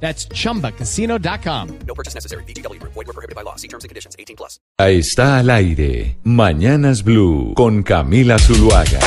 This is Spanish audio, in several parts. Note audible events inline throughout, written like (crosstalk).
That's chumbacasino.com. No purchase necessary. BGW. Void were prohibited by law. See terms and conditions. 18 plus. Ahí está al aire. Mañanas Blue con Camila Zuluaga.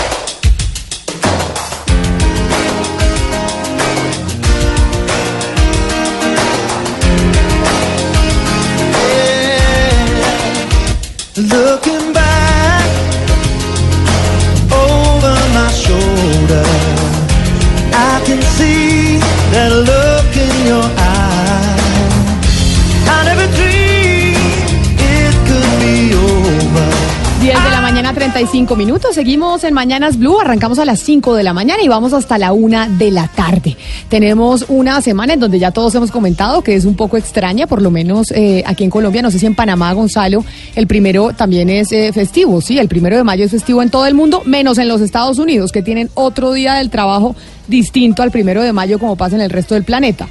45 minutos. Seguimos en Mañanas Blue. Arrancamos a las 5 de la mañana y vamos hasta la 1 de la tarde. Tenemos una semana en donde ya todos hemos comentado que es un poco extraña, por lo menos eh, aquí en Colombia. No sé si en Panamá, Gonzalo, el primero también es eh, festivo. Sí, el primero de mayo es festivo en todo el mundo, menos en los Estados Unidos, que tienen otro día del trabajo distinto al primero de mayo, como pasa en el resto del planeta.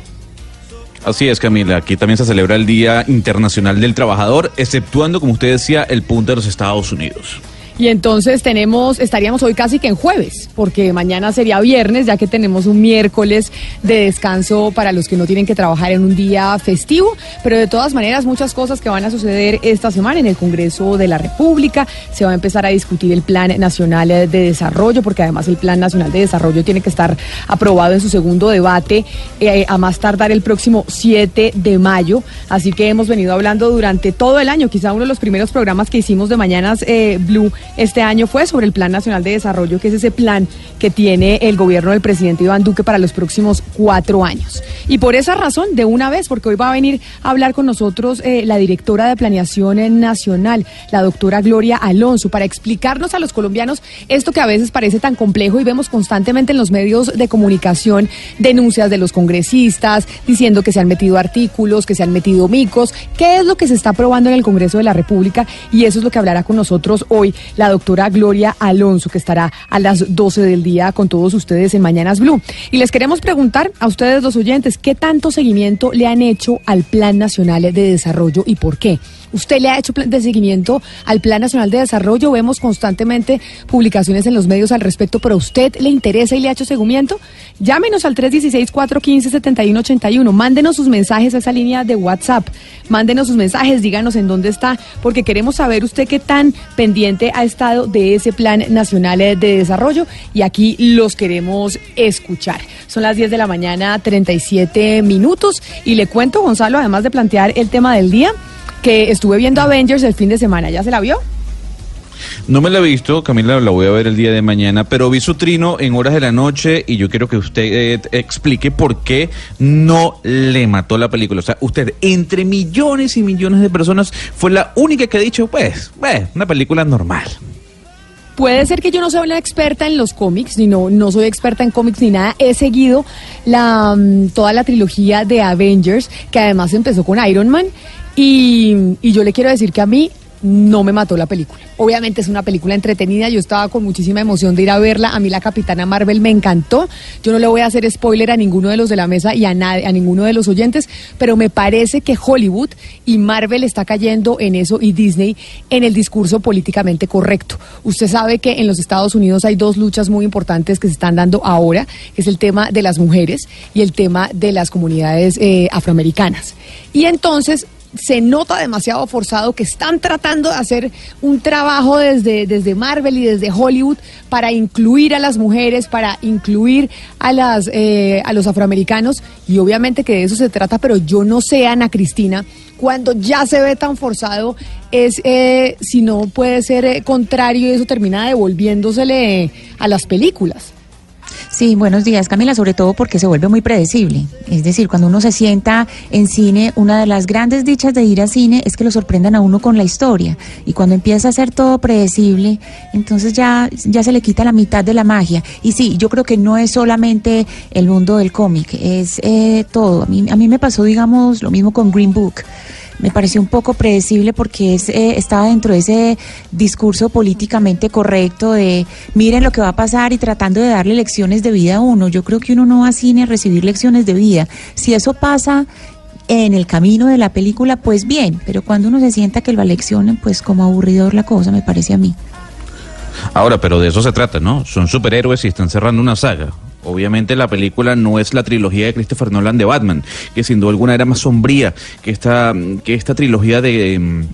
Así es, Camila. Aquí también se celebra el Día Internacional del Trabajador, exceptuando, como usted decía, el punto de los Estados Unidos. Y entonces tenemos, estaríamos hoy casi que en jueves, porque mañana sería viernes, ya que tenemos un miércoles de descanso para los que no tienen que trabajar en un día festivo. Pero de todas maneras, muchas cosas que van a suceder esta semana en el Congreso de la República. Se va a empezar a discutir el Plan Nacional de Desarrollo, porque además el Plan Nacional de Desarrollo tiene que estar aprobado en su segundo debate eh, a más tardar el próximo 7 de mayo. Así que hemos venido hablando durante todo el año, quizá uno de los primeros programas que hicimos de Mañanas eh, Blue este año fue sobre el Plan Nacional de Desarrollo, que es ese plan que tiene el gobierno del presidente Iván Duque para los próximos cuatro años. Y por esa razón, de una vez, porque hoy va a venir a hablar con nosotros eh, la directora de Planeación Nacional, la doctora Gloria Alonso, para explicarnos a los colombianos esto que a veces parece tan complejo y vemos constantemente en los medios de comunicación denuncias de los congresistas diciendo que se han metido artículos, que se han metido micos, qué es lo que se está aprobando en el Congreso de la República y eso es lo que hablará con nosotros hoy la doctora Gloria Alonso, que estará a las 12 del día con todos ustedes en Mañanas Blue. Y les queremos preguntar a ustedes los oyentes, ¿qué tanto seguimiento le han hecho al Plan Nacional de Desarrollo y por qué? ¿Usted le ha hecho plan de seguimiento al Plan Nacional de Desarrollo? Vemos constantemente publicaciones en los medios al respecto, pero ¿a usted le interesa y le ha hecho seguimiento? Llámenos al 316-415-7181. Mándenos sus mensajes a esa línea de WhatsApp. Mándenos sus mensajes, díganos en dónde está, porque queremos saber usted qué tan pendiente ha estado de ese Plan Nacional de Desarrollo y aquí los queremos escuchar. Son las 10 de la mañana, 37 minutos y le cuento, Gonzalo, además de plantear el tema del día, que estuve viendo Avengers el fin de semana. ¿Ya se la vio? No me la he visto, Camila, la voy a ver el día de mañana, pero vi su trino en horas de la noche y yo quiero que usted eh, explique por qué no le mató la película. O sea, usted, entre millones y millones de personas, fue la única que ha dicho, pues, pues una película normal. Puede ser que yo no sea una experta en los cómics, ni no, no soy experta en cómics ni nada. He seguido la, mm, toda la trilogía de Avengers, que además empezó con Iron Man. Y, yo le quiero decir que a mí no me mató la película. Obviamente es una película entretenida, yo estaba con muchísima emoción de ir a verla, a mí la Capitana Marvel me encantó, yo no le voy a hacer spoiler a ninguno de los de la mesa y a, nadie, a ninguno de los oyentes, pero me parece que Hollywood y Marvel está cayendo en eso y Disney en el discurso políticamente correcto. Usted sabe que en los Estados Unidos hay dos luchas muy importantes que se están dando ahora, que es el tema de las mujeres y el tema de las comunidades eh, afroamericanas. Y entonces se nota demasiado forzado que están tratando de hacer un trabajo desde, desde Marvel y desde Hollywood para incluir a las mujeres, para incluir a, las, eh, a los afroamericanos y obviamente que de eso se trata, pero yo no sé, Ana Cristina, cuando ya se ve tan forzado es eh, si no puede ser eh, contrario y eso termina devolviéndosele a las películas. Sí, buenos días Camila, sobre todo porque se vuelve muy predecible. Es decir, cuando uno se sienta en cine, una de las grandes dichas de ir a cine es que lo sorprendan a uno con la historia. Y cuando empieza a ser todo predecible, entonces ya, ya se le quita la mitad de la magia. Y sí, yo creo que no es solamente el mundo del cómic, es eh, todo. A mí, a mí me pasó, digamos, lo mismo con Green Book me pareció un poco predecible porque es, eh, estaba dentro de ese discurso políticamente correcto de miren lo que va a pasar y tratando de darle lecciones de vida a uno. Yo creo que uno no va a cine a recibir lecciones de vida. Si eso pasa en el camino de la película, pues bien, pero cuando uno se sienta que lo leccionen, pues como aburridor la cosa, me parece a mí. Ahora, pero de eso se trata, ¿no? Son superhéroes y están cerrando una saga. Obviamente la película no es la trilogía de Christopher Nolan de Batman, que sin duda alguna era más sombría que esta, que esta trilogía de, mm,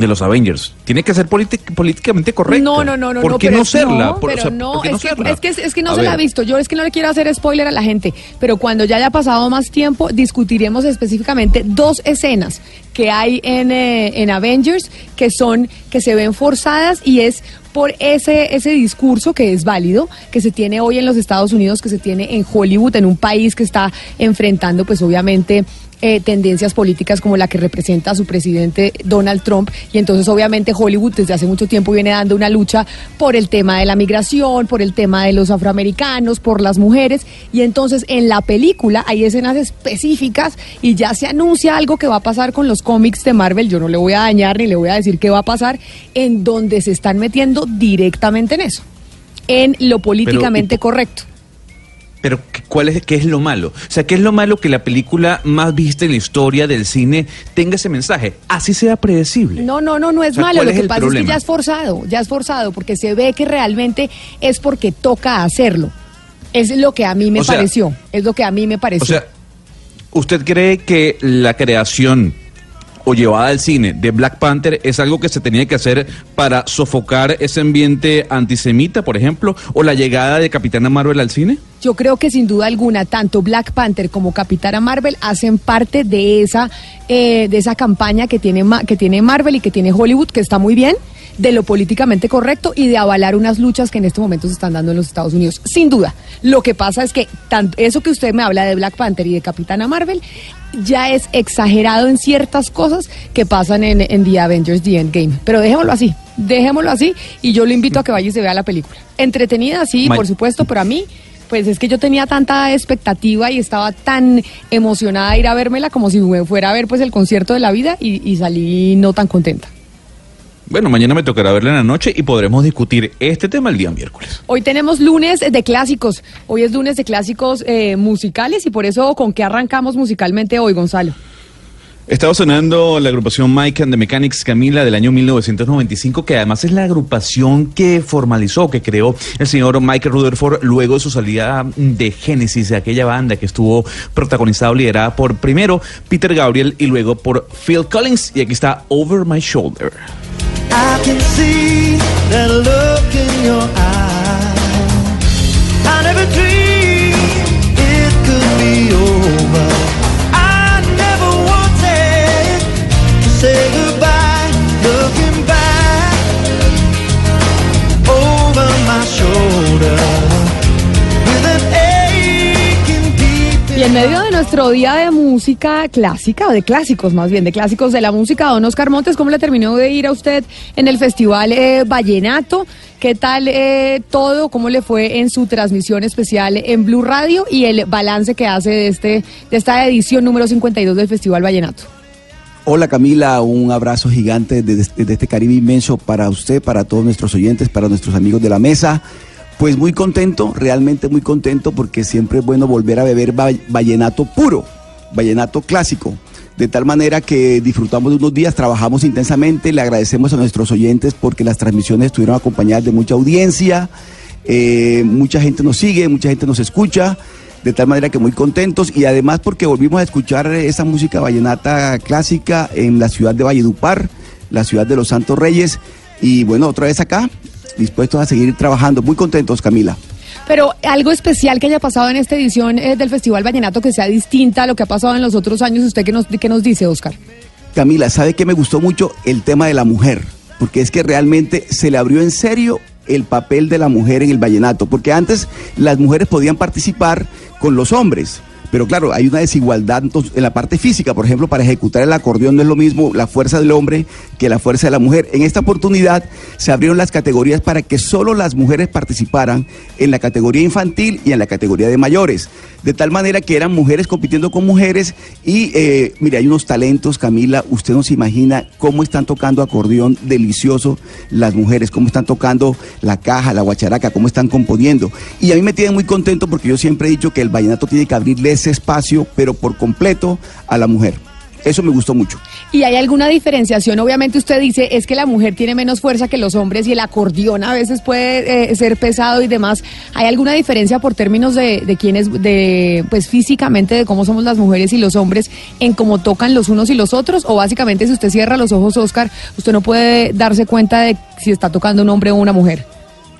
de los Avengers. Tiene que ser polític- políticamente correcta. No, no, no, no. ¿Por qué no serla? No, pero no, ¿por qué no es, que, es que no A se la ha visto. Yo es que no le quiero hacer spoiler a la gente, pero cuando ya haya pasado más tiempo, discutiremos específicamente dos escenas que hay en, eh, en Avengers que son, que se ven forzadas y es por ese, ese discurso que es válido, que se tiene hoy en los Estados Unidos, que se tiene en Hollywood, en un país que está enfrentando, pues obviamente, eh, tendencias políticas como la que representa a su presidente Donald Trump. Y entonces, obviamente, Hollywood desde hace mucho tiempo viene dando una lucha por el tema de la migración, por el tema de los afroamericanos, por las mujeres. Y entonces, en la película hay escenas específicas y ya se anuncia algo que va a pasar con los cómics de Marvel. Yo no le voy a dañar ni le voy a decir qué va a pasar, en donde se están metiendo directamente en eso, en lo políticamente ¿y po- correcto. Pero ¿qué- ¿cuál es, qué es lo malo? O sea, ¿qué es lo malo que la película más vista en la historia del cine tenga ese mensaje? Así sea predecible. No, no, no, no es O sea, malo. ¿cuál Lo es que pasa es que ya es forzado, ya es forzado, porque se ve que realmente es porque toca hacerlo. Es lo que a mí me O sea- pareció. Es lo que a mí me pareció. O sea, ¿usted cree que la creación o llevada al cine de Black Panther es algo que se tenía que hacer para sofocar ese ambiente antisemita, por ejemplo, o la llegada de Capitana Marvel al cine? Yo creo que sin duda alguna, tanto Black Panther como Capitana Marvel hacen parte de esa, eh, de esa campaña que tiene, que tiene Marvel y que tiene Hollywood, que está muy bien, de lo políticamente correcto y de avalar unas luchas que en este momento se están dando en los Estados Unidos. Sin duda. Lo que pasa es que tanto, eso que usted me habla de Black Panther y de Capitana Marvel ya es exagerado en ciertas cosas que pasan en, en The Avengers, The Endgame. Pero dejémoslo así, dejémoslo así y yo lo invito a que vaya y se vea la película. Entretenida, sí, por supuesto, pero a mí pues es que yo tenía tanta expectativa y estaba tan emocionada de ir a vérmela como si fuera a ver pues el concierto de la vida y, y salí no tan contenta. Bueno, mañana me tocará verla en la noche y podremos discutir este tema el día miércoles. Hoy tenemos lunes de clásicos, hoy es lunes de clásicos eh, musicales y por eso con qué arrancamos musicalmente hoy, Gonzalo. Estaba sonando la agrupación Mike and the Mechanics Camila del año 1995, que además es la agrupación que formalizó, que creó el señor Michael Rutherford luego de su salida de Genesis, de aquella banda que estuvo protagonizada o liderada por primero Peter Gabriel y luego por Phil Collins. Y aquí está Over My Shoulder. I can see that look in your eye. I never dreamed en medio de nuestro día de música clásica, o de clásicos más bien, de clásicos de la música, don Oscar Montes, ¿cómo le terminó de ir a usted en el Festival eh, Vallenato? ¿Qué tal eh, todo? ¿Cómo le fue en su transmisión especial en Blue Radio y el balance que hace de, este, de esta edición número 52 del Festival Vallenato? Hola Camila, un abrazo gigante desde, desde este Caribe inmenso para usted, para todos nuestros oyentes, para nuestros amigos de la mesa. Pues muy contento, realmente muy contento porque siempre es bueno volver a beber va- vallenato puro, vallenato clásico. De tal manera que disfrutamos de unos días, trabajamos intensamente, le agradecemos a nuestros oyentes porque las transmisiones estuvieron acompañadas de mucha audiencia, eh, mucha gente nos sigue, mucha gente nos escucha, de tal manera que muy contentos y además porque volvimos a escuchar esa música vallenata clásica en la ciudad de Valledupar, la ciudad de los Santos Reyes y bueno, otra vez acá, dispuestos a seguir trabajando, muy contentos Camila. Pero algo especial que haya pasado en esta edición eh, del Festival Vallenato que sea distinta a lo que ha pasado en los otros años, ¿usted qué nos, qué nos dice, Oscar? Camila, ¿sabe que me gustó mucho el tema de la mujer? Porque es que realmente se le abrió en serio el papel de la mujer en el vallenato, porque antes las mujeres podían participar con los hombres, Pero claro, hay una desigualdad en la parte física. Por ejemplo, para ejecutar el acordeón no es lo mismo la fuerza del hombre que la fuerza de la mujer. En esta oportunidad se abrieron las categorías para que solo las mujeres participaran en la categoría infantil y en la categoría de mayores. De tal manera que eran mujeres compitiendo con mujeres y, eh, mire, hay unos talentos, Camila, usted no se imagina cómo están tocando acordeón delicioso las mujeres, cómo están tocando la caja, la guacharaca, cómo están componiendo. Y a mí me tiene muy contento porque yo siempre he dicho que el vallenato tiene que abrirle ese espacio, pero por completo, a la mujer. Eso me gustó mucho. ¿Y hay alguna diferenciación? Obviamente usted dice, es que la mujer tiene menos fuerza que los hombres y el acordeón a veces puede eh, ser pesado y demás. ¿Hay alguna diferencia por términos de, de quiénes, de, pues físicamente, de cómo somos las mujeres y los hombres en cómo tocan los unos y los otros? O básicamente si usted cierra los ojos, Oscar, usted no puede darse cuenta de si está tocando un hombre o una mujer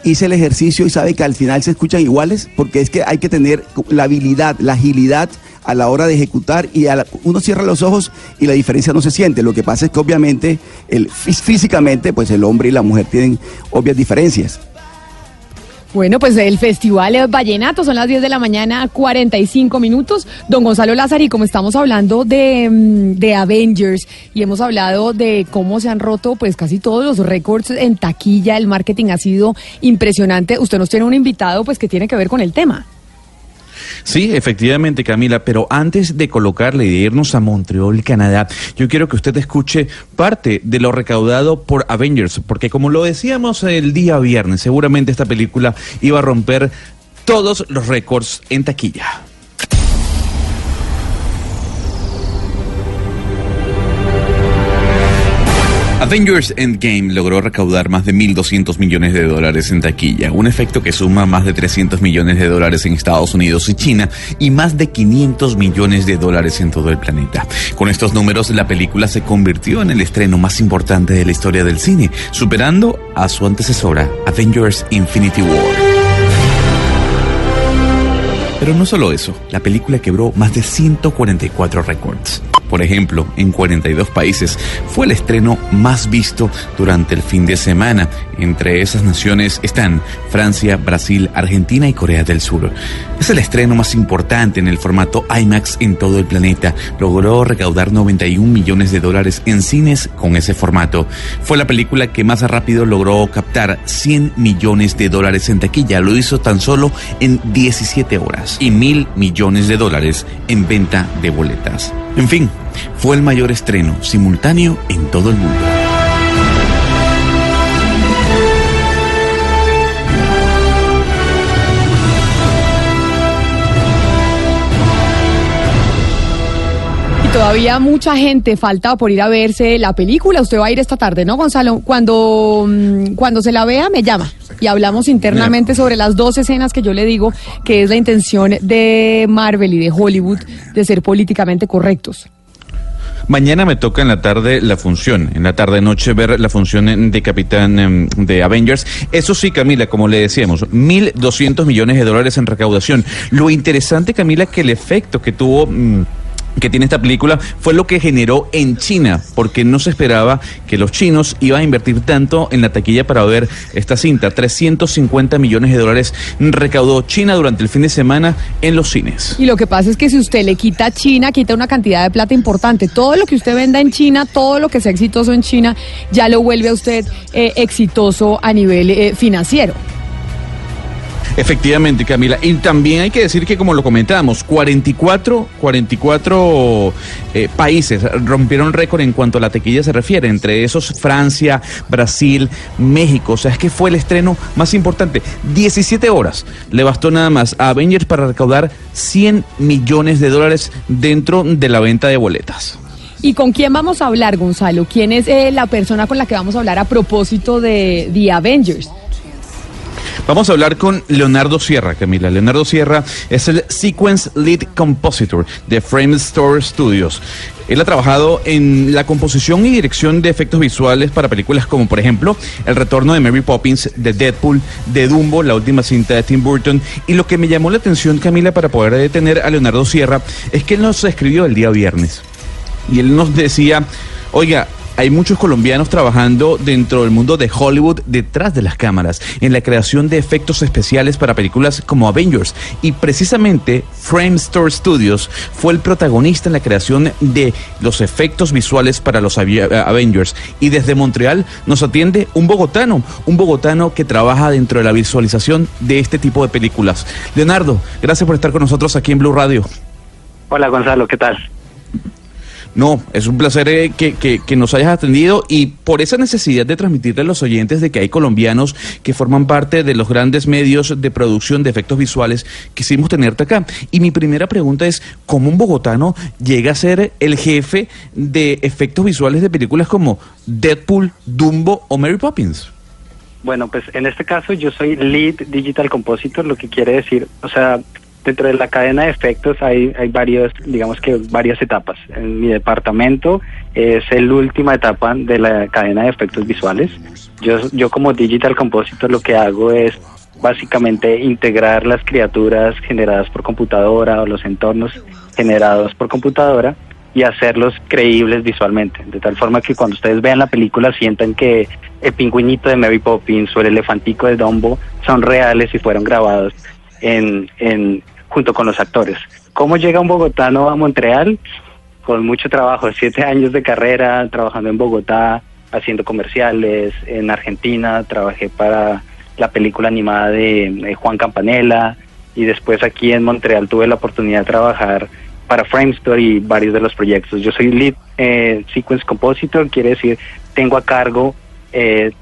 hice el ejercicio y sabe que al final se escuchan iguales, porque es que hay que tener la habilidad, la agilidad a la hora de ejecutar y a la- uno cierra los ojos y la diferencia no se siente. Lo que pasa es que obviamente el, fí- físicamente pues el hombre y la mujer tienen obvias diferencias. Bueno, pues el Festival es Vallenato, son las 10 de la mañana, 45 minutos. Don Gonzalo Lázaro, y como estamos hablando de, mm, de Avengers y hemos hablado de cómo se han roto pues casi todos los récords en taquilla, el marketing ha sido impresionante. Usted nos tiene un invitado pues que tiene que ver con el tema. Sí, efectivamente, Camila, pero antes de colocarle y de irnos a Montreal, Canadá, yo quiero que usted escuche parte de lo recaudado por Avengers, porque como lo decíamos el día viernes, seguramente esta película iba a romper todos los récords en taquilla. Avengers Endgame logró recaudar más de 1.200 millones de dólares en taquilla, un efecto que suma más de 300 millones de dólares en Estados Unidos y China y más de 500 millones de dólares en todo el planeta. Con estos números, la película se convirtió en el estreno más importante de la historia del cine, superando a su antecesora, Avengers Infinity War. Pero no solo eso, la película quebró más de 144 récords. Por ejemplo, en 42 países fue el estreno más visto durante el fin de semana. Entre esas naciones están Francia, Brasil, Argentina y Corea del Sur. Es el estreno más importante en el formato IMAX en todo el planeta. Logró recaudar 91 millones de dólares en cines con ese formato. Fue la película que más rápido logró captar 100 millones de dólares en taquilla. Lo hizo tan solo en 17 horas y mil millones de dólares en venta de boletas. En fin, fue el mayor estreno simultáneo en todo el mundo. Todavía mucha gente falta por ir a verse la película. Usted va a ir esta tarde, ¿no, Gonzalo? Cuando, mm, cuando se la vea, me llama. Y hablamos internamente sobre las dos escenas que yo le digo que es la intención de Marvel y de Hollywood de ser políticamente correctos. Mañana me toca en la tarde la función, en la tarde noche ver la función de Capitán em, de Avengers. Eso sí, Camila, como le decíamos, 1.200 millones de dólares en recaudación. Lo interesante, Camila, que el efecto que tuvo... que tiene esta película fue lo que generó en China, porque no se esperaba que los chinos iban a invertir tanto en la taquilla para ver esta cinta. 350 millones de dólares recaudó China durante el fin de semana en los cines. Y lo que pasa es que si usted le quita a China, quita una cantidad de plata importante. Todo lo que usted venda en China, todo lo que sea exitoso en China, ya lo vuelve a usted eh, exitoso a nivel eh, financiero. Efectivamente, Camila. Y también hay que decir que, como lo comentábamos, 44, 44 eh, países rompieron récord en cuanto a la tequilla se refiere. Entre esos, Francia, Brasil, México. O sea, es que fue el estreno más importante. 17 horas le bastó nada más a Avengers para recaudar 100 millones de dólares dentro de la venta de boletas. ¿Y con quién vamos a hablar, Gonzalo? ¿Quién es eh, la persona con la que vamos a hablar a propósito de The Avengers? Vamos a hablar con Leonardo Sierra, Camila. Leonardo Sierra es el Sequence Lead Compositor de Frame Store Studios. Él ha trabajado en la composición y dirección de efectos visuales para películas como, por ejemplo, El retorno de Mary Poppins, de Deadpool, de Dumbo, la última cinta de Tim Burton. Y lo que me llamó la atención, Camila, para poder detener a Leonardo Sierra, es que él nos escribió el día viernes. Y él nos decía, oiga, hay muchos colombianos trabajando dentro del mundo de Hollywood detrás de las cámaras, en la creación de efectos especiales para películas como Avengers. Y precisamente Frame Store Studios fue el protagonista en la creación de los efectos visuales para los eh, Avengers. Y desde Montreal nos atiende un bogotano, un bogotano que trabaja dentro de la visualización de este tipo de películas. Leonardo, gracias por estar con nosotros aquí en Blue Radio. Hola Gonzalo, ¿qué tal? No, es un placer eh, que, que- que nos hayas atendido y por esa necesidad de transmitirle a los oyentes de que hay colombianos que forman parte de los grandes medios de producción de efectos visuales, quisimos tenerte acá. Y mi primera pregunta es, ¿cómo un bogotano llega a ser el jefe de efectos visuales de películas como Deadpool, Dumbo o Mary Poppins? Bueno, pues en este caso yo soy Lead Digital Compositor, lo que quiere decir, o sea, dentro de la cadena de efectos hay, hay varios, digamos que varias etapas. En mi departamento es la última etapa de la cadena de efectos visuales. Yo, yo como Digital Compositor lo que hago es básicamente integrar las criaturas generadas por computadora o los entornos generados por computadora y hacerlos creíbles visualmente, de tal forma que cuando ustedes vean la película sientan que el pingüinito de Mary Poppins o el elefantico de Dumbo son reales y fueron grabados en, en junto con los actores. ¿Cómo llega un bogotano a Montreal? Con mucho trabajo, siete años de carrera, trabajando en Bogotá, haciendo comerciales, en Argentina trabajé para la película animada de Juan Campanella y después aquí en Montreal tuve la oportunidad de trabajar para Framestore y varios de los proyectos. Yo soy lead eh, sequence compositor, quiere decir tengo a cargo eh,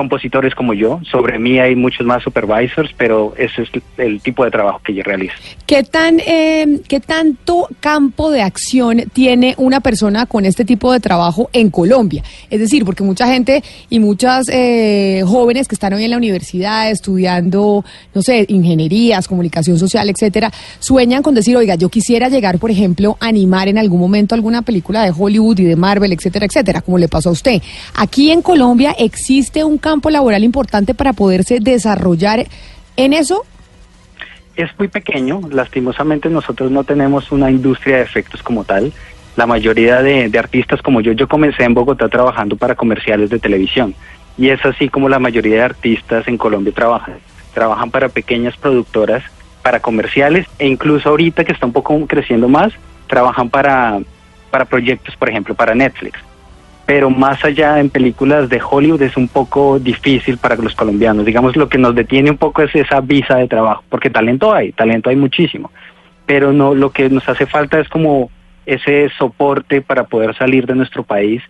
compositores como yo. Sobre mí hay muchos más supervisors, pero ese es el tipo de trabajo que yo realizo. ¿Qué, tan, eh, ¿Qué tanto campo de acción tiene una persona con este tipo de trabajo en Colombia? Es decir, porque mucha gente y muchas eh, jóvenes que están hoy en la universidad estudiando, no sé, ingenierías, comunicación social, etcétera, sueñan con decir, oiga, yo quisiera llegar, por ejemplo, a animar en algún momento alguna película de Hollywood y de Marvel, etcétera, etcétera, como le pasó a usted. Aquí en Colombia existe un campo laboral importante para poderse desarrollar en eso es muy pequeño. Lastimosamente nosotros no tenemos una industria de efectos como tal. La mayoría de, artistas como yo, yo comencé en Bogotá trabajando para comerciales de televisión. Y es así como la mayoría de artistas en Colombia trabajan. Trabajan para pequeñas productoras, para comerciales e incluso ahorita que está un poco creciendo más, trabajan para, para proyectos, por ejemplo, para Netflix pero más allá en películas de Hollywood es un poco difícil para los colombianos. Digamos, lo que nos detiene un poco es esa visa de trabajo, porque talento hay, talento hay muchísimo, pero no lo que nos hace falta es como ese soporte para poder salir de nuestro país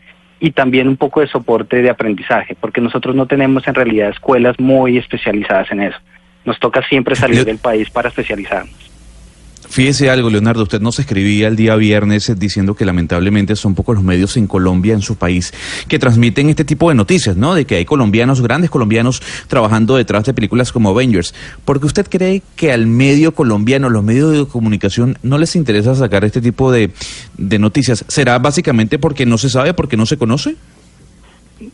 y también un poco de soporte de aprendizaje, porque nosotros no tenemos en realidad escuelas muy especializadas en eso. Nos toca siempre salir del país para especializarnos. Fíjese algo, Leonardo, usted nos escribía el día viernes diciendo que lamentablemente son pocos los medios en Colombia, en su país, que transmiten este tipo de noticias, ¿no? De que hay colombianos, grandes colombianos, trabajando detrás de películas como Avengers. Porque usted cree que al medio colombiano, los medios de comunicación, no les interesa sacar este tipo de, noticias. ¿Será básicamente porque no se sabe, porque no se conoce?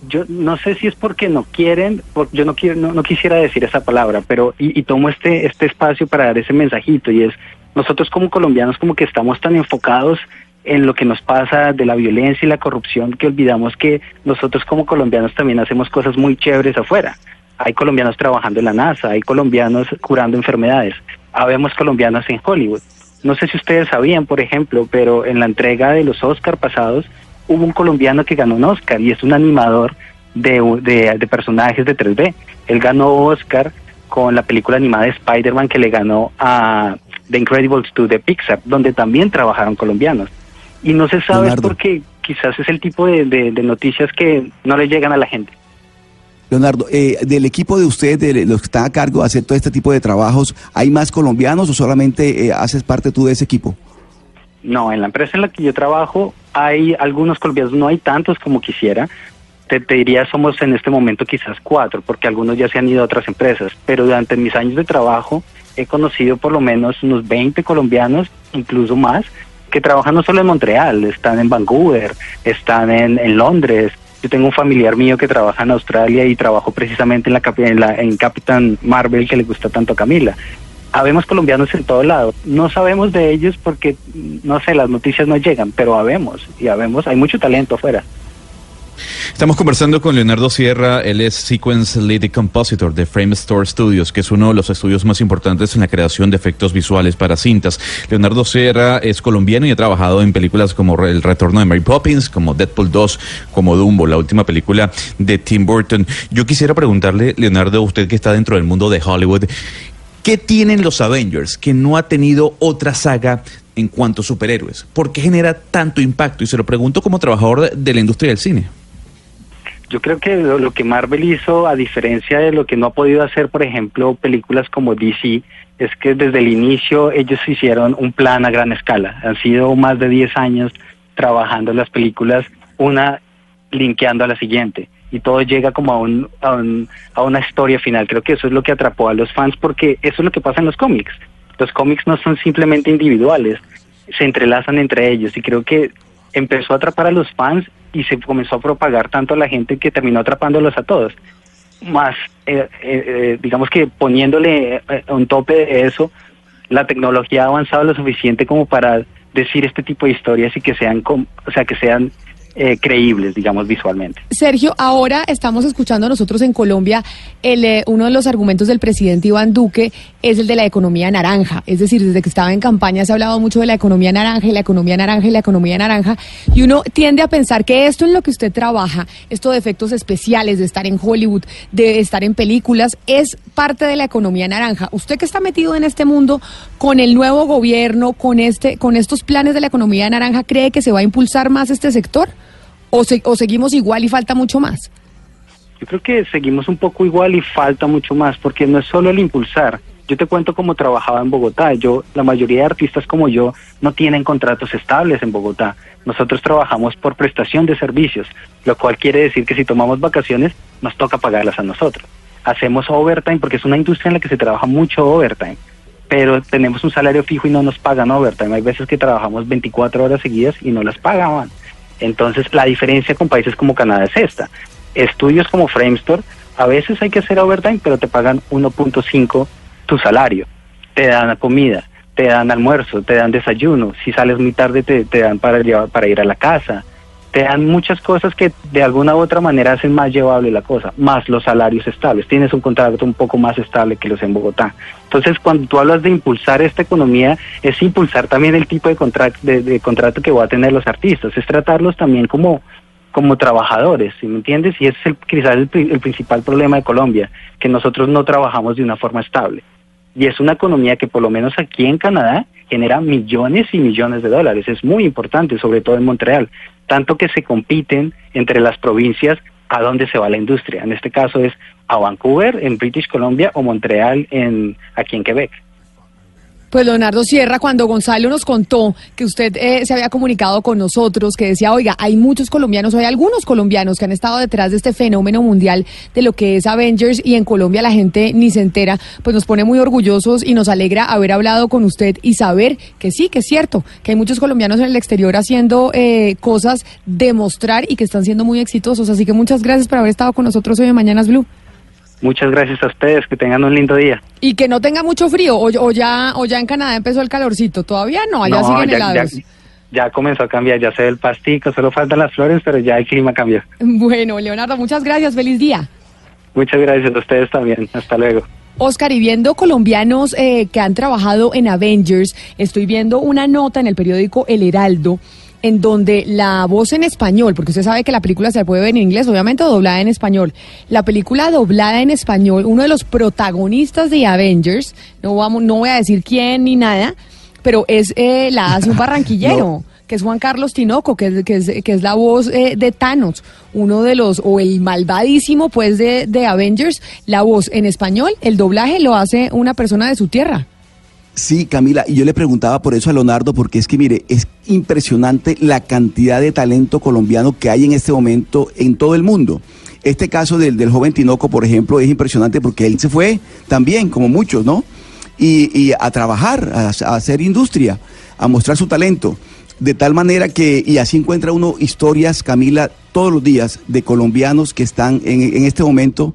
yo no sé si es porque no quieren, porque yo no quiero, no, no, quisiera decir esa palabra, pero y, y, tomo este este espacio para dar ese mensajito y es nosotros como colombianos como que estamos tan enfocados en lo que nos pasa de la violencia y la corrupción que olvidamos que nosotros como colombianos también hacemos cosas muy chéveres afuera. Hay colombianos trabajando en la NASA, hay colombianos curando enfermedades, habemos colombianos en Hollywood. No sé si ustedes sabían, por ejemplo, pero en la entrega de los Oscar pasados hubo un colombiano que ganó un Oscar y es un animador de, de, personajes de 3D. Él ganó Oscar con la película animada de Spider-Man que le ganó a The Incredibles 2 de Pixar, donde también trabajaron colombianos. Y no se sabe Leonardo. porque quizás es el tipo de, de, de, noticias que no le llegan a la gente. Leonardo, eh, del equipo de ustedes, de los que están a cargo de hacer todo este tipo de trabajos, ¿hay más colombianos o solamente eh, haces parte tú de ese equipo? No, en la empresa en la que yo trabajo hay algunos colombianos, no hay tantos como quisiera. Te, te, diría somos en este momento quizás cuatro, porque algunos ya se han ido a otras empresas, pero durante mis años de trabajo he conocido por lo menos unos 20 colombianos, incluso más, que trabajan no solo en Montreal, están en Vancouver, están en, Londres. Yo tengo un familiar mío que trabaja en Australia y trabajó precisamente en, la, en, la, en Capitán Marvel que le gusta tanto a Camila habemos colombianos en todo lado. No sabemos de ellos porque, no sé, las noticias no llegan, pero habemos y habemos, hay mucho talento afuera. Estamos conversando con Leonardo Sierra, él es Sequence Lead Compositor de Frame Store Studios, que es uno de los estudios más importantes en la creación de efectos visuales para cintas. Leonardo Sierra es colombiano y ha trabajado en películas como El Retorno de Mary Poppins, como Deadpool 2, como Dumbo, la última película de Tim Burton. Yo quisiera preguntarle, Leonardo, usted que está dentro del mundo de Hollywood, ¿qué tienen los Avengers que no ha tenido otra saga en cuanto a superhéroes? ¿Por qué genera tanto impacto? Y se lo pregunto como trabajador de la industria del cine. Yo creo que lo, que Marvel hizo, a diferencia de lo que no ha podido hacer, por ejemplo, películas como DC, es que desde el inicio ellos hicieron un plan a gran escala. Han sido más de 10 años trabajando las películas, una linkeando a la siguiente. Y todo llega como a, un, a, un, a una historia final. Creo que eso es lo que atrapó a los fans porque eso es lo que pasa en los cómics. Los cómics no son simplemente individuales, se entrelazan entre ellos y creo que empezó a atrapar a los fans y se comenzó a propagar tanto a la gente que terminó atrapándolos a todos. Más, eh, eh, digamos que poniéndole eh, un tope de eso, la tecnología ha avanzado lo suficiente como para decir este tipo de historias y que sean, o sea, que sean eh, creíbles, digamos, visualmente. Sergio, ahora estamos escuchando nosotros en Colombia el, eh, uno de los argumentos del presidente Iván Duque es el de la economía naranja. Es decir, desde que estaba en campaña se ha hablado mucho de la economía naranja y la economía naranja y la economía naranja. Y uno tiende a pensar que esto en lo que usted trabaja, esto de efectos especiales, de estar en Hollywood, de estar en películas, es parte de la economía naranja. Usted que está metido en este mundo con el nuevo gobierno, con, este, con estos planes de la economía naranja, ¿cree que se va a impulsar más este sector? o, o seguimos igual y falta mucho más? Yo creo que seguimos un poco igual y falta mucho más, porque no es solo el impulsar. Yo te cuento cómo trabajaba en Bogotá. Yo, la mayoría de artistas como yo no tienen contratos estables en Bogotá. Nosotros trabajamos por prestación de servicios, lo cual quiere decir que si tomamos vacaciones nos toca pagarlas a nosotros. Hacemos overtime porque es una industria en la que se trabaja mucho overtime, pero tenemos un salario fijo y no nos pagan overtime. Hay veces que trabajamos 24 horas seguidas y no las pagaban. Entonces, la diferencia con países como Canadá es esta. Estudios como Framestore, a veces hay que hacer overtime, pero te pagan 1.5 tu salario. Te dan comida, te dan almuerzo, te dan desayuno. Si sales muy tarde, te, te dan para, llevar, para ir a la casa. Te dan muchas cosas que de alguna u otra manera hacen más llevable la cosa, más los salarios estables. Tienes un contrato un poco más estable que los en Bogotá. Entonces, cuando tú hablas de impulsar esta economía, es impulsar también el tipo de, contrato de, contrato que van a tener los artistas, es tratarlos también como, como trabajadores, ¿sí me entiendes? Y es el, quizás el principal problema de Colombia, que nosotros no trabajamos de una forma estable. Y es una economía que por lo menos aquí en Canadá genera millones y millones de dólares. Es muy importante, sobre todo en Montreal. Tanto que se compiten entre las provincias a dónde se va la industria. En este caso es a Vancouver, en British Columbia, o Montreal, en, aquí en Quebec. Pues Leonardo Sierra, cuando Gonzalo nos contó que usted eh, se había comunicado con nosotros, que decía, oiga, hay muchos colombianos, hay algunos colombianos que han estado detrás de este fenómeno mundial de lo que es Avengers y en Colombia la gente ni se entera, pues nos pone muy orgullosos y nos alegra haber hablado con usted y saber que sí, que es cierto, que hay muchos colombianos en el exterior haciendo eh, cosas, demostrar y que están siendo muy exitosos. Así que muchas gracias por haber estado con nosotros hoy en Mañanas Blue. Muchas gracias a ustedes, que tengan un lindo día. Y que no tenga mucho frío, o, o ya o ya en Canadá empezó el calorcito, todavía no, allá No, siguen ya, helados. ya- ya comenzó a cambiar, ya se ve el pastico, solo faltan las flores, pero ya el clima cambió. (laughs) Bueno, Leonardo, muchas gracias, feliz día. Muchas gracias a ustedes también. Hasta luego. Oscar, y viendo colombianos eh, que han trabajado en Avengers, estoy viendo una nota en el periódico El Heraldo en donde la voz en español, porque usted sabe que la película se puede ver en inglés, obviamente o doblada en español, la película doblada en español, uno de los protagonistas de Avengers, no, vamos, no voy a decir quién ni nada, pero es eh, la hace un (laughs) barranquillero. que es Juan Carlos Tinoco, que es, que es, que es la voz eh, de Thanos, uno de los, o el malvadísimo pues de, de Avengers, la voz en español, el doblaje lo hace una persona de su tierra. Sí, Camila, y yo le preguntaba por eso a Leonardo, porque es que mire, es impresionante la cantidad de talento colombiano que hay en este momento en todo el mundo. Este caso del, del joven Tinoco, por ejemplo, es impresionante porque él se fue también, como muchos, ¿no? Y, a trabajar, a, a hacer industria, a mostrar su talento. De tal manera que, y así encuentra uno historias, Camila, todos los días de colombianos que están en, en este momento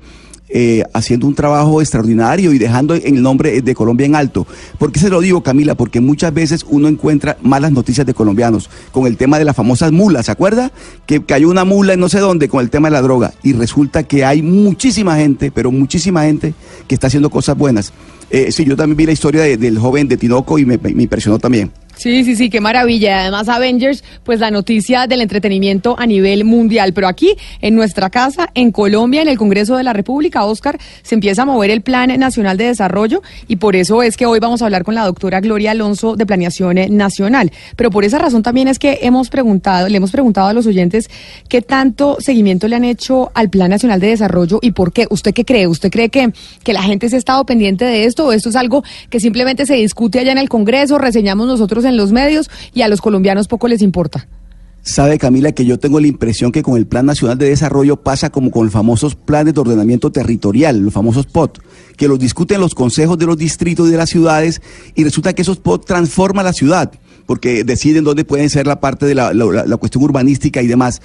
eh, haciendo un trabajo extraordinario y dejando en el nombre de Colombia en alto. ¿Por qué se lo digo, Camila? Porque muchas veces uno encuentra malas noticias de colombianos con el tema de las famosas mulas, ¿se acuerda? Que cayó una mula en no sé dónde con el tema de la droga y resulta que hay muchísima gente, pero muchísima gente que está haciendo cosas buenas. Eh, sí, yo también vi la historia de- del joven de Tinoco y me impresionó también. Sí, sí, sí, qué maravilla. Además, Avengers, pues la noticia del entretenimiento a nivel mundial. Pero aquí, en nuestra casa, en Colombia, en el Congreso de la República, Oscar, se empieza a mover el Plan Nacional de Desarrollo y por eso es que hoy vamos a hablar con la doctora Gloria Alonso de Planeación Nacional. Pero por esa razón también es que hemos preguntado, le hemos preguntado a los oyentes qué tanto seguimiento le han hecho al Plan Nacional de Desarrollo y por qué. ¿Usted qué cree? ¿Usted cree que, que la gente se ha estado pendiente de esto o esto es algo que simplemente se discute allá en el Congreso, reseñamos nosotros en los medios y a los colombianos poco les importa? Sabe Camila que yo tengo la impresión que con el Plan Nacional de Desarrollo pasa como con los famosos planes de ordenamiento territorial, los famosos POT, que los discuten los consejos de los distritos y de las ciudades y resulta que esos POT transforman la ciudad porque deciden dónde pueden ser la parte de la- la cuestión urbanística y demás.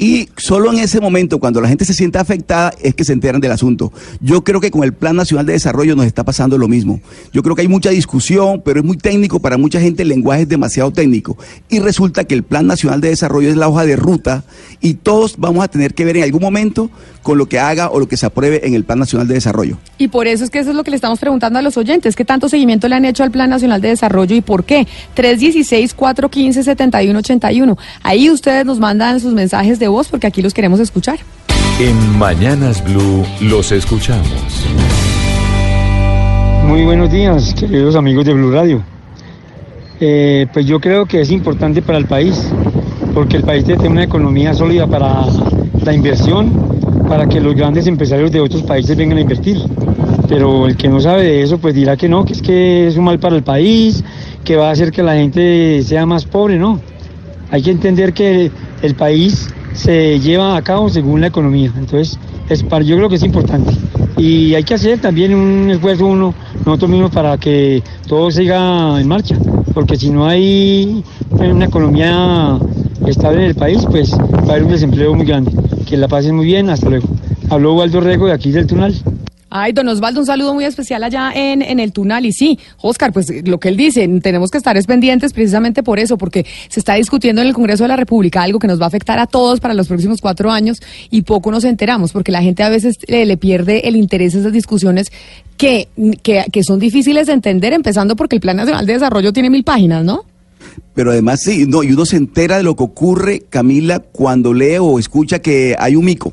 Y solo en ese momento, cuando la gente se siente afectada, es que se enteran del asunto. Yo creo que con el Plan Nacional de Desarrollo nos está pasando lo mismo. Yo creo que hay mucha discusión, pero es muy técnico para mucha gente, el lenguaje es demasiado técnico. Y resulta que el Plan Nacional de Desarrollo es la hoja de ruta y todos vamos a tener que ver en algún momento con lo que haga o lo que se apruebe en el Plan Nacional de Desarrollo. Y por eso es que eso es lo que le estamos preguntando a los oyentes. ¿Qué tanto seguimiento le han hecho al Plan Nacional de Desarrollo y por qué? 316-415-7181. Ahí ustedes nos mandan sus mensajes de voz porque aquí los queremos escuchar. En Mañanas Blue los escuchamos. Muy buenos días, queridos amigos de Blue Radio. Eh, pues yo creo que es importante para el país, porque el país tener una economía sólida para la inversión, para que los grandes empresarios de otros países vengan a invertir. Pero el que no sabe de eso, pues dirá que no, que es que es un mal para el país, que va a hacer que la gente sea más pobre, ¿no? Hay que entender que el país se lleva a cabo según la economía. Entonces, es para, yo creo que es importante. Y hay que hacer también un esfuerzo uno, nosotros mismos, para que todo siga en marcha. Porque si no hay una economía estable en el país, pues va a haber un desempleo muy grande. Que la pasen muy bien, hasta luego. Habló Waldo Rego de aquí del Tunal. Ay, don Osvaldo, un saludo muy especial allá en, en el Tunal. Y sí, Oscar, pues lo que él dice, tenemos que estar es pendientes precisamente por eso, porque se está discutiendo en el Congreso de la República algo que nos va a afectar a todos para los próximos cuatro años y poco nos enteramos, porque la gente a veces eh, le pierde el interés a esas discusiones que, que, que son difíciles de entender, empezando porque el Plan Nacional de Desarrollo tiene mil páginas, ¿no? Pero además sí, no, y uno se entera de lo que ocurre, Camila, cuando lee o escucha que hay un mico,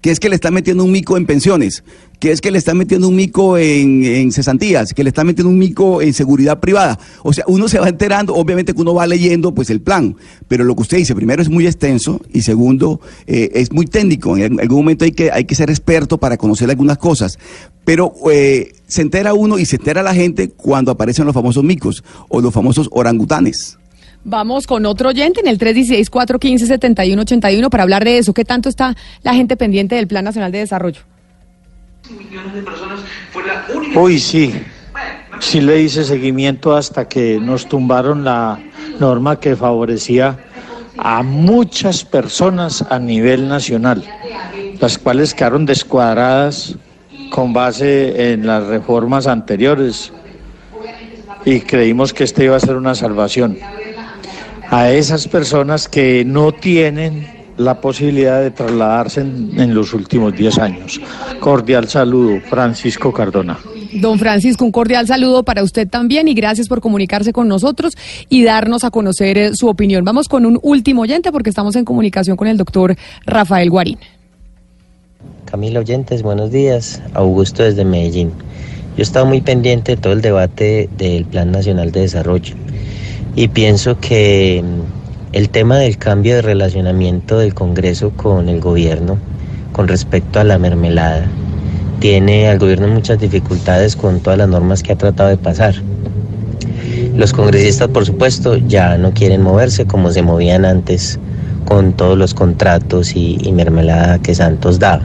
que es que le están metiendo un mico en pensiones, que es que le están metiendo un mico en, en cesantías, que le están metiendo un mico en seguridad privada. O sea, uno se va enterando, obviamente que uno va leyendo pues el plan, pero lo que usted dice, primero es muy extenso y segundo eh, es muy técnico. En algún momento hay que, hay que ser experto para conocer algunas cosas. Pero eh, se entera uno y se entera la gente cuando aparecen los famosos micos o los famosos orangutanes. Vamos con otro oyente en el 316-415-7181 para hablar de eso. ¿Qué tanto está la gente pendiente del Plan Nacional de Desarrollo? Uy, sí. Sí le hice seguimiento hasta que nos tumbaron la norma que favorecía a muchas personas a nivel nacional, las cuales quedaron descuadradas con base en las reformas anteriores y creímos que este iba a ser una salvación. A esas personas que no tienen la posibilidad de trasladarse en, en los últimos 10 años. Cordial saludo, Francisco Cardona. Don Francisco, un cordial saludo para usted también y gracias por comunicarse con nosotros y darnos a conocer eh, su opinión. Vamos con un último oyente porque estamos en comunicación con el doctor Rafael Guarín. Camila Oyentes, buenos días. Augusto desde Medellín. Yo he estado muy pendiente de todo el debate del Plan Nacional de Desarrollo y pienso que mm, el tema del cambio de relacionamiento del Congreso con el gobierno con respecto a la mermelada tiene al gobierno muchas dificultades con todas las normas que ha tratado de pasar. Los congresistas, por supuesto, ya no quieren moverse como se movían antes con todos los contratos y, mermelada que Santos daba.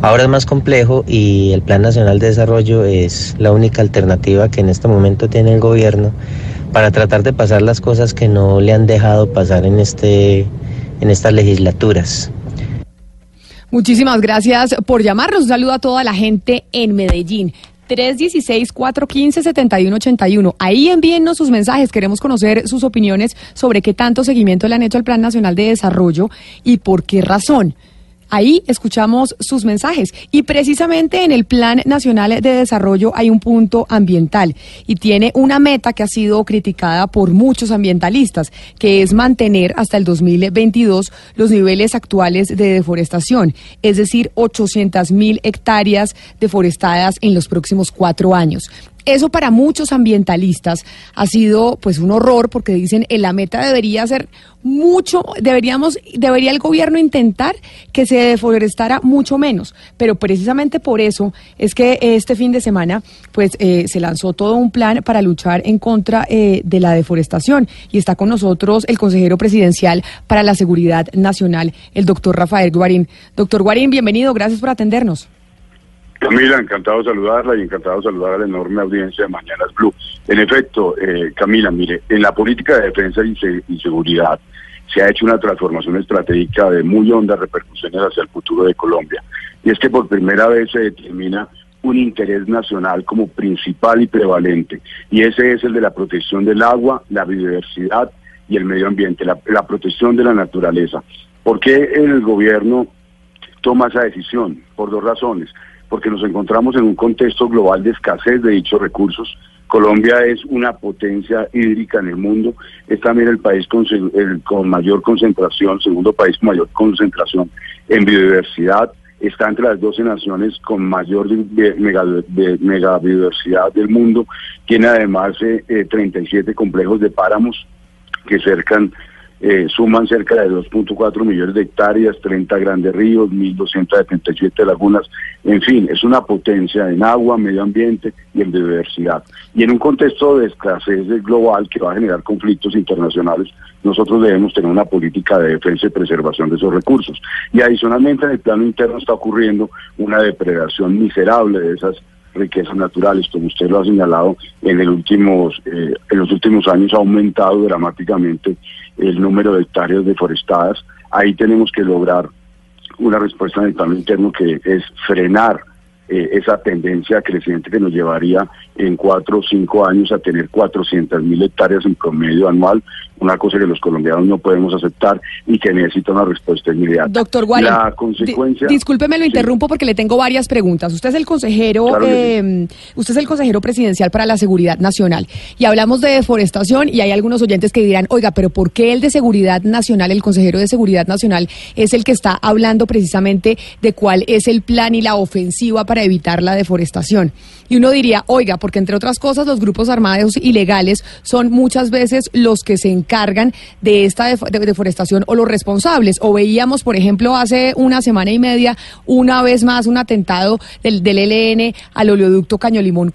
Ahora es más complejo y el Plan Nacional de Desarrollo es la única alternativa que en este momento tiene el gobierno para tratar de pasar las cosas que no le han dejado pasar en, este, en estas legislaturas. Muchísimas gracias por llamarnos. Un saludo a toda la gente en Medellín. 316-415-7181. Ahí envíennos sus mensajes. Queremos conocer sus opiniones sobre qué tanto seguimiento le han hecho al Plan Nacional de Desarrollo y por qué razón. Ahí escuchamos sus mensajes. Y precisamente en el Plan Nacional de Desarrollo hay un punto ambiental y tiene una meta que ha sido criticada por muchos ambientalistas, que es mantener hasta el 2022 los niveles actuales de deforestación, es decir, 800 mil hectáreas deforestadas en los próximos cuatro años. Eso para muchos ambientalistas ha sido pues un horror porque dicen que la meta debería ser mucho, deberíamos, debería el gobierno intentar que se deforestara mucho menos. Pero precisamente por eso es que este fin de semana pues eh, se lanzó todo un plan para luchar en contra eh, de la deforestación. Y está con nosotros el consejero presidencial para la seguridad nacional, el doctor Rafael Guarín. Doctor Guarín, bienvenido, gracias por atendernos. Camila, encantado de saludarla y encantado de saludar a la enorme audiencia de Mañanas Blue. En efecto, eh, Camila, mire, en la política de defensa y, se- y seguridad se ha hecho una transformación estratégica de muy hondas repercusiones hacia el futuro de Colombia. Y es que por primera vez se determina un interés nacional como principal y prevalente. Y ese es el de la protección del agua, la biodiversidad y el medio ambiente, la protección de la naturaleza. ¿Por qué el gobierno toma esa decisión? Por dos razones. Porque nos encontramos en un contexto global de escasez de dichos recursos. Colombia es una potencia hídrica en el mundo, es también el país con, mayor concentración, segundo país con mayor concentración en biodiversidad, está entre las 12 naciones con mayor megabiodiversidad del mundo, tiene además eh, eh, 37 complejos de páramos que cercan, eh, suman cerca de 2.4 millones de hectáreas, 30 grandes ríos, 1.277 lagunas, en fin, es una potencia en agua, medio ambiente y en biodiversidad. Y en un contexto de escasez global que va a generar conflictos internacionales, nosotros debemos tener una política de defensa y preservación de esos recursos. Y adicionalmente en el plano interno está ocurriendo una depredación miserable de esas riquezas naturales, como usted lo ha señalado, en, el últimos, eh, en los últimos años ha aumentado dramáticamente el número de hectáreas deforestadas. Ahí tenemos que lograr una respuesta en el plano interno que es frenar eh, esa tendencia creciente que nos llevaría en cuatro o cinco años a tener 400 mil hectáreas en promedio anual, una cosa que los colombianos no podemos aceptar y que necesita una respuesta inmediata. Doctor Guarín, La consecuencia... di- discúlpeme, lo interrumpo porque le tengo varias preguntas. Usted es el consejero, Claro eh, usted es el consejero presidencial para la seguridad nacional y hablamos de deforestación y hay algunos oyentes que dirán, oiga, pero ¿por qué el de seguridad nacional, el consejero de seguridad nacional, es el que está hablando precisamente de cuál es el plan y la ofensiva para evitar la deforestación? Y uno diría, oiga, porque entre otras cosas los grupos armados ilegales son muchas veces los que se encargan de esta def- de- deforestación o los responsables. O veíamos, por ejemplo, hace una semana y media, una vez más, un atentado del, del ELN al oleoducto Caño Limón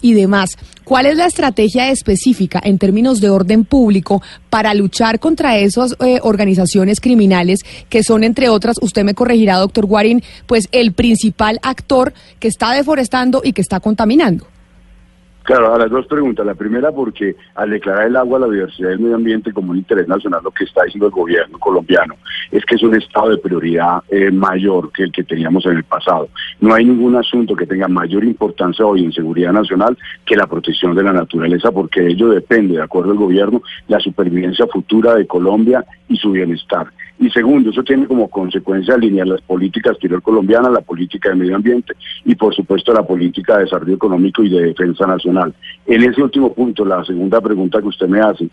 y demás. ¿Cuál es la estrategia específica en términos de orden público para luchar contra esas eh, organizaciones criminales que son, entre otras, usted me corregirá, doctor Guarín, pues el principal actor que está deforestando y que está contaminando? Claro, a las dos preguntas. La primera, porque al declarar el agua, la biodiversidad y el medio ambiente como un interés nacional, lo que está diciendo el gobierno colombiano es que es un estado de prioridad eh, mayor que el que teníamos en el pasado. No hay ningún asunto que tenga mayor importancia hoy en seguridad nacional que la protección de la naturaleza, porque de ello depende, de acuerdo al gobierno, la supervivencia futura de Colombia y su bienestar. Y segundo, eso tiene como consecuencia alinear las políticas exterior colombianas, la política de medio ambiente y por supuesto la política de desarrollo económico y de defensa nacional. En ese último punto, la segunda pregunta que usted me hace,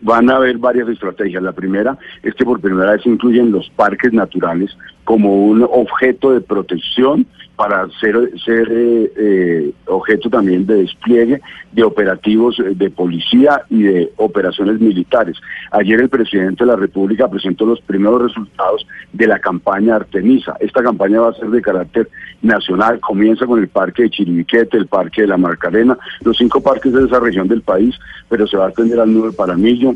van a haber varias estrategias. La primera es que por primera vez incluyen los parques naturales como un objeto de protección para ser, ser eh, eh, objeto también de despliegue de operativos eh, de policía y de operaciones militares. Ayer el presidente de la República presentó los primeros resultados de la campaña Artemisa. Esta campaña va a ser de carácter nacional, comienza con el parque de Chiribiquete, el parque de la Marcarena, los cinco parques de esa región del país, pero se va a extender al Nuevo Paramillo,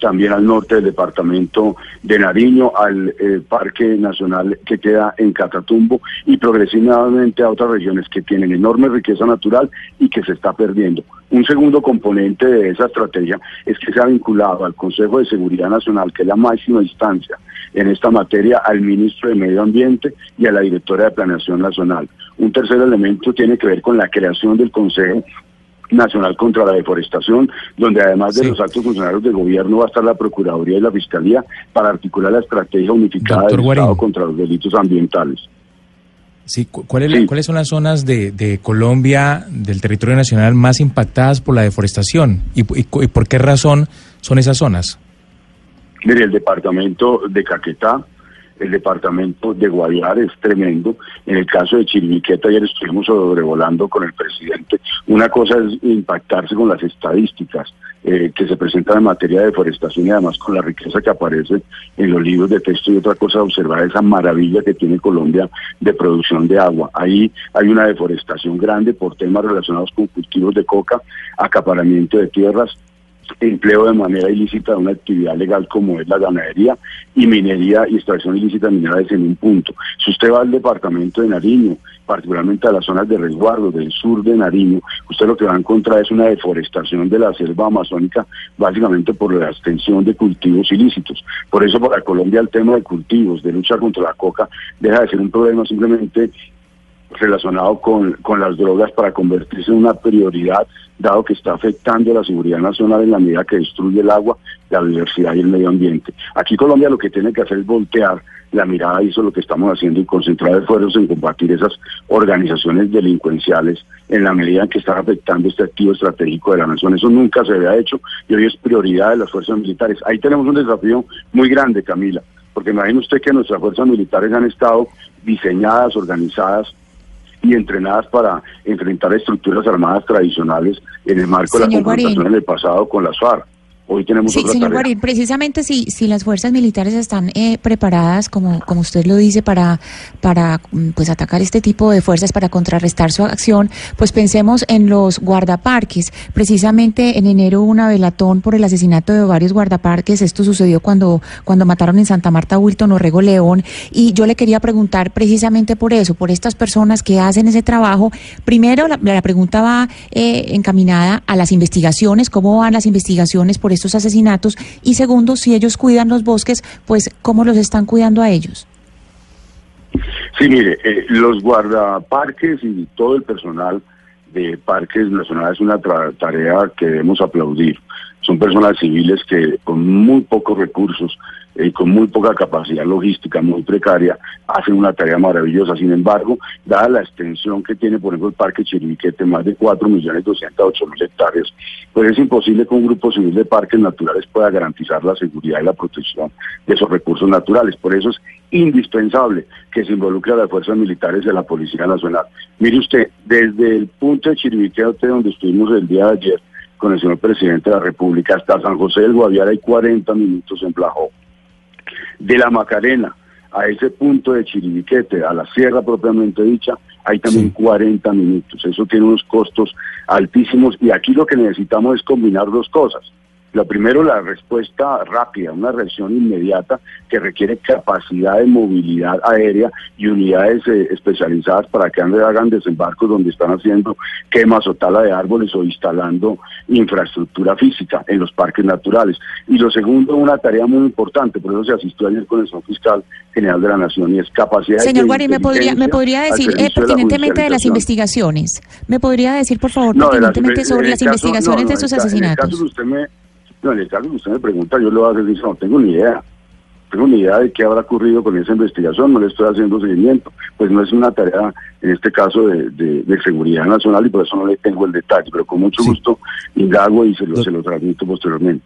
también al norte del departamento de Nariño, al eh, Parque Nacional que queda en Catatumbo y progresivamente a otras regiones que tienen enorme riqueza natural y que se está perdiendo. Un segundo componente de esa estrategia es que se ha vinculado al Consejo de Seguridad Nacional, que es la máxima instancia en esta materia, al ministro de Medio Ambiente y a la directora de Planeación Nacional. Un tercer elemento tiene que ver con la creación del Consejo Nacional contra la Deforestación, donde además de los altos funcionarios del gobierno va a estar la Procuraduría y la Fiscalía para articular la estrategia unificada Doctor del Guarín. Estado contra los delitos ambientales. Sí, cu- ¿cuál es la- ¿cuáles son las zonas de, de Colombia, del territorio nacional, más impactadas por la deforestación? ¿Y, y y por qué razón son esas zonas? Mire, el departamento de Caquetá, el departamento de Guaviare es tremendo. En el caso de Chiribiqueta, ayer estuvimos sobrevolando con el presidente. Una cosa es impactarse con las estadísticas eh, que se presentan en materia de deforestación y además con la riqueza que aparece en los libros de texto y otra cosa observar esa maravilla que tiene Colombia de producción de agua. Ahí hay una deforestación grande por temas relacionados con cultivos de coca, acaparamiento de tierras, empleo de manera ilícita de una actividad legal como es la ganadería y minería y extracción ilícita de minerales en un punto. Si usted va al departamento de Nariño, particularmente a las zonas de resguardo del sur de Nariño, usted lo que va a encontrar es una deforestación de la selva amazónica, básicamente por la extensión de cultivos ilícitos. Por eso para Colombia el tema de cultivos, de lucha contra la coca, deja de ser un problema simplemente relacionado con, con las drogas para convertirse en una prioridad, dado que está afectando la seguridad nacional en la medida que destruye el agua, la biodiversidad y el medio ambiente. Aquí Colombia lo que tiene que hacer es voltear la mirada y eso es lo que estamos haciendo y concentrar esfuerzos en combatir esas organizaciones delincuenciales en la medida en que están afectando este activo estratégico de la nación. Eso nunca se había hecho y hoy es prioridad de las fuerzas militares. Ahí tenemos un desafío muy grande, Camila, porque imagine usted que nuestras fuerzas militares han estado diseñadas, organizadas y entrenadas para enfrentar estructuras armadas tradicionales en el marco de la confrontación Guarín. en el pasado con las FARC. Hoy tenemos Sí, otra señor tarea. Guarín, precisamente si, si las fuerzas militares están eh, preparadas, como, como usted lo dice, para, para mm, pues atacar este tipo de fuerzas, para contrarrestar su acción, pues pensemos en los guardaparques. Precisamente en enero hubo una velatón por el asesinato de varios guardaparques. Esto sucedió cuando, cuando mataron en Santa Marta Wilton Orrego León. Y yo le quería preguntar precisamente por eso, por estas personas que hacen ese trabajo. Primero, la, la pregunta va eh, encaminada a las investigaciones, cómo van las investigaciones por estos asesinatos. Y segundo, si ellos cuidan los bosques, pues cómo los están cuidando a ellos. Sí, mire, eh, los guardaparques y todo el personal de parques nacionales es una tarea que debemos aplaudir. Son personas civiles que con muy pocos recursos y con muy poca capacidad logística, muy precaria, hacen una tarea maravillosa. Sin embargo, dada la extensión que tiene, por ejemplo, el Parque Chiribiquete, más de 4.208.000 hectáreas, pues es imposible que un grupo civil de parques naturales pueda garantizar la seguridad y la protección de esos recursos naturales. Por eso es indispensable que se involucre a las fuerzas militares de la Policía Nacional. Mire usted, desde el punto de Chiribiquete, donde estuvimos el día de ayer con el señor presidente de la República, hasta San José del Guaviare hay 40 minutos en Blajó. De la Macarena a ese punto de Chiribiquete, a la sierra propiamente dicha, hay también 40 minutos. Eso tiene unos costos altísimos y aquí lo que necesitamos es combinar dos cosas. Lo primero, la respuesta rápida, una reacción inmediata que requiere capacidad de movilidad aérea y unidades eh, especializadas para que hagan desembarcos donde están haciendo quemas o tala de árboles o instalando infraestructura física en los parques naturales. Y lo segundo, una tarea muy importante, por eso se asistió ayer con el fiscal general de la Nación y es capacidad Señor de Guarín, ¿me podría, me podría decir eh, servicio de la pertinentemente de las investigaciones? ¿Me podría decir, por favor, No, las- pertinentemente en sobre las caso- investigaciones no, no, de estos ca- En el asesinatos? caso que usted me, no, en el caso que usted me pregunta, yo le voy a decir, no tengo ni idea. Tengo ni idea de qué habrá ocurrido con esa investigación, no le estoy haciendo seguimiento. Pues no es una tarea, en este caso, de, de- de seguridad nacional y por eso no le tengo el detalle, pero con mucho gusto indago y se lo, se lo transmito posteriormente.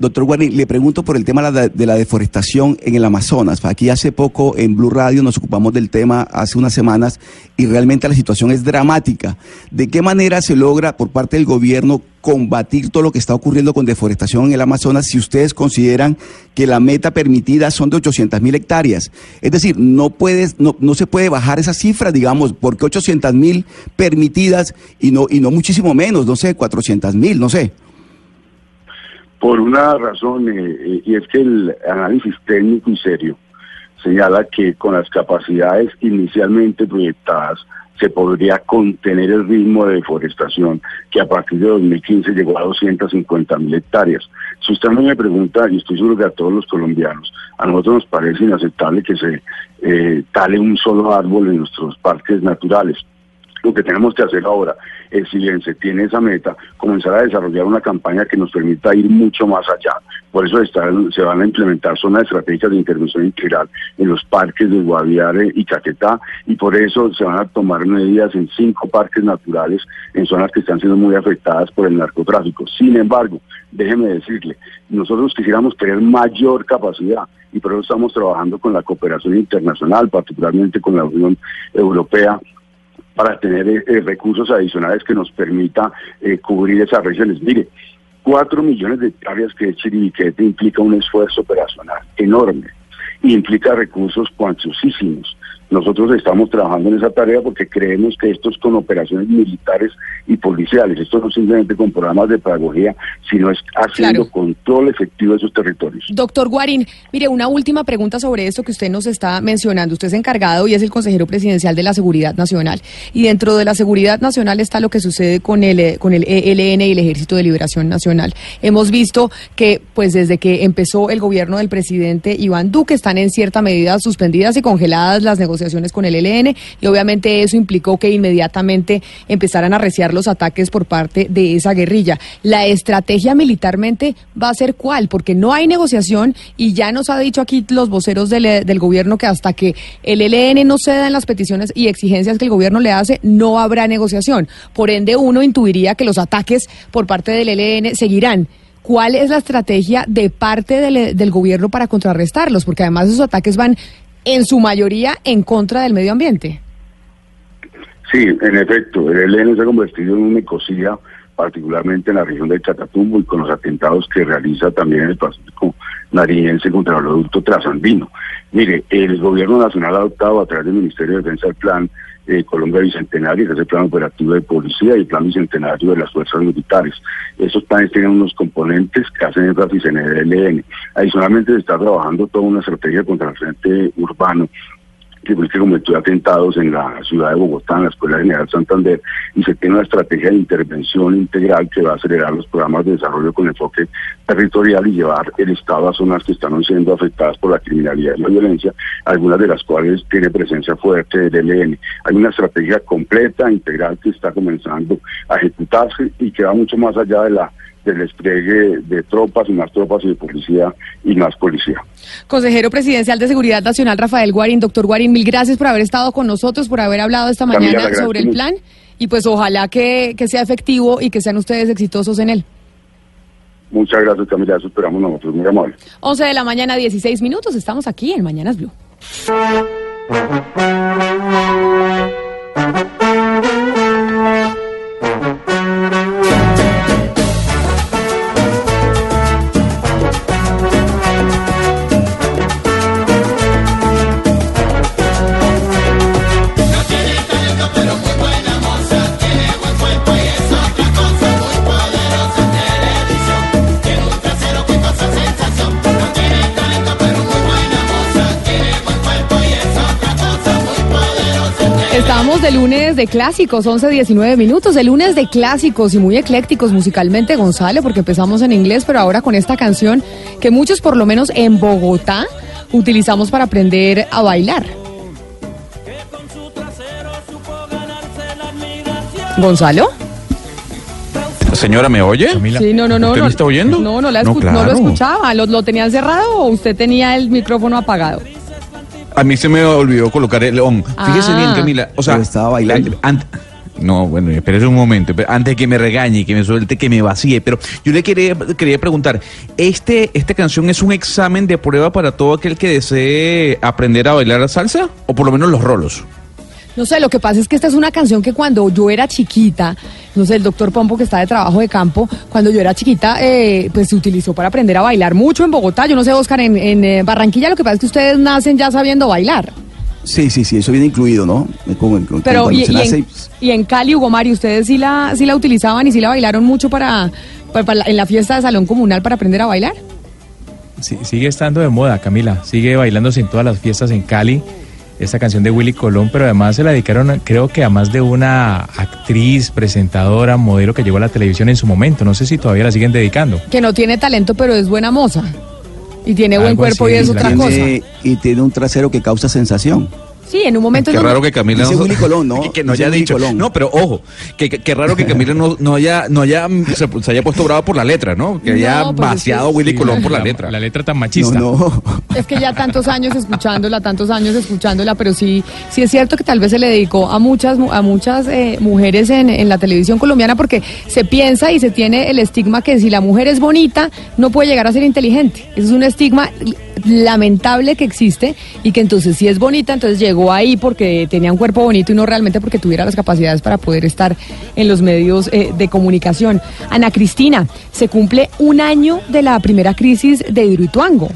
Doctor Guarín, le pregunto por el tema de la- de la deforestación en el Amazonas. Aquí hace poco en Blue Radio nos ocupamos del tema hace unas semanas y realmente la situación es dramática. ¿De qué manera se logra por parte del gobierno combatir todo lo que está ocurriendo con deforestación en el Amazonas si ustedes consideran que la meta permitida son de 800 mil hectáreas? Es decir, no, puedes, no, no se puede bajar esa cifra, digamos, porque 800 mil permitidas y no, y no muchísimo menos, no sé, 400 mil, no sé. Por una razón, eh, eh, y es que el análisis técnico y serio señala que con las capacidades inicialmente proyectadas se podría contener el ritmo de deforestación que a partir de 2015 llegó a 250 mil hectáreas. Si usted me pregunta, y estoy seguro que a todos los colombianos, a nosotros nos parece inaceptable que se eh, tale un solo árbol en nuestros parques naturales. Lo que tenemos que hacer ahora es, si bien se tiene esa meta, comenzar a desarrollar una campaña que nos permita ir mucho más allá. Por eso se van a implementar zonas estratégicas de intervención integral en los parques de Guaviare y Caquetá, y por eso se van a tomar medidas en cinco parques naturales en zonas que están siendo muy afectadas por el narcotráfico. Sin embargo, déjeme decirle, nosotros quisiéramos tener mayor capacidad y por eso estamos trabajando con la cooperación internacional, particularmente con la Unión Europea, para tener eh, eh, recursos adicionales que nos permita eh, cubrir esas regiones. Mire, cuatro millones de hectáreas que es Chiribiquete implica un esfuerzo operacional enorme implica recursos cuantiosísimos. Nosotros estamos trabajando en esa tarea porque creemos que esto es con operaciones militares y policiales. Esto no simplemente con programas de pedagogía, sino es haciendo Claro. control efectivo de esos territorios. Doctor Guarín, mire, una última pregunta sobre esto que usted nos está mencionando. Usted es encargado y es el consejero presidencial de la Seguridad Nacional. Y dentro de la Seguridad Nacional está lo que sucede con el, eh, con el ELN y el Ejército de Liberación Nacional. Hemos visto que, pues desde que empezó el gobierno del presidente Iván Duque, están en cierta medida suspendidas y congeladas las negociaciones con el ELN. Y obviamente eso implicó que inmediatamente empezaran a reciar los ataques por parte de esa guerrilla. La estrategia militarmente va a ser cuál, porque no hay negociación y ya nos ha dicho aquí los voceros del, eh, gobierno que hasta que el ELN no ceda en las peticiones y exigencias que el gobierno le hace, no habrá negociación. Por ende, uno intuiría que los ataques por parte del ELN seguirán. ¿Cuál es la estrategia de parte del, del gobierno para contrarrestarlos? Porque además esos ataques van en su mayoría en contra del medio ambiente. Sí, en efecto, el ELN se ha convertido en una ecosía, particularmente en la región de Catatumbo y con los atentados que realiza también el Pacífico nariñense contra el producto trasandino. Mire, el gobierno nacional ha adoptado a través del Ministerio de Defensa el plan eh, Colombia Bicentenario, que es el plan operativo de policía y el plan bicentenario de las fuerzas militares. Esos planes tienen unos componentes que hacen énfasis en el ELN. Adicionalmente se está trabajando toda una estrategia contra el frente urbano que fue el que cometió atentados en la ciudad de Bogotá, en la Escuela General Santander, y se tiene una estrategia de intervención integral que va a acelerar los programas de desarrollo con enfoque territorial y llevar el Estado a zonas que están siendo afectadas por la criminalidad y la violencia, algunas de las cuales tiene presencia fuerte del ELN. Hay una estrategia completa, integral, que está comenzando a ejecutarse y que va mucho más allá de la del despliegue de tropas y más tropas y de policía y más policía. Consejero presidencial de Seguridad Nacional, Rafael Guarín. Doctor Guarín, mil gracias por haber estado con nosotros, por haber hablado esta Camila, mañana sobre el plan y pues ojalá que, que sea efectivo y que sean ustedes exitosos en él. Muchas gracias, Camila. Eso esperamos nosotros. Muy amable. 11 de la mañana, 16 minutos. Estamos aquí en Mañanas Blue. Estamos de lunes de clásicos, 11, 19 minutos, de lunes de clásicos y muy eclécticos musicalmente, Gonzalo, porque empezamos en inglés, pero ahora con esta canción que muchos, por lo menos en Bogotá, utilizamos para aprender a bailar. Gonzalo. Señora, ¿me oye? Sí, no, no, no. ¿Usted no, me está oyendo? No, no, la escu- no claro. lo escuchaba. ¿Lo, lo tenía cerrado o usted tenía el micrófono apagado? A mí se me olvidó colocar el on. Fíjese Ah. bien, Camila. O sea, estaba bailando. ant- no, bueno, espérese un momento. pero Antes que me regañe, que me suelte, que me vacíe. Pero yo le quería, quería preguntar, ¿este, ¿esta canción es un examen de prueba para todo aquel que desee aprender a bailar salsa? O por lo menos los rolos. No sé, lo que pasa es que esta es una canción que cuando yo era chiquita, no sé, el doctor Pompo que está de trabajo de campo, cuando yo era chiquita, eh, pues se utilizó para aprender a bailar mucho en Bogotá. Yo no sé, Oscar, en, en, eh, Barranquilla lo que pasa es que ustedes nacen ya sabiendo bailar. Sí, sí, sí, eso viene incluido, ¿no? Como, como Pero y, y nace- en, y en Cali, Hugo Mario, ustedes sí la, sí la utilizaban y sí la bailaron mucho para, pa- pa- en la fiesta de salón comunal para aprender a bailar. Sí, sigue estando de moda, Camila. Sigue bailándose en todas las fiestas en Cali. Esta canción de Willy Colón, pero además se la dedicaron, creo que a más de una actriz, presentadora, modelo que llegó a la televisión en su momento. No sé si todavía la siguen dedicando. Que no tiene talento, pero es buena moza. Y tiene buen cuerpo así, y es otra tiene- cosa. Y tiene un trasero que causa sensación. Sí, en un momento... Qué no- raro que Camila Dice Willy Colón, ¿no? que, (laughs) que no Dice haya Willy dicho. Colón. No, pero ojo, que, que- que raro que Camila no, no haya, no haya se, se haya puesto brava por la letra, ¿no? Que haya No, pues es vaciado que- Willy Sí, Colón por la la- letra. La letra tan machista. No, no. (laughs) Es que ya tantos años escuchándola, tantos años escuchándola, pero sí, sí es cierto que tal vez se le dedicó a muchas, mu- a muchas eh, mujeres en, en la televisión colombiana porque se piensa y se tiene el estigma que si la mujer es bonita no puede llegar a ser inteligente. Ese es un estigma lamentable que existe y que entonces si es bonita, entonces llegó ahí porque tenía un cuerpo bonito y no realmente porque tuviera las capacidades para poder estar en los medios eh, de comunicación. Ana Cristina, se cumple un año de la primera crisis de Hidroituango.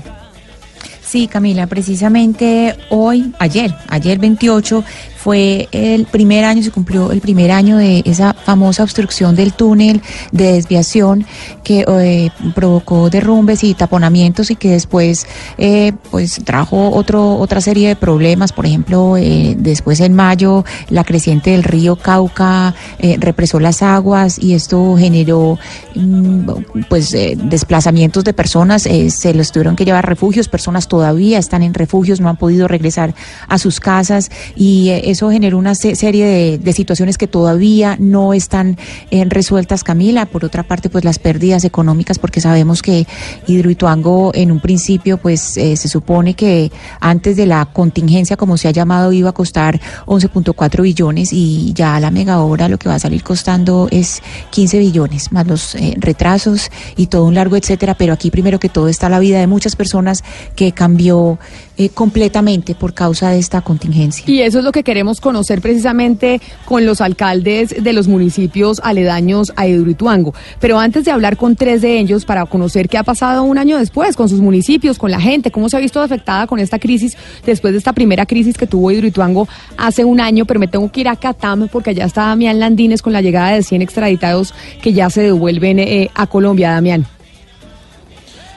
Sí, Camila, precisamente hoy, ayer, ayer 28, fue el primer año, se cumplió el primer año de esa famosa obstrucción del túnel de desviación que eh, provocó derrumbes y taponamientos y que después eh, pues trajo otro, otra serie de problemas. Por ejemplo, eh, después en mayo la creciente del río Cauca eh, represó las aguas y esto generó mm, pues desplazamientos de personas, se los tuvieron que llevar refugios, personas todavía están en refugios, no han podido regresar a sus casas y eso generó una se- serie de, situaciones que todavía no están eh, resueltas, Camila. Por otra parte, pues las pérdidas económicas, porque sabemos que Hidroituango en un principio, pues eh, se supone que antes de la contingencia, como se ha llamado, iba a costar 11.4 billones y ya la mega obra lo que va a salir costando es 15 billones, más los eh, retrasos y todo un largo etcétera. Pero aquí primero que todo está la vida de muchas personas que cambió eh, completamente por causa de esta contingencia. Y eso es lo que queremos conocer precisamente con los alcaldes de los municipios aledaños a Hidroituango. Pero antes de hablar con tres de ellos para conocer qué ha pasado un año después con sus municipios, con la gente, cómo se ha visto afectada con esta crisis después de esta primera crisis que tuvo Hidroituango hace un año, pero me tengo que ir a Catam porque allá está Damián Landines con la llegada de 100 extraditados que ya se devuelven eh, a Colombia, Damián.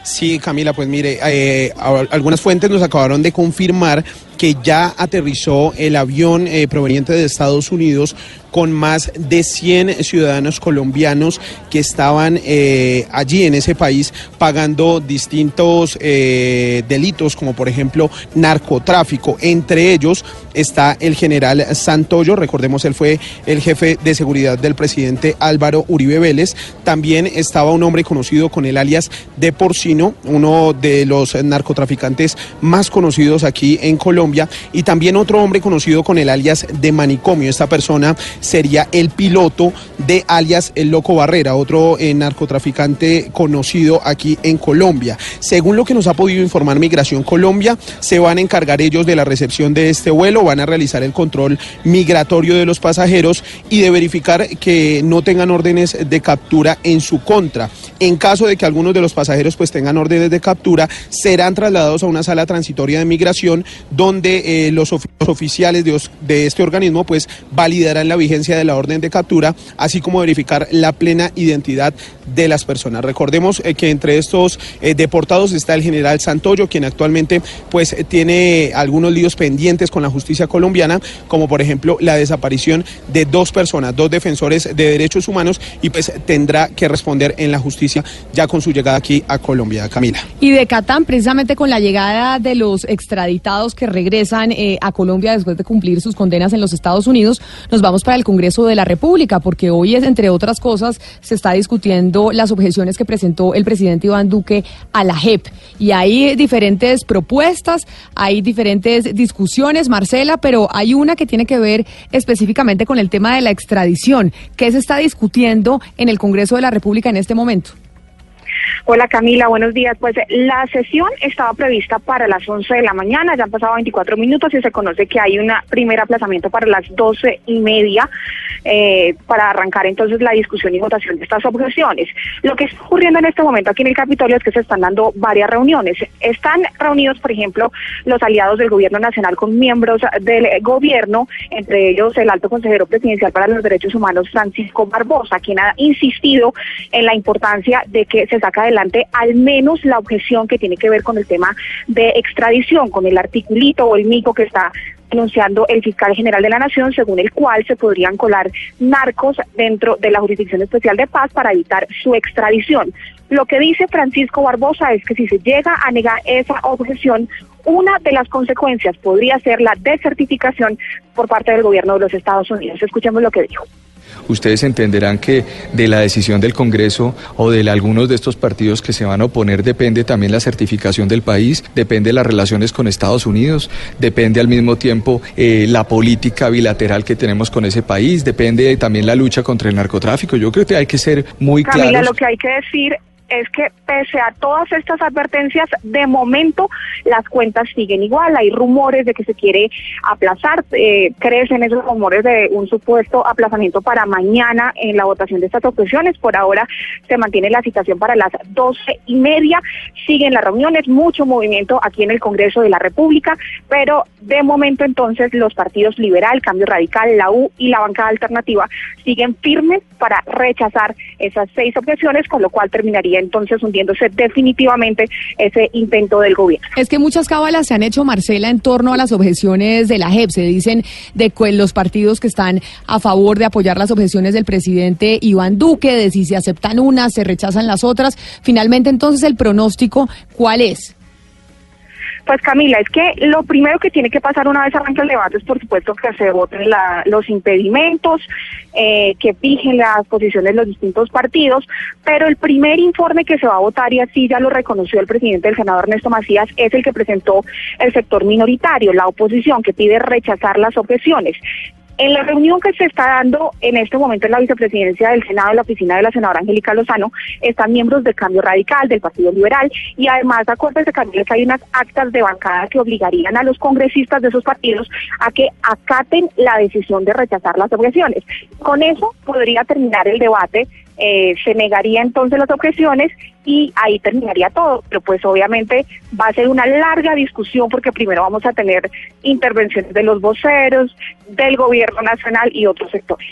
Sí, Camila, pues mire, eh, algunas fuentes nos acabaron de confirmar que ya aterrizó el avión eh, proveniente de Estados Unidos con más de 100 ciudadanos colombianos que estaban eh, allí en ese país pagando distintos eh, delitos, como por ejemplo narcotráfico. Entre ellos está el general Santoyo, recordemos, él fue el jefe de seguridad del presidente Álvaro Uribe Vélez. También estaba un hombre conocido con el alias de Porcino, uno de los narcotraficantes más conocidos aquí en Colombia, y también otro hombre conocido con el alias de Manicomio. Esta persona sería el piloto de alias El Loco Barrera, otro eh, narcotraficante conocido aquí en Colombia. Según lo que nos ha podido informar Migración Colombia, se van a encargar ellos de la recepción de este vuelo, van a realizar el control migratorio de los pasajeros y de verificar que no tengan órdenes de captura en su contra. En caso de que algunos de los pasajeros pues tengan órdenes de captura, serán trasladados a una sala transitoria de migración donde eh, los, ofi- los oficiales de, este organismo pues validarán la vigencia de la orden de captura, así como verificar la plena identidad de las personas. Recordemos eh, que entre estos eh, deportados está el general Santoyo, quien actualmente pues eh, tiene algunos líos pendientes con la justicia colombiana, como por ejemplo la desaparición de dos personas, dos defensores de derechos humanos, y pues tendrá que responder en la justicia ya con su llegada aquí a Colombia. Camila. Y de Catán, precisamente con la llegada de los extraditados que regresan a Colombia después de cumplir sus condenas en los Estados Unidos, nos vamos para el Congreso de la República, porque hoy es, entre otras cosas, se está discutiendo las objeciones que presentó el presidente Iván Duque a la JEP. Y hay diferentes propuestas, hay diferentes discusiones, Marcela, pero hay una que tiene que ver específicamente con el tema de la extradición. ¿Qué se está discutiendo en el Congreso de la República en este momento? Hola Camila, buenos días. Pues la sesión estaba prevista para las 11 de la mañana, ya han pasado 24 minutos y se conoce que hay un primer aplazamiento para las 12 y media eh, para arrancar entonces la discusión y votación de estas objeciones. Lo que está ocurriendo en este momento aquí en el Capitolio es que se están dando varias reuniones. Están reunidos, por ejemplo, los aliados del Gobierno Nacional con miembros del gobierno, entre ellos el alto consejero presidencial para los derechos humanos, Francisco Barbosa, quien ha insistido en la importancia de que se adelante al menos la objeción que tiene que ver con el tema de extradición, con el articulito o el mico que está anunciando el fiscal general de la Nación, según el cual se podrían colar narcos dentro de la Jurisdicción Especial de Paz para evitar su extradición. Lo que dice Francisco Barbosa es que si se llega a negar esa objeción, una de las consecuencias podría ser la desertificación por parte del gobierno de los Estados Unidos. Escuchemos lo que dijo ustedes entenderán que de la decisión del Congreso o de algunos de estos partidos que se van a oponer depende también la certificación del país, depende las relaciones con Estados Unidos, depende al mismo tiempo eh, la política bilateral que tenemos con ese país, depende también la lucha contra el narcotráfico. Yo creo que hay que ser muy Camila, claros. lo que hay que decir es que pese a todas estas advertencias, de momento las cuentas siguen igual. Hay rumores de que se quiere aplazar, eh, crecen esos rumores de un supuesto aplazamiento para mañana en la votación de estas objeciones. Por ahora se mantiene la citación para las doce y media. Siguen las reuniones, mucho movimiento aquí en el Congreso de la República, pero de momento entonces los partidos Liberal, Cambio Radical, la U y la bancada alternativa siguen firmes para rechazar esas seis objeciones, con lo cual terminaría entonces hundiéndose definitivamente ese intento del gobierno. Es que muchas cábalas se han hecho, Marcela, en torno a las objeciones de la JEP. Se dicen de los partidos que están a favor de apoyar las objeciones del presidente Iván Duque, de si se aceptan unas, se rechazan las otras. Finalmente, entonces, el pronóstico, ¿cuál es? Pues Camila, es que lo primero que tiene que pasar una vez arranque el debate es por supuesto que se voten los impedimentos, eh, que fijen las posiciones de los distintos partidos, pero el primer informe que se va a votar, y así ya lo reconoció el presidente del Senado Ernesto Macías, es el que presentó el sector minoritario, la oposición, que pide rechazar las objeciones. En la reunión que se está dando en este momento en la vicepresidencia del Senado, en la oficina de la senadora Angélica Lozano, están miembros del Cambio Radical, del Partido Liberal, y además, acuérdense que hay unas actas de bancada que obligarían a los congresistas de esos partidos a que acaten la decisión de rechazar las objeciones. Con eso podría terminar el debate eh, se negaría entonces las objeciones y ahí terminaría todo. Pero pues obviamente va a ser una larga discusión porque primero vamos a tener intervenciones de los voceros, del gobierno nacional y otros sectores.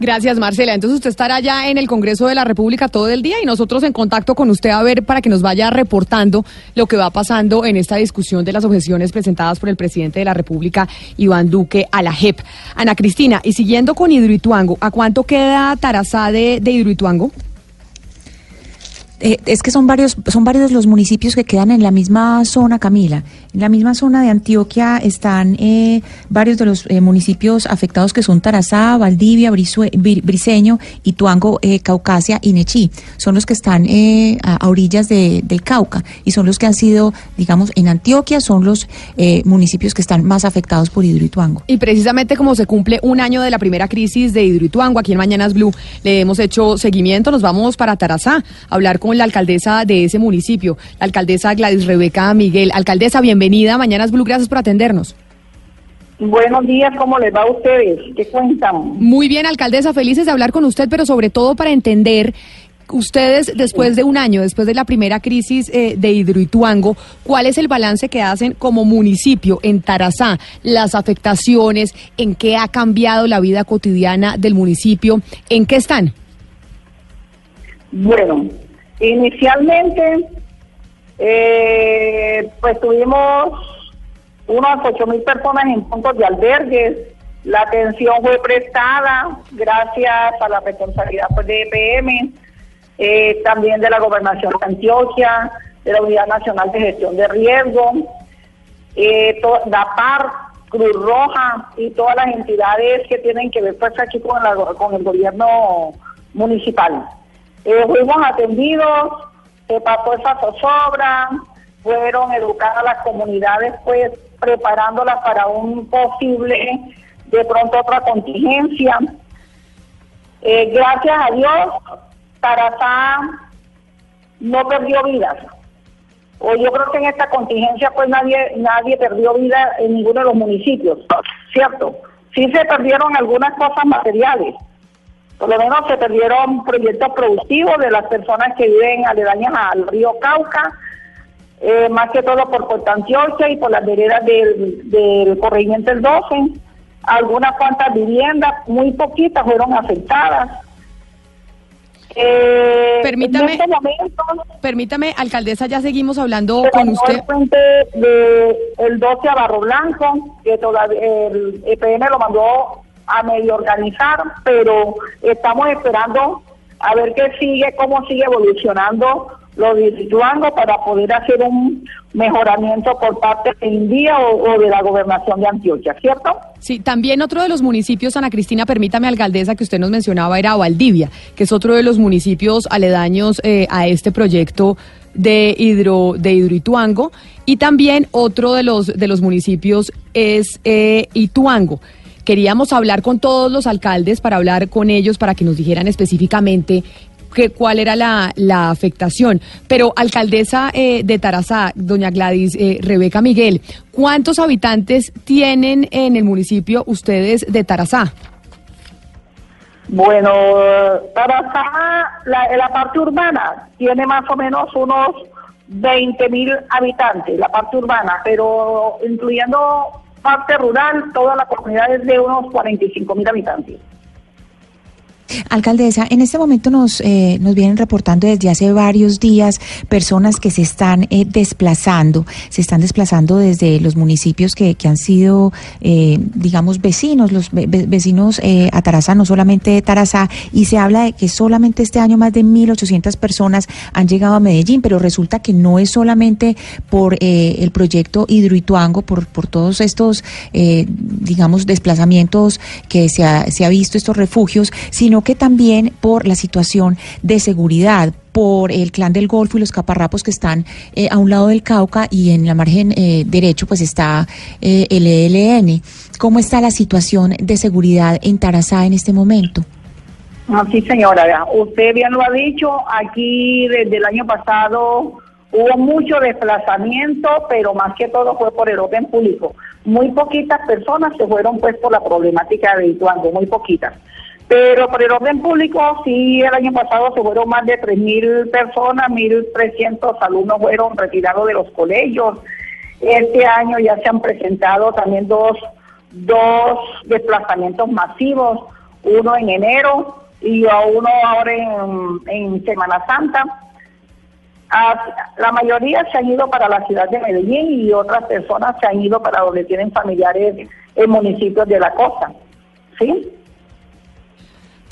Gracias, Marcela. Entonces usted estará ya en el Congreso de la República todo el día y nosotros en contacto con usted a ver para que nos vaya reportando lo que va pasando en esta discusión de las objeciones presentadas por el presidente de la República, Iván Duque, a la JEP. Ana Cristina, y siguiendo con Hidroituango, ¿a cuánto queda Tarazá de, de Hidroituango? Eh, es que son varios, son varios los municipios que quedan en la misma zona, Camila. En la misma zona de Antioquia están eh, varios de los eh, municipios afectados que son Tarazá, Valdivia, Brisue- Bri- Briseño, Ituango, eh, Caucasia y Nechí. Son los que están eh, a, a orillas de- del Cauca y son los que han sido, digamos, en Antioquia son los eh, municipios que están más afectados por Hidroituango. Y precisamente como se cumple un año de la primera crisis de Hidroituango, aquí en Mañanas Blue le hemos hecho seguimiento, nos vamos para Tarazá a hablar con la alcaldesa de ese municipio, la alcaldesa Gladys Rebeca Miguel. Alcaldesa, bienvenida a Mañanas Blue, gracias por atendernos. Buenos días, ¿cómo les va a ustedes? ¿Qué cuentan? Muy bien, alcaldesa, felices de hablar con usted, pero sobre todo para entender ustedes después de un año, después de la primera crisis eh, de Hidroituango, ¿cuál es el balance que hacen como municipio en Tarazá? Las afectaciones, en qué ha cambiado la vida cotidiana del municipio, ¿en qué están? Bueno, inicialmente, eh, pues tuvimos unas ocho mil personas en puntos de albergues. La atención fue prestada gracias a la responsabilidad pues, de EPM, eh, también de la Gobernación de Antioquia, de la Unidad Nacional de Gestión de Riesgo, eh, to- DAPAR, Cruz Roja y todas las entidades que tienen que ver pues aquí con, la- con el gobierno municipal. Eh, fuimos atendidos, se pasó esa zozobra, fueron educadas las comunidades pues preparándolas para un posible, de pronto otra contingencia. Eh, gracias a Dios, Tarazá no perdió vidas. O yo creo que en esta contingencia pues nadie nadie perdió vida en ninguno de los municipios, ¿cierto? Sí se perdieron algunas cosas materiales. Por lo menos se perdieron proyectos productivos de las personas que viven aledañas al río Cauca, eh, más que todo por Puerto Antioquia y por las veredas del, del corregimiento del 12. Algunas cuantas viviendas, muy poquitas, fueron afectadas. Eh, Permítame, en este momento, permítame, alcaldesa, ya seguimos hablando con usted. el puente de el 12 a Barro Blanco, que todavía el EPM lo mandó a medio organizar, pero estamos esperando a ver qué sigue, cómo sigue evolucionando lo de Lituango para poder hacer un mejoramiento por parte del INDIA o, o de la gobernación de Antioquia, ¿cierto? Sí, también otro de los municipios, Ana Cristina, permítame, alcaldesa, que usted nos mencionaba era Valdivia, que es otro de los municipios aledaños eh, a este proyecto de hidro de Hidroituango y también otro de los de los municipios es eh, Ituango. Queríamos hablar con todos los alcaldes para hablar con ellos para que nos dijeran específicamente que, cuál era la, afectación. Pero, alcaldesa eh, de Tarazá, doña Gladys eh, Rebeca Miguel, ¿cuántos habitantes tienen en el municipio ustedes de Tarazá? Bueno, Tarazá, la, la parte urbana, tiene más o menos unos 20 mil habitantes, la parte urbana, pero incluyendo parte rural, toda la comunidad es de unos 45 mil habitantes. Alcaldesa, en este momento nos, eh, nos vienen reportando desde hace varios días personas que se están eh, desplazando, se están desplazando desde los municipios que, que han sido, eh, digamos, vecinos, los ve- ve- vecinos eh, a Tarazá, no solamente de Tarazá, y se habla de que solamente este año más de 1.800 personas han llegado a Medellín, pero resulta que no es solamente por eh, el proyecto Hidroituango, por, por todos estos, digamos, desplazamientos que se ha, se ha visto, estos refugios, sino que también por la situación de seguridad, por el clan del Golfo y los caparrapos que están eh, a un lado del Cauca y en la margen eh, derecho pues está eh, el ELN. ¿Cómo está la situación de seguridad en Tarazá en este momento? Ah, sí, señora, usted bien lo ha dicho, aquí desde el año pasado hubo mucho desplazamiento, pero más que todo fue por el orden público. Muy poquitas personas se fueron pues por la problemática de Ituango, muy poquitas. Pero por el orden público, sí, el año pasado se fueron más de 3.000 personas, 1.300 alumnos fueron retirados de los colegios. Este año ya se han presentado también dos, dos desplazamientos masivos, uno en enero y uno ahora en, en Semana Santa. La mayoría se han ido para la ciudad de Medellín y otras personas se han ido para donde tienen familiares en municipios de la costa. ¿Sí?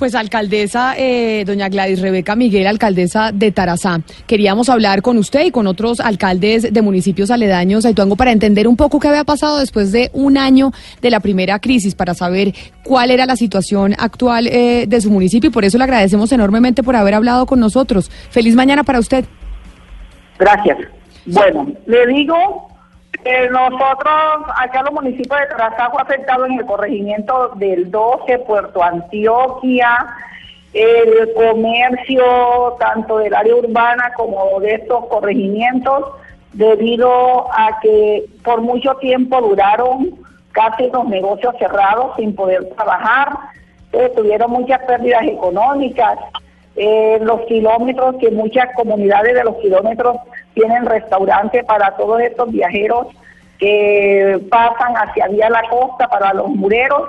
Pues alcaldesa, eh, doña Gladys Rebeca Miguel, alcaldesa de Tarazá, queríamos hablar con usted y con otros alcaldes de municipios aledaños a Ituango para entender un poco qué había pasado después de un año de la primera crisis, para saber cuál era la situación actual eh, de su municipio y por eso le agradecemos enormemente por haber hablado con nosotros. Feliz mañana para usted. Gracias. Bueno, le digo que nosotros, acá los municipios de Tarazá fue afectado en el corregimiento del 12, Puerto Antioquia, el comercio tanto del área urbana como de estos corregimientos, debido a que por mucho tiempo duraron casi los negocios cerrados sin poder trabajar, eh, tuvieron muchas pérdidas económicas, eh, los kilómetros, que muchas comunidades de los kilómetros tienen restaurantes para todos estos viajeros que pasan hacia vía la costa para los mureros.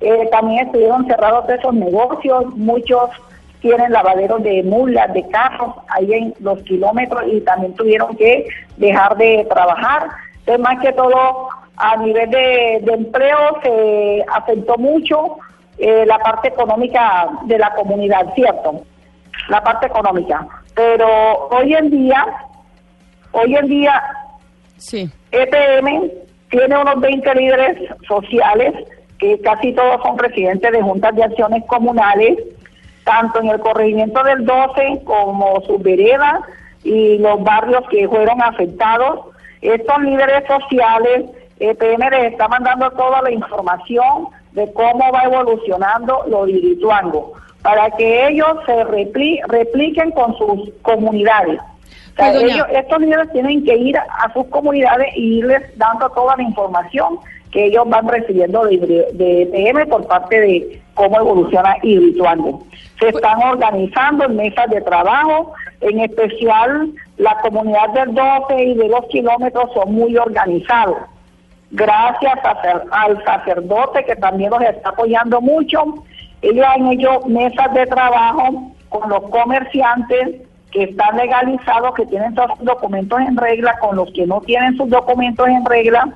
Eh, también estuvieron cerrados esos negocios, muchos tienen lavaderos de mulas, de carros, ahí en los kilómetros y también tuvieron que dejar de trabajar. Entonces, más que todo, a nivel de, de empleo se afectó mucho eh, la parte económica de la comunidad, ¿cierto? La parte económica. Pero hoy en día, hoy en día, Sí. EPM tiene unos 20 líderes sociales, que casi todos son presidentes de juntas de acciones comunales, tanto en el corregimiento del 12 como sus veredas y los barrios que fueron afectados. Estos líderes sociales, EPM les está mandando toda la información de cómo va evolucionando lo de Irituango, para que ellos se repli- repliquen con sus comunidades. Sea, Pues, doña- ellos- estos líderes tienen que ir a, sus comunidades y irles dando toda la información que ellos van recibiendo de, de, EPM por parte de cómo evoluciona Hidroituango. Se están organizando en mesas de trabajo, en especial la comunidad del 12 y de los kilómetros son muy organizados. Gracias a al sacerdote que también los está apoyando mucho, ellos han hecho mesas de trabajo con los comerciantes que están legalizados, que tienen sus documentos en regla, con los que no tienen sus documentos en regla,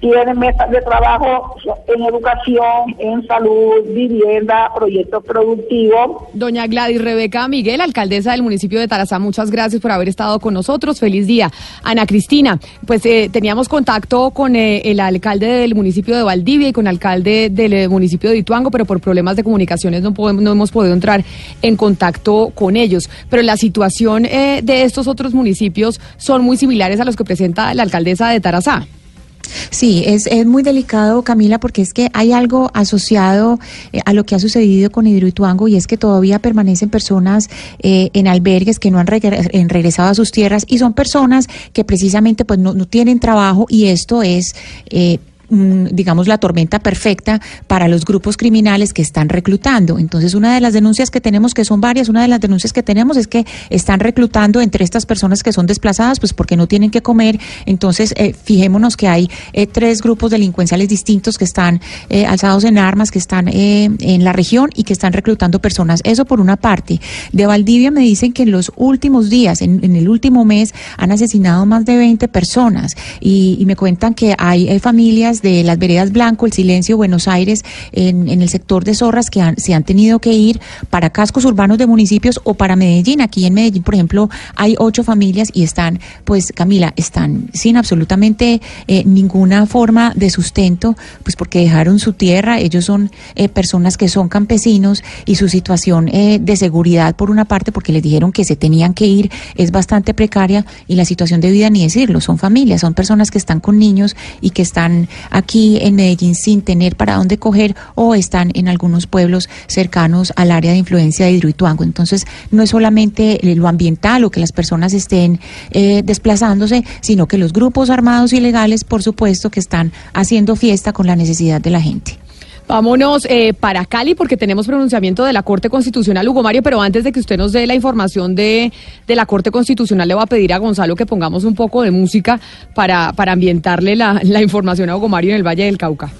tienen mesas de trabajo en educación, en salud, vivienda, proyectos productivos. Doña Gladys Rebeca Miguel, alcaldesa del municipio de Tarazá, muchas gracias por haber estado con nosotros. Feliz día. Ana Cristina, pues eh, teníamos contacto con eh, el alcalde del municipio de Valdivia y con el alcalde del eh, municipio de Ituango, pero por problemas de comunicaciones no, podemos, no hemos podido entrar en contacto con ellos. Pero la situación eh, de estos otros municipios son muy similares a los que presenta la alcaldesa de Tarazá. Sí, es, es muy delicado, Camila, porque es que hay algo asociado eh, a lo que ha sucedido con Hidroituango y es que todavía permanecen personas eh, en albergues que no han regresado a sus tierras y son personas que precisamente pues no, no tienen trabajo y esto es... digamos, la tormenta perfecta para los grupos criminales que están reclutando. Entonces, una de las denuncias que tenemos, que son varias, una de las denuncias que tenemos es que están reclutando entre estas personas que son desplazadas, pues porque no tienen que comer. Entonces, eh, fijémonos que hay eh, tres grupos delincuenciales distintos que están eh, alzados en armas, que están eh, en la región y que están reclutando personas. Eso por una parte. De Valdivia me dicen que en los últimos días, en, en el último mes, han asesinado más de 20 personas y, y me cuentan que hay, eh, familias de las veredas Blanco, El Silencio, Buenos Aires, en, en el sector de Zorras que han- se han tenido que ir para cascos urbanos de municipios o para Medellín. Aquí en Medellín, por ejemplo, hay ocho familias y están, pues Camila, están sin absolutamente eh, ninguna forma de sustento, pues porque dejaron su tierra. Ellos son eh, personas que son campesinos y su situación eh, de seguridad, por una parte, porque les dijeron que se tenían que ir, es bastante precaria y la situación de vida, ni decirlo, son familias, son personas que están con niños y que están aquí en Medellín sin tener para dónde coger o están en algunos pueblos cercanos al área de influencia de Hidroituango. Entonces, no es solamente lo ambiental o que las personas estén eh, desplazándose, sino que los grupos armados ilegales, por supuesto, que están haciendo fiesta con la necesidad de la gente. Vámonos eh, para Cali porque tenemos pronunciamiento de la Corte Constitucional, Hugo Mario, pero antes de que usted nos dé la información de, de la Corte Constitucional, le voy a pedir a Gonzalo que pongamos un poco de música para, para ambientarle la, la información a Hugo Mario en el Valle del Cauca.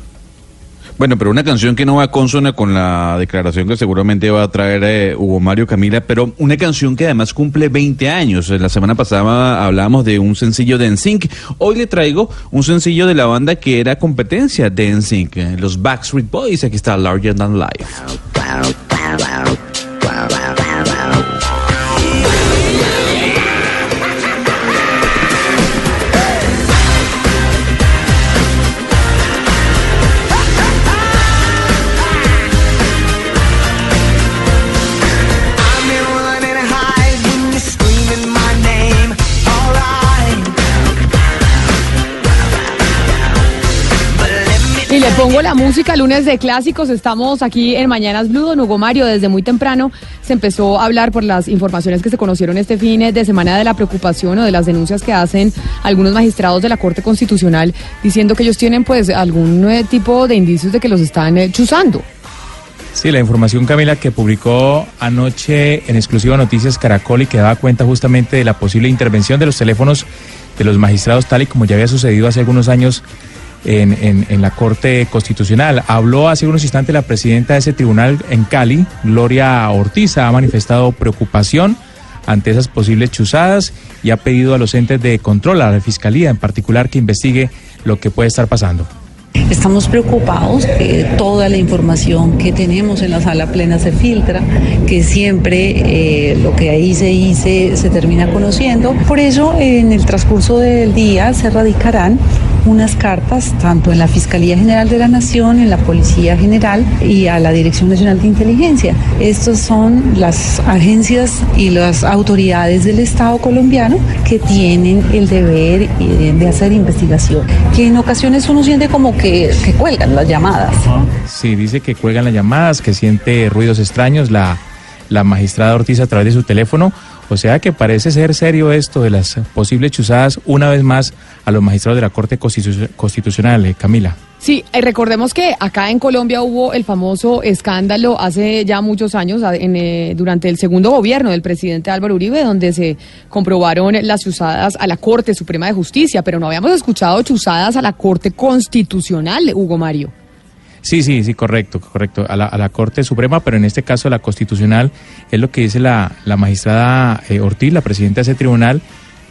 Bueno, pero una canción que no va consona con la declaración que seguramente va a traer eh, Hugo Mario Camila, pero una canción que además cumple 20 años. La semana pasada hablábamos de un sencillo de NSYNC. Hoy le traigo un sencillo de la banda que era competencia de NSYNC, eh, los Backstreet Boys. Aquí está Larger Than Life. Pongo la música, lunes de clásicos, estamos aquí en Mañanas Blue, don Hugo Mario, desde muy temprano se empezó a hablar por las informaciones que se conocieron este fin de semana de la preocupación o de las denuncias que hacen algunos magistrados de la Corte Constitucional diciendo que ellos tienen pues algún eh, tipo de indicios de que los están eh, chuzando. Sí, la información, Camila, que publicó anoche en exclusiva Noticias Caracol y que daba cuenta justamente de la posible intervención de los teléfonos de los magistrados, tal y como ya había sucedido hace algunos años en, en- en la Corte Constitucional. Habló hace unos instantes la presidenta de ese tribunal en Cali, Gloria Ortiz, ha manifestado preocupación ante esas posibles chuzadas y ha pedido a los entes de control, a la Fiscalía en particular, que investigue lo que puede estar pasando. Estamos preocupados que toda la información que tenemos en la sala plena se filtra, que siempre eh, lo que ahí se dice se termina conociendo. Por eso, en el transcurso del día se radicarán unas cartas tanto en la Fiscalía General de la Nación, en la Policía General y a la Dirección Nacional de Inteligencia. Estas son las agencias y las autoridades del Estado colombiano que tienen el deber de hacer investigación. Que en ocasiones uno siente como que, que cuelgan las llamadas. Sí, dice que cuelgan las llamadas, que siente ruidos extraños la, la magistrada Ortiz a través de su teléfono. O sea que parece ser serio esto de las posibles chuzadas una vez más a los magistrados de la Corte Constitu- Constitucional, eh, Camila. Sí, eh, recordemos que acá en Colombia hubo el famoso escándalo hace ya muchos años, en, eh, durante el segundo gobierno del presidente Álvaro Uribe, donde se comprobaron las chuzadas a la Corte Suprema de Justicia, pero no habíamos escuchado chuzadas a la Corte Constitucional, Hugo Mario. Sí, sí, sí, correcto, correcto. A la, a la Corte Suprema, pero en este caso la Constitucional, es lo que dice la, la magistrada eh, Ortiz, la presidenta de ese tribunal,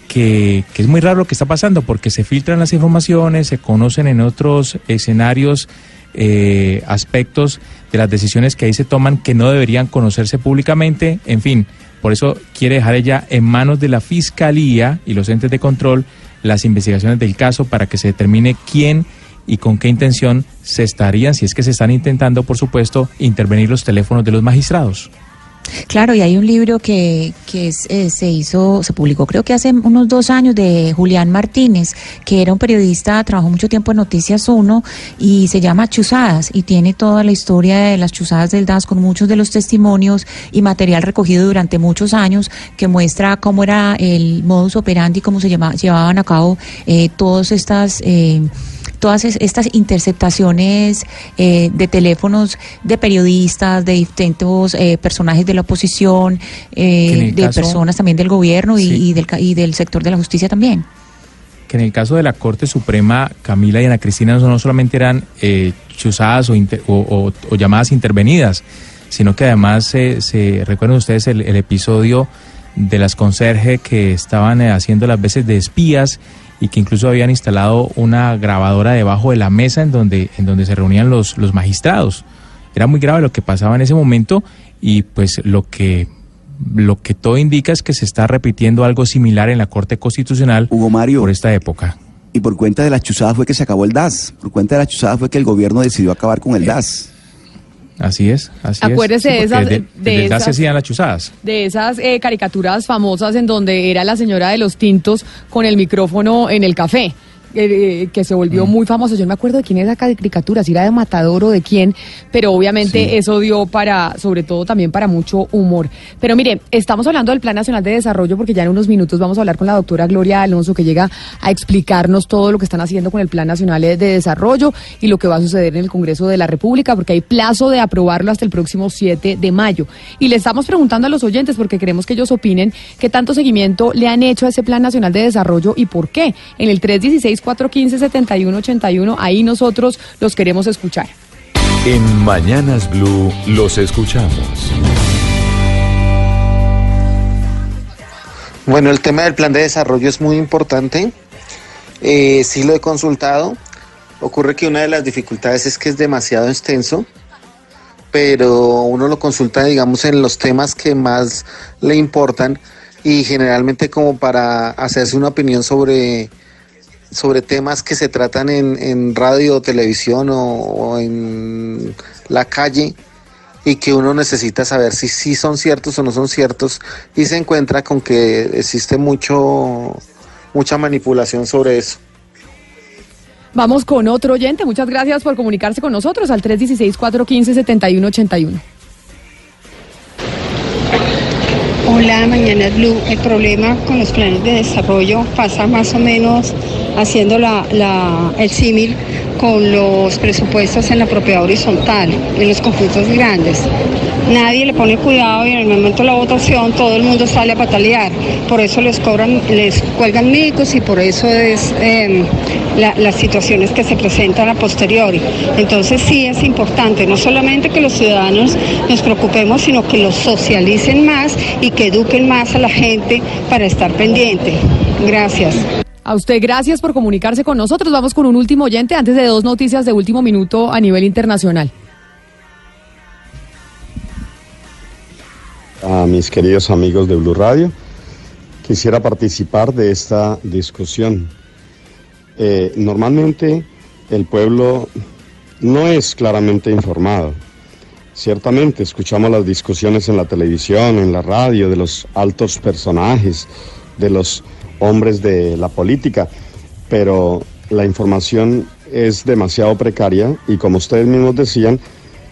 que, que es muy raro lo que está pasando, porque se filtran las informaciones, se conocen en otros escenarios eh, aspectos de las decisiones que ahí se toman que no deberían conocerse públicamente, en fin, por eso quiere dejar ella en manos de la Fiscalía y los entes de control las investigaciones del caso para que se determine quién y con qué intención se estarían, si es que se están intentando, por supuesto, intervenir los teléfonos de los magistrados. Claro, y hay un libro que, que es, eh, se hizo, se publicó creo que hace unos dos años de Julián Martínez, que era un periodista, trabajó mucho tiempo en Noticias 1 y se llama Chuzadas y tiene toda la historia de las chuzadas del DAS con muchos de los testimonios y material recogido durante muchos años que muestra cómo era el modus operandi, cómo se llama, llevaban a cabo eh, todas estas... eh, todas es- estas interceptaciones eh, de teléfonos de periodistas, de distintos eh, personajes de la oposición, eh, de caso- personas también del gobierno y, Sí. y del, y del sector de la justicia también. que en el caso de la Corte Suprema, Camila y Ana Cristina no solamente eran eh, chuzadas o, inter- o- o- o llamadas intervenidas, sino que además se, se recuerdan ustedes el, el episodio de las conserje que estaban haciendo las veces de espías y que incluso habían instalado una grabadora debajo de la mesa en donde, en donde se reunían los, los magistrados. Era muy grave lo que pasaba en ese momento y pues lo que lo que todo indica es que se está repitiendo algo similar en la Corte Constitucional por esta época. Y por cuenta de las chuzadas fue que se acabó el DAS. Por cuenta de las chuzadas fue que el gobierno decidió acabar con el DAS. Así es, así Acuérdese de es. Sí, esas- de- de esas- hacían las chuzadas. de esas eh, caricaturas famosas en donde era la señora de los tintos con el micrófono en el café. Eh, que se volvió muy famoso. Yo no me acuerdo de quién es esa caricatura, si era de Matador o de quién, pero obviamente Sí. eso dio para, sobre todo también para mucho humor. Pero mire, estamos hablando del Plan Nacional de Desarrollo porque ya en unos minutos vamos a hablar con la doctora Gloria Alonso que llega a explicarnos todo lo que están haciendo con el Plan Nacional de Desarrollo y lo que va a suceder en el Congreso de la República porque hay plazo de aprobarlo hasta el próximo 7 de mayo. Y le estamos preguntando a los oyentes porque queremos que ellos opinen qué tanto seguimiento le han hecho a ese Plan Nacional de Desarrollo y por qué. En el 316-415-7181, ahí nosotros los queremos escuchar. En Mañanas Blue los escuchamos. Bueno, el tema del plan de desarrollo es muy importante. Eh, sí lo he consultado. Ocurre que una de las dificultades es que es demasiado extenso, pero uno lo consulta, digamos, en los temas que más le importan y generalmente como para hacerse una opinión sobre, sobre temas que se tratan en, en radio, televisión o, en la calle y que uno necesita saber si sí son ciertos o no son ciertos y se encuentra con que existe mucho mucha manipulación sobre eso. Vamos con otro oyente. Muchas gracias por comunicarse con nosotros al 316-415-7181. Hola, Mañana Blue. El problema con los planes de desarrollo pasa más o menos haciendo la, el símil con los presupuestos en la propiedad horizontal, en los conjuntos grandes. Nadie le pone cuidado y en el momento de la votación todo el mundo sale a patalear. Por eso les cobran, les cuelgan médicos y por eso es la- las situaciones que se presentan a posteriori. Entonces sí es importante, no solamente que los ciudadanos nos preocupemos, sino que los socialicen más y que eduquen más a la gente para estar pendiente. Gracias. A usted, gracias por comunicarse con nosotros. Vamos con un último oyente antes de dos noticias de último minuto a nivel internacional. a mis queridos amigos de Blue Radio. Quisiera participar de esta discusión. Eh, normalmente el pueblo no es claramente informado. Ciertamente escuchamos las discusiones en la televisión, en la radio, de los altos personajes, de los hombres de la política, pero la información es demasiado precaria y como ustedes mismos decían,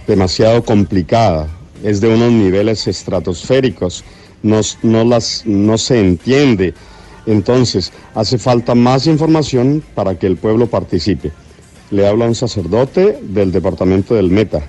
demasiado complicada. Es de unos niveles estratosféricos no, se entiende. Entonces, hace falta más información para que el pueblo participe. Le habla un sacerdote del departamento del Meta.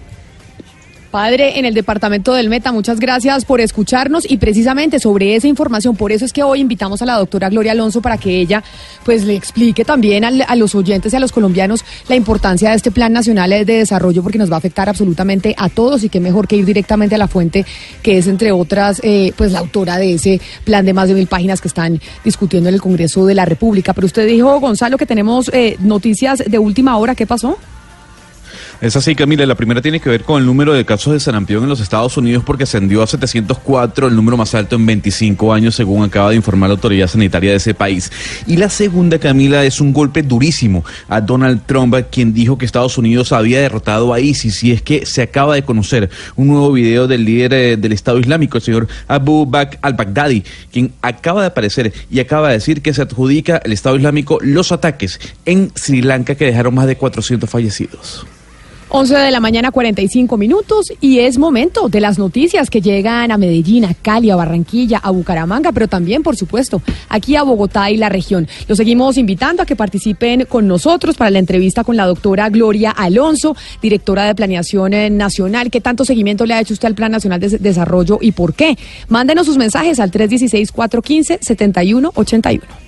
Padre, en el departamento del Meta, muchas gracias por escucharnos y precisamente sobre esa información, por eso es que hoy invitamos a la doctora Gloria Alonso para que ella pues le explique también al- a, los oyentes y a los colombianos la importancia de este Plan Nacional de Desarrollo porque nos va a afectar absolutamente a todos y qué mejor que ir directamente a la fuente que es entre otras eh, pues la autora de ese plan de más de mil páginas que están discutiendo en el Congreso de la República. Pero usted dijo, Gonzalo, que tenemos eh, noticias de última hora, ¿qué pasó? Es así, Camila. La primera tiene que ver con el número de casos de sarampión en los Estados Unidos porque ascendió a 704, el número más alto en 25 años, según acaba de informar la autoridad sanitaria de ese país. Y la segunda, Camila, es un golpe durísimo a Donald Trump, quien dijo que Estados Unidos había derrotado a ISIS. Y es que se acaba de conocer un nuevo video del líder eh, del Estado Islámico, el señor Abu Bakr al-Baghdadi, quien acaba de aparecer y acaba de decir que se adjudica el Estado Islámico los ataques en Sri Lanka que dejaron más de 400 fallecidos. 11 de la mañana, 45 minutos, y es momento de las noticias que llegan a Medellín, a Cali, a Barranquilla, a Bucaramanga, pero también, por supuesto, aquí a Bogotá y la región. Los seguimos invitando a que participen con nosotros para la entrevista con la doctora Gloria Alonso, directora de Planeación eh, Nacional. ¿Qué tanto seguimiento le ha hecho usted al Plan Nacional de Desarrollo y por qué? Mándenos sus mensajes al 316-415-7181.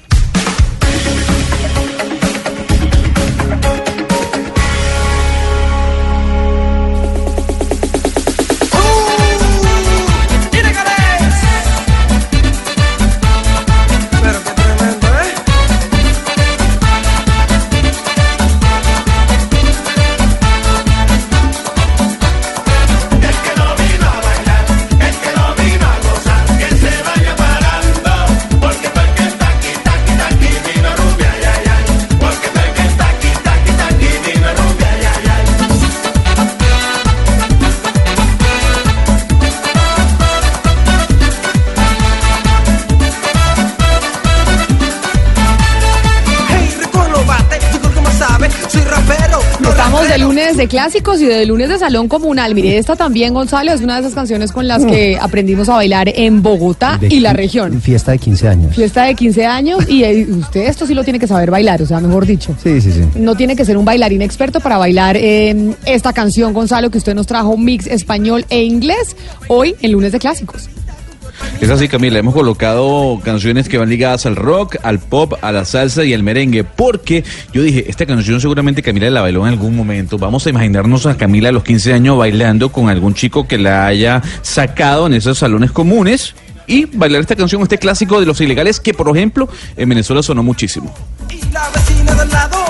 De clásicos y de lunes de salón comunal. Mire, esta también, Gonzalo, es una de esas canciones con las que aprendimos a bailar en Bogotá De y la región. Fiesta de 15 años. Fiesta de 15 años y eh, usted esto sí lo tiene que saber bailar, o sea, mejor dicho. Sí, sí, sí. No tiene que ser un bailarín experto para bailar eh, esta canción, Gonzalo, que usted nos trajo mix español e inglés hoy en lunes de clásicos. Es así, Camila, hemos colocado canciones que van ligadas al rock, al pop, a la salsa y al merengue, porque yo dije, esta canción seguramente Camila la bailó en algún momento. Vamos a imaginarnos a Camila a los 15 años bailando con algún chico que la haya sacado en esos salones comunes y bailar esta canción, este clásico de los ilegales que, por ejemplo, en Venezuela sonó muchísimo. Y la vecina del lado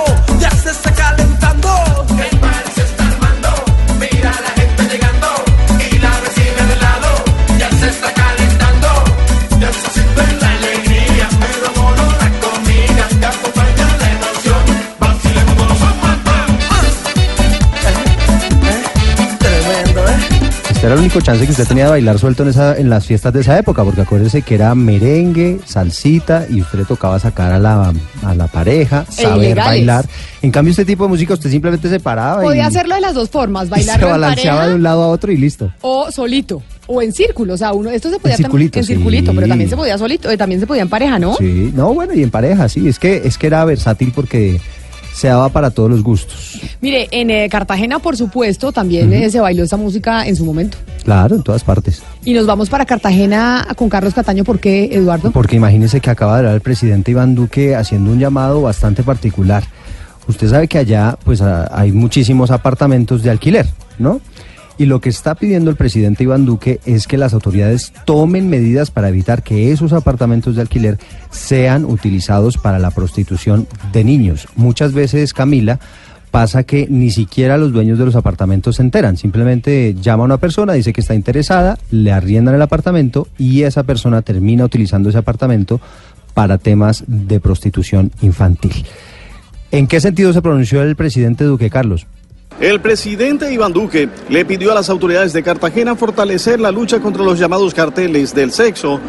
Este era el único chance que usted tenía de bailar suelto en, esa, en las fiestas de esa época, porque acuérdese que era merengue, salsita, y usted le tocaba sacar a la, a la pareja, saber ilegales. bailar. En cambio, este tipo de música usted simplemente se paraba y, Podía hacerlo de las dos formas, y bailar se en balanceaba pareja de un lado a otro y listo. o solito. O en círculo, o sea, uno, esto se podía En circulito, en circulito, sí. pero también se podía solito, eh, también se podía en pareja, ¿no? Sí, no, bueno, y en pareja, sí, es que, es que era versátil porque se daba para todos los gustos. Mire, en eh, Cartagena, por supuesto, también eh, se bailó esa música en su momento. Claro, en todas partes. Y nos vamos para Cartagena con Carlos Cataño, ¿por qué, Eduardo? Porque imagínese que acaba de hablar el presidente Iván Duque haciendo un llamado bastante particular. Usted sabe que allá pues a- hay muchísimos apartamentos de alquiler, ¿no? Y lo que está pidiendo el presidente Iván Duque es que las autoridades tomen medidas para evitar que esos apartamentos de alquiler sean utilizados para la prostitución de niños. Muchas veces, Camila, pasa que ni siquiera los dueños de los apartamentos se enteran. Simplemente llama a una persona, dice que está interesada, le arriendan el apartamento y esa persona termina utilizando ese apartamento para temas de prostitución infantil. ¿En qué sentido se pronunció el presidente Duque Carlos? El presidente Iván Duque le pidió a las autoridades de Cartagena fortalecer la lucha contra los llamados carteles del sexo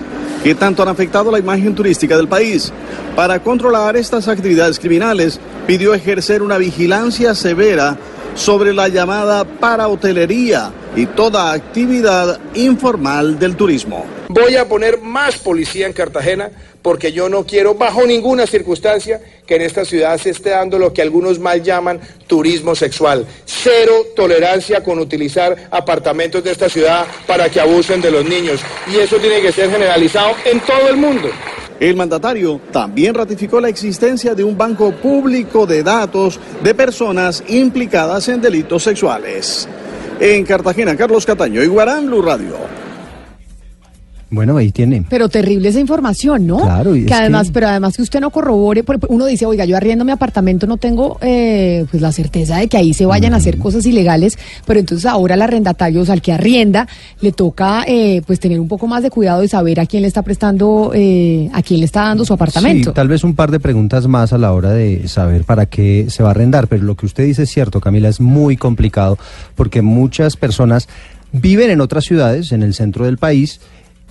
que tanto han afectado la imagen turística del país. Para controlar estas actividades criminales, pidió ejercer una vigilancia severa sobre la llamada para hotelería y toda actividad informal del turismo. Voy a poner más policía en Cartagena porque yo no quiero bajo ninguna circunstancia que en esta ciudad se esté dando lo que algunos mal llaman turismo sexual. Cero tolerancia con utilizar apartamentos de esta ciudad para que abusen de los niños. Y eso tiene que ser generalizado en todo el mundo. El mandatario también ratificó la existencia de un banco público de datos de personas implicadas en delitos sexuales. En Cartagena, Carlos Cataño, Iguarán Blue Radio. Bueno, ahí tiene. Pero terrible esa información, ¿no? Claro, y es que además, que- pero además que usted no corrobore, por- uno dice, oiga, yo arriendo mi apartamento, no tengo eh, pues la certeza de que ahí se vayan a hacer cosas ilegales, pero entonces ahora al arrendatario, o sea, al que arrienda, le toca eh, pues tener un poco más de cuidado y saber a quién le está prestando, eh, a quién le está dando su apartamento. Sí, tal vez un par de preguntas más a la hora de saber para qué se va a arrendar, pero lo que usted dice es cierto, Camila, es muy complicado porque muchas personas viven en otras ciudades, en el centro del país,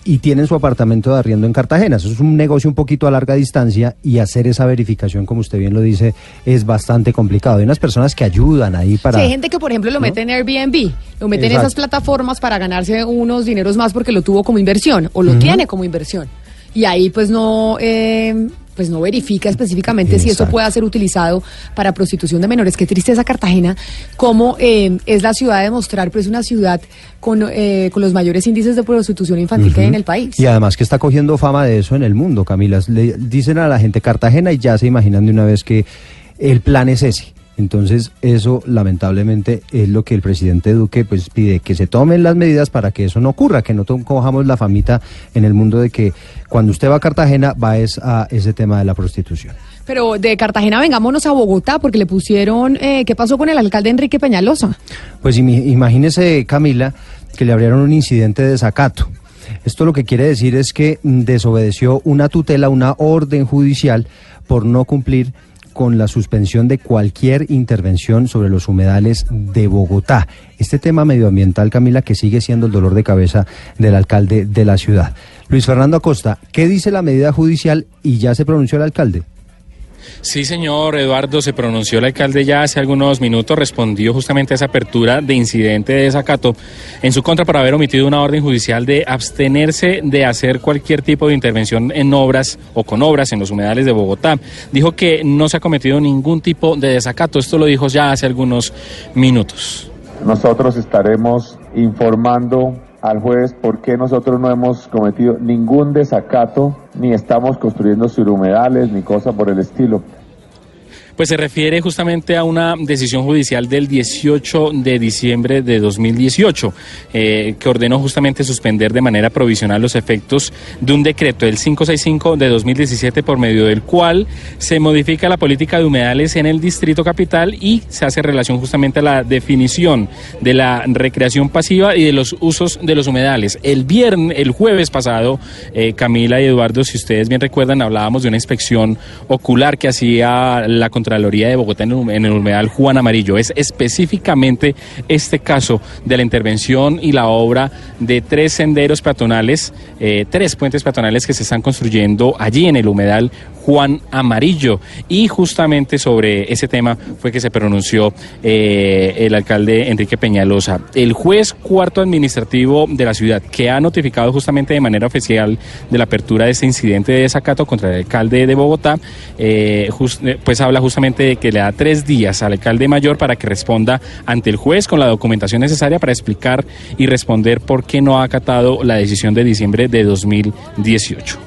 y tienen su apartamento de arriendo en Cartagena. Eso es un negocio un poquito a larga distancia y hacer esa verificación, como usted bien lo dice, es bastante complicado. Hay unas personas que ayudan ahí para... Sí, hay gente que, por ejemplo, lo mete en Airbnb, lo mete en esas plataformas para ganarse unos dineros más porque lo tuvo como inversión o lo tiene como inversión. Y ahí pues no, eh, pues no verifica específicamente si eso pueda ser utilizado para prostitución de menores. Qué tristeza Cartagena, como eh, es la ciudad de mostrar, pero es una ciudad con, eh, con los mayores índices de prostitución infantil que hay en el país. Y además que está cogiendo fama de eso en el mundo, Camila. Le dicen a la gente Cartagena y ya se imaginan de una vez que el plan es ese. Entonces, eso lamentablemente es lo que el presidente Duque pues pide, que se tomen las medidas para que eso no ocurra, que no cojamos la famita en el mundo de que cuando usted va a Cartagena va es a ese tema de la prostitución. Pero de Cartagena vengámonos a Bogotá porque le pusieron, eh, ¿qué pasó con el alcalde Enrique Peñalosa? Pues imagínese, Camila, que le abrieron un incidente de desacato. Esto lo que quiere decir es que mm, desobedeció una tutela, una orden judicial por no cumplir con la suspensión de cualquier intervención sobre los humedales de Bogotá. Este tema medioambiental, Camila, que sigue siendo el dolor de cabeza del alcalde de la ciudad. Luis Fernando Acosta, ¿qué dice la medida judicial y ya se pronunció el alcalde? Sí, señor Eduardo, se pronunció el alcalde ya hace algunos minutos, respondió justamente a esa apertura de incidente de desacato en su contra por haber omitido una orden judicial de abstenerse de hacer cualquier tipo de intervención en obras o con obras en los humedales de Bogotá. Dijo que no se ha cometido ningún tipo de desacato, esto lo dijo ya hace algunos minutos. Nosotros estaremos informando al juez por qué nosotros no hemos cometido ningún desacato, ni estamos construyendo surhumedales, ni cosa por el estilo. Pues se refiere justamente a una decisión judicial del 18 de diciembre de 2018, eh, que ordenó justamente suspender de manera provisional los efectos de un decreto, el 565 de 2017, por medio del cual se modifica la política de humedales en el Distrito Capital y se hace relación justamente a la definición de la recreación pasiva y de los usos de los humedales. El viernes, el jueves pasado, eh, Camila y Eduardo, si ustedes bien recuerdan, hablábamos de una inspección ocular que hacía la Contraloría de Bogotá en el, humedal Juan Amarillo. Es específicamente este caso de la intervención y la obra de tres senderos peatonales, eh, tres puentes peatonales que se están construyendo allí en el humedal Juan Amarillo. Y justamente sobre ese tema fue que se pronunció eh, el alcalde Enrique Peñalosa. El juez cuarto administrativo de la ciudad, que ha notificado justamente de manera oficial de la apertura de este incidente de desacato contra el alcalde de Bogotá, eh, pues habla justamente de que le da tres días al alcalde mayor para que responda ante el juez con la documentación necesaria para explicar y responder por qué no ha acatado la decisión de diciembre de 2018.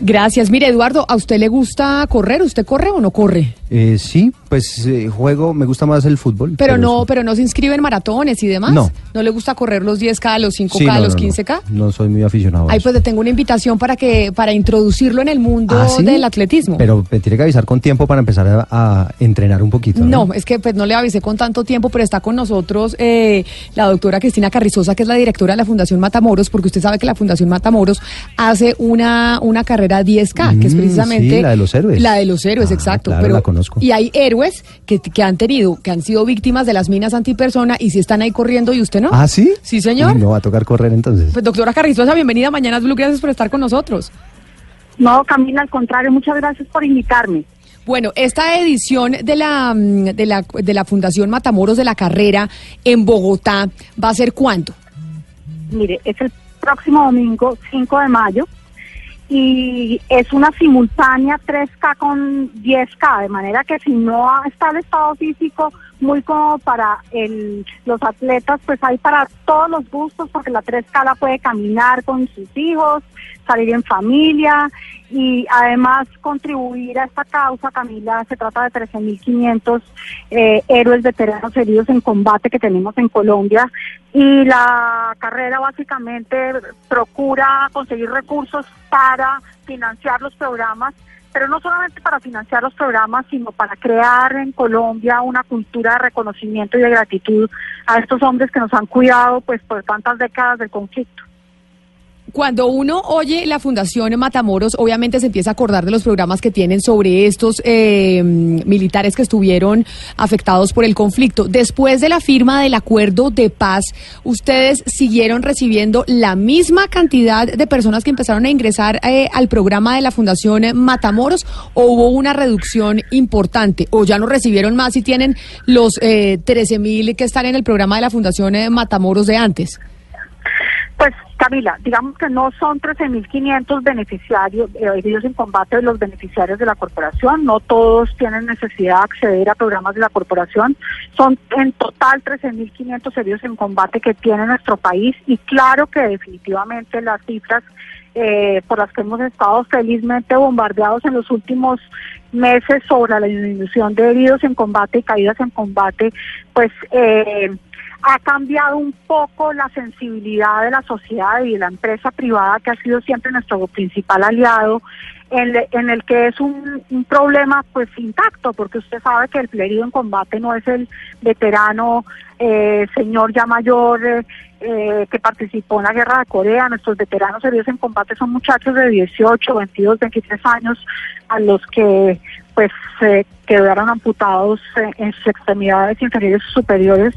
Gracias. Mire, Eduardo, ¿a usted le gusta correr? ¿Usted corre o no corre? Eh, sí, pues eh, juego, me gusta más el fútbol. Pero no, pero no se inscribe en maratones y demás. No. ¿No le gusta correr los 10K, los 5K, Sí, no, los no, no. 15K? No soy muy aficionado. a Ay, eso. pues le tengo una invitación para que para introducirlo en el mundo ¿Ah, sí? del atletismo. Pero me tiene que avisar con tiempo para empezar a, a entrenar un poquito. No, es que pues no le avisé con tanto tiempo, pero está con nosotros eh, la doctora Cristina Carrizosa, que es la directora de la Fundación Matamoros, porque usted sabe que la Fundación Matamoros hace una, una carrera 10K, que es Mm, precisamente... sí, la de los héroes. La de los héroes, Ah, exacto. claro, pero, conozco. Y hay héroes que, que han tenido, que han sido víctimas de las minas antipersona y si están ahí corriendo y usted no. ¿Ah, sí? Sí, señor. Uy, no va a tocar correr entonces. Pues doctora Carrizosa, bienvenida a Mañanas Blue, gracias por estar con nosotros. No, Camila, al contrario, muchas gracias por invitarme. Bueno, esta edición de la, mm, de la, de la Fundación Matamoros de la Carrera en Bogotá va a ser cuándo? Mire, es el próximo domingo, 5 de mayo, y es una simultánea 3K con 10K, de manera que si no está el estado físico muy cómodo para el, los atletas, pues hay para todos los gustos, porque la 3K la puede caminar con sus hijos, salir en familia y además contribuir a esta causa, Camila, se trata de 13.500 eh, héroes veteranos heridos en combate que tenemos en Colombia. Y la carrera básicamente procura conseguir recursos para financiar los programas pero no solamente para financiar los programas, sino para crear en Colombia una cultura de reconocimiento y de gratitud a estos hombres que nos han cuidado pues por tantas décadas del conflicto. Cuando uno oye la Fundación Matamoros, obviamente se empieza a acordar de los programas que tienen sobre estos eh, militares que estuvieron afectados por el conflicto. Después de la firma del acuerdo de paz, ¿ustedes siguieron recibiendo la misma cantidad de personas que empezaron a ingresar eh, al programa de la Fundación Matamoros o hubo una reducción importante? ¿O ya no recibieron más y tienen los eh, 13 mil que están en el programa de la Fundación eh, Matamoros de antes? Pues Camila, digamos que no son 13.500 beneficiarios eh, heridos en combate de los beneficiarios de la corporación, no todos tienen necesidad de acceder a programas de la corporación, son en total 13.500 heridos en combate que tiene nuestro país y claro que definitivamente las cifras eh, por las que hemos estado felizmente bombardeados en los últimos meses sobre la disminución de heridos en combate y caídas en combate, pues eh, ha cambiado un poco la sensibilidad de la sociedad y de la empresa privada que ha sido siempre nuestro principal aliado en, le- en el que es un, un problema pues intacto porque usted sabe que el herido en combate no es el veterano eh, señor ya mayor eh, eh, que participó en la guerra de Corea. Nuestros veteranos heridos en combate son muchachos de 18, 22, 23 años a los que pues eh, quedaron amputados en sus extremidades inferiores y superiores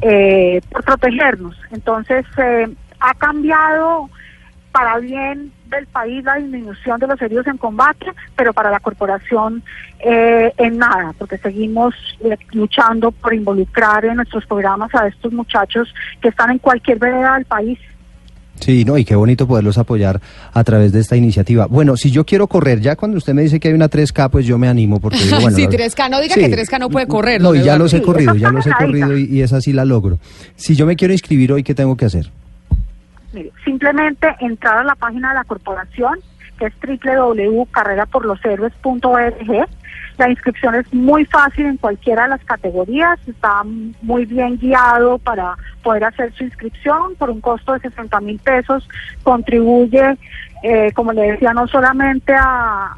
eh, por protegernos. Entonces, eh, ha cambiado para bien del país la disminución de los heridos en combate, pero para la corporación eh, en nada, porque seguimos eh, luchando por involucrar en nuestros programas a estos muchachos que están en cualquier vereda del país. Sí, no, y qué bonito poderlos apoyar a través de esta iniciativa. Bueno, si yo quiero correr, ya cuando usted me dice que hay una 3K, pues yo me animo porque digo, (laughs) bueno, sí, la- 3K, no diga Sí. que 3K no puede correr. No, y ya los he corrido, ya los he (laughs) corrido y, y esa sí la logro. Si yo me quiero inscribir hoy, ¿qué tengo que hacer? Mire, simplemente entrar a la página de la corporación, que es www.carreraporloshéroes.org. La inscripción es muy fácil en cualquiera de las categorías, está muy bien guiado para poder hacer su inscripción por un costo de 60 mil pesos. Contribuye, eh, como le decía, no solamente a,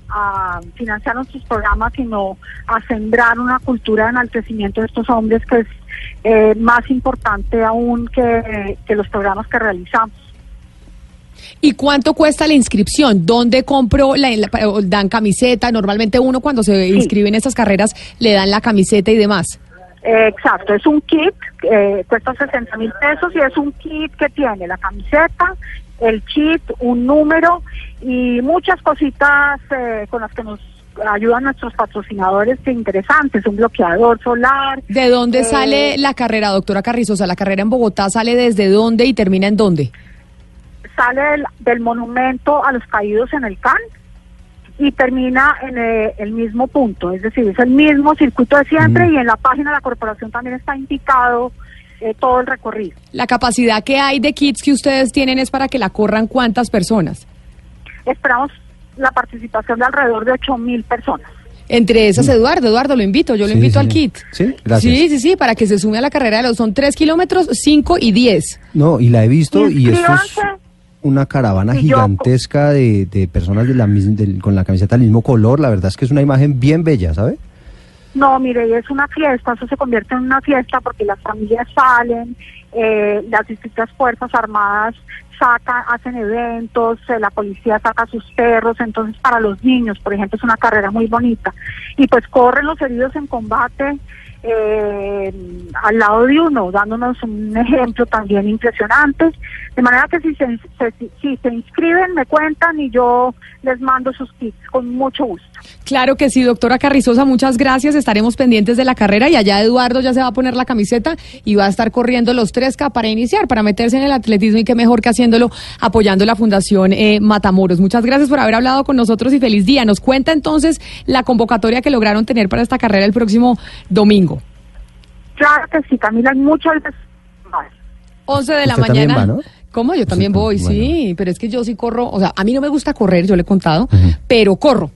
financiar nuestros programas, sino a sembrar una cultura de enaltecimiento de estos hombres que es eh, más importante aún que los programas que realizamos. ¿Y cuánto cuesta la inscripción? ¿Dónde compro? La, la- dan camiseta. Normalmente uno cuando se inscribe en estas carreras le dan la camiseta y demás. Eh, exacto, es un kit, eh, cuesta 60 mil pesos y es un kit que tiene la camiseta, el kit, un número y muchas cositas eh, con las que nos ayudan nuestros patrocinadores que interesantes, un bloqueador solar. ¿De dónde eh, sale la carrera, doctora Carrizosa? ¿La carrera en Bogotá sale desde dónde y termina en dónde? Sale del, del monumento a los caídos en el CAN y termina en eh, el mismo punto, es decir, es el mismo circuito de siempre y en la página de la corporación también está indicado eh, todo el recorrido. La capacidad que hay de kits que ustedes tienen es para que la corran cuántas personas. Esperamos la participación de alrededor de 8 mil personas. Entre esas, Eduardo, Eduardo, lo invito, yo lo Sí, invito sí, al kit. Sí, gracias. Sí, sí, sí, para que se sume a la carrera de los, son tres kilómetros, cinco y diez. No, y la he visto y esto es. Una caravana Y yo- gigantesca de, de personas de la, mis- del- con la camiseta del mismo color. La verdad es que es una imagen bien bella, ¿sabe? No, mire, y es una fiesta, eso se convierte en una fiesta porque las familias salen, eh, las distintas fuerzas armadas sacan, hacen eventos, eh, la policía saca sus perros, entonces para los niños, por ejemplo, es una carrera muy bonita. Y pues corren los heridos en combate, eh, al lado de uno, dándonos un ejemplo también impresionante. De manera que si se, se- si se inscriben, me cuentan y yo les mando sus kits con mucho gusto. Claro que sí, doctora Carrizosa, muchas gracias. Estaremos pendientes de la carrera y allá Eduardo ya se va a poner la camiseta y va a estar corriendo los 3K para iniciar, para meterse en el atletismo y qué mejor que haciéndolo apoyando la Fundación eh, Matamoros. Muchas gracias por haber hablado con nosotros y feliz día. Nos cuenta entonces la convocatoria que lograron tener para esta carrera el próximo domingo. Claro que sí, Camila, muchas veces más. 11 de la Usted mañana. va, ¿no? ¿Cómo? Yo también voy, bueno. sí, pero es que yo sí corro, o sea, a mí no me gusta correr, yo le he contado, pero corro.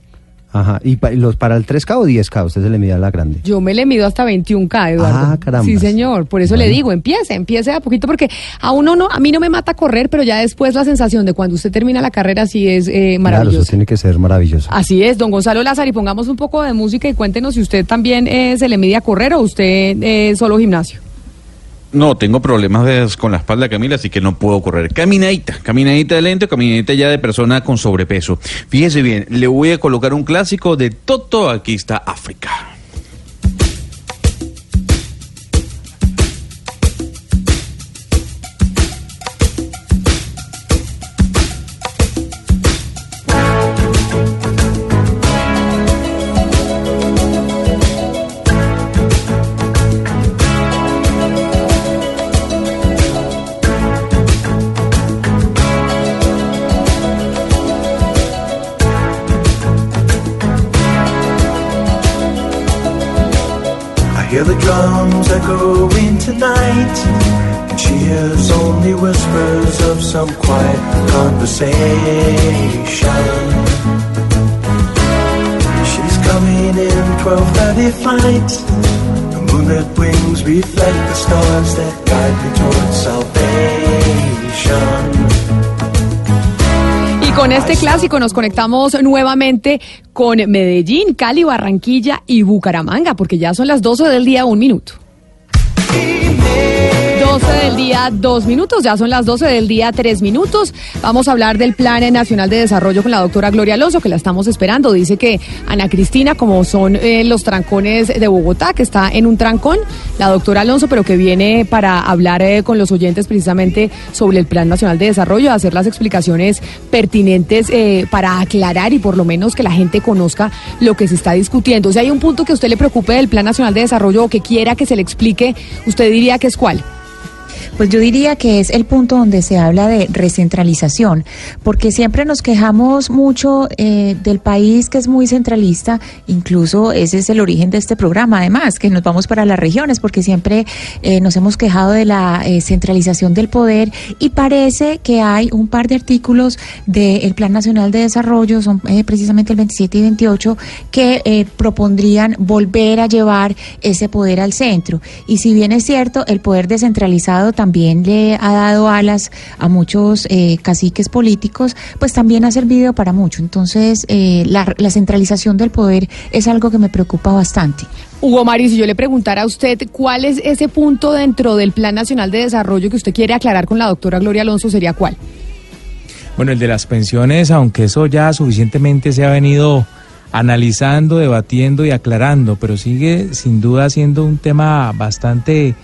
Ajá. ¿Y pa- los para el 3K o 10K? Usted se le mide a la grande. Yo me le mido hasta 21K, Eduardo. Ah, carambas. Sí, señor. Por eso le digo, empiece, empiece a poquito, porque a uno no, a mí no me mata correr, pero ya después la sensación de cuando usted termina la carrera sí es eh, Claro, eso maravillosa. tiene que ser maravilloso. Así es, don Gonzalo Lázaro, y pongamos un poco de música y cuéntenos si usted también eh, se le mide a correr o usted eh, solo gimnasio. No, tengo problemas de- con la espalda, Camila, así que no puedo correr. Caminadita, caminadita de lento, caminadita ya de persona con sobrepeso. Fíjese bien, le voy a colocar un clásico de Toto, aquí está África. Conversation. She's coming in 12:30 flight. The moonlit wings reflect the stars that guide me towards salvation. Y con este clásico nos conectamos nuevamente con Medellín, Cali, Barranquilla y Bucaramanga, porque ya son las 12 del día, un minuto. 12 del día, dos minutos, ya son las 12 del día, tres minutos. Vamos a hablar del Plan Nacional de Desarrollo con la doctora Gloria Alonso, que la estamos esperando. Dice que Ana Cristina, como son eh, los trancones de Bogotá, que está en un trancón, la doctora Alonso, pero que viene para hablar eh, con los oyentes precisamente sobre el Plan Nacional de Desarrollo, hacer las explicaciones pertinentes eh, para aclarar y por lo menos que la gente conozca lo que se está discutiendo. Si hay un punto que usted le preocupe del Plan Nacional de Desarrollo o que quiera que se le explique, usted diría que es cuál. Pues yo diría que es el punto donde se habla de recentralización, porque siempre nos quejamos mucho eh, del país que es muy centralista, incluso ese es el origen de este programa, además, que nos vamos para las regiones, porque siempre eh, nos hemos quejado de la eh, centralización del poder y parece que hay un par de artículos del Plan Nacional de Desarrollo, son eh, precisamente el 27 y 28, que eh, propondrían volver a llevar ese poder al centro. Y si bien es cierto, el poder descentralizado también le ha dado alas a muchos eh, caciques políticos, pues también ha servido para mucho. Entonces, eh, la, la centralización del poder es algo que me preocupa bastante. Hugo Mario, si yo le preguntara a usted cuál es ese punto dentro del Plan Nacional de Desarrollo que usted quiere aclarar con la doctora Gloria Alonso, ¿sería cuál? Bueno, el de las pensiones, aunque eso ya suficientemente se ha venido analizando, debatiendo y aclarando, pero sigue sin duda siendo un tema bastante,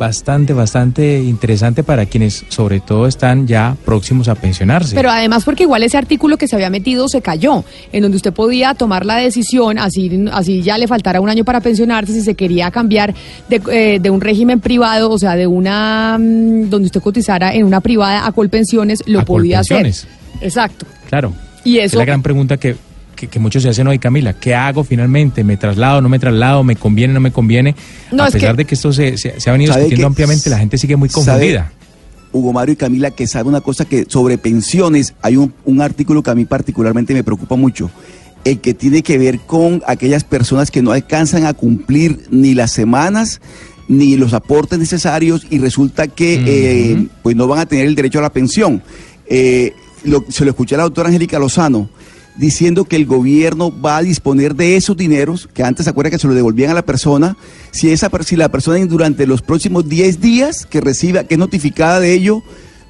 bastante, bastante interesante para quienes sobre todo están ya próximos a pensionarse. Pero además porque igual ese artículo que se había metido se cayó, en donde usted podía tomar la decisión, así, así ya le faltara un año para pensionarse, si se quería cambiar de, eh, de un régimen privado, o sea, de una, mm, donde usted cotizara en una privada a Colpensiones, lo A podía hacer. Colpensiones. Exacto. Claro. Y Es eso, la gran pregunta que, que, que muchos se hacen hoy, Camila. ¿Qué hago finalmente? ¿Me traslado? ¿No me traslado? ¿Me conviene? ¿No me conviene? No, a es pesar que- de que esto se, se, se ha venido ¿Sabe discutiendo que- ampliamente, la gente sigue muy sabe- confundida. Hugo Mario y Camila, que sabe una cosa que sobre pensiones hay un, un artículo que a mí particularmente me preocupa mucho, el que tiene que ver con aquellas personas que no alcanzan a cumplir ni las semanas ni los aportes necesarios y resulta que eh, pues no van a tener el derecho a la pensión. Eh, lo- se lo escuché a la doctora Angélica Lozano diciendo que el gobierno va a disponer de esos dineros, que antes se acuerda que se lo devolvían a la persona, si, esa, si la persona durante los próximos 10 días que reciba, que es notificada de ello,